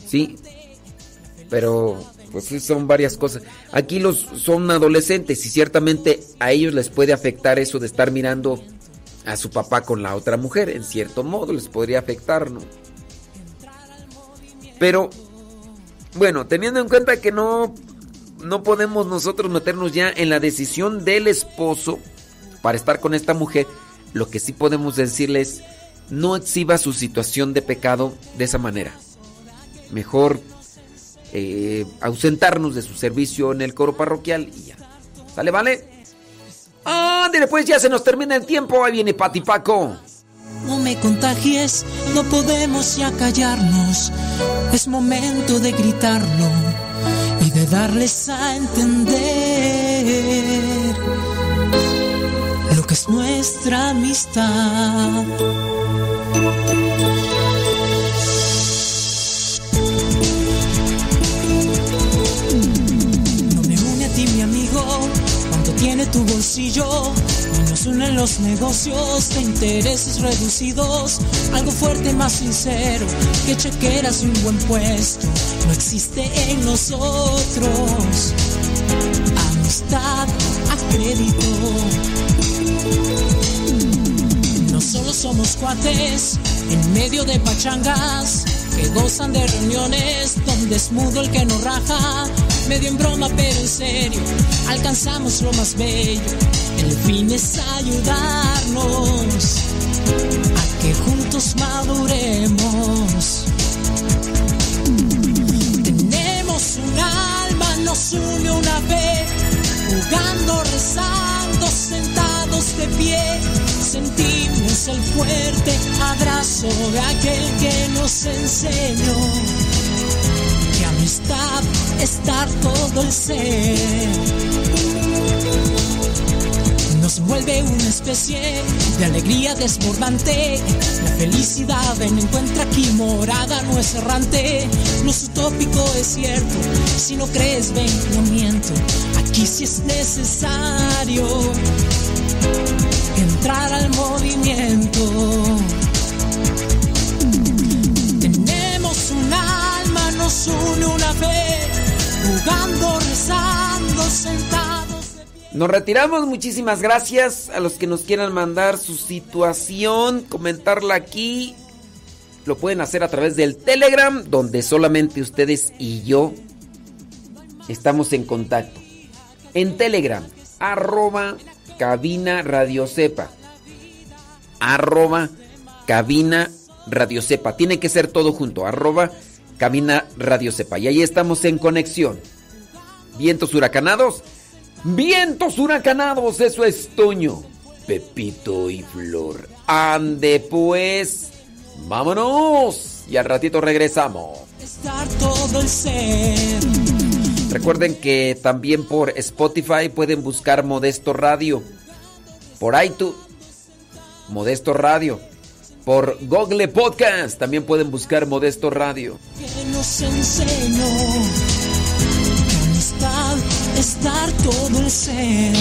Sí, pero pues son varias cosas. Aquí los son adolescentes y ciertamente a ellos les puede afectar eso de estar mirando a su papá con la otra mujer. En cierto modo les podría afectar, ¿no? Pero, bueno, teniendo en cuenta que no, no podemos nosotros meternos ya en la decisión del esposo para estar con esta mujer, lo que sí podemos decirles, no exhiba su situación de pecado de esa manera. Mejor eh, ausentarnos de su servicio en el coro parroquial y ya. ¿Sale, vale? Ah, pues ya se nos termina el tiempo. Ahí viene Patipaco. No me contagies, no podemos ya callarnos. Es momento de gritarlo y de darles a entender lo que es nuestra amistad. Tiene tu bolsillo nos unen los negocios de intereses reducidos. Algo fuerte, más sincero que chequeras y un buen puesto. No existe en nosotros amistad a crédito. No solo somos cuates en medio de pachangas que gozan de reuniones donde es mudo el que no raja. Medio en broma, pero en serio, alcanzamos lo más bello. El fin es ayudarnos a que juntos maduremos. Tenemos un alma, nos une una vez, jugando, rezando, sentados de pie. Sentimos el fuerte abrazo de aquel que nos enseñó que amistad es dar todo el ser nos vuelve una especie de alegría desbordante. La felicidad en encuentra aquí morada, no es errante, es utópico, es cierto. Si no crees, ven, no miento. Aquí sí es necesario entrar al movimiento. Nos jugando, rezando, sentados. Nos retiramos, muchísimas gracias a los que nos quieran mandar su situación, comentarla aquí. lo pueden hacer a través del Telegram, donde solamente ustedes y yo estamos en contacto. En Telegram, arroba cabina radio sepa. Arroba cabina radio sepa. Tiene que ser todo junto. Arroba cabina radio sepa. Y ahí estamos en conexión. Vientos huracanados. Vientos huracanados. Eso es Toño, Pepito y Flor. Ande pues. Vámonos. Y al ratito regresamos. Estar todo el ser. Recuerden que también por Spotify pueden buscar Modesto Radio. Por iTunes, Modesto Radio. Por Google Podcast también pueden buscar Modesto Radio. que nos enseñó que amistad todo el ser.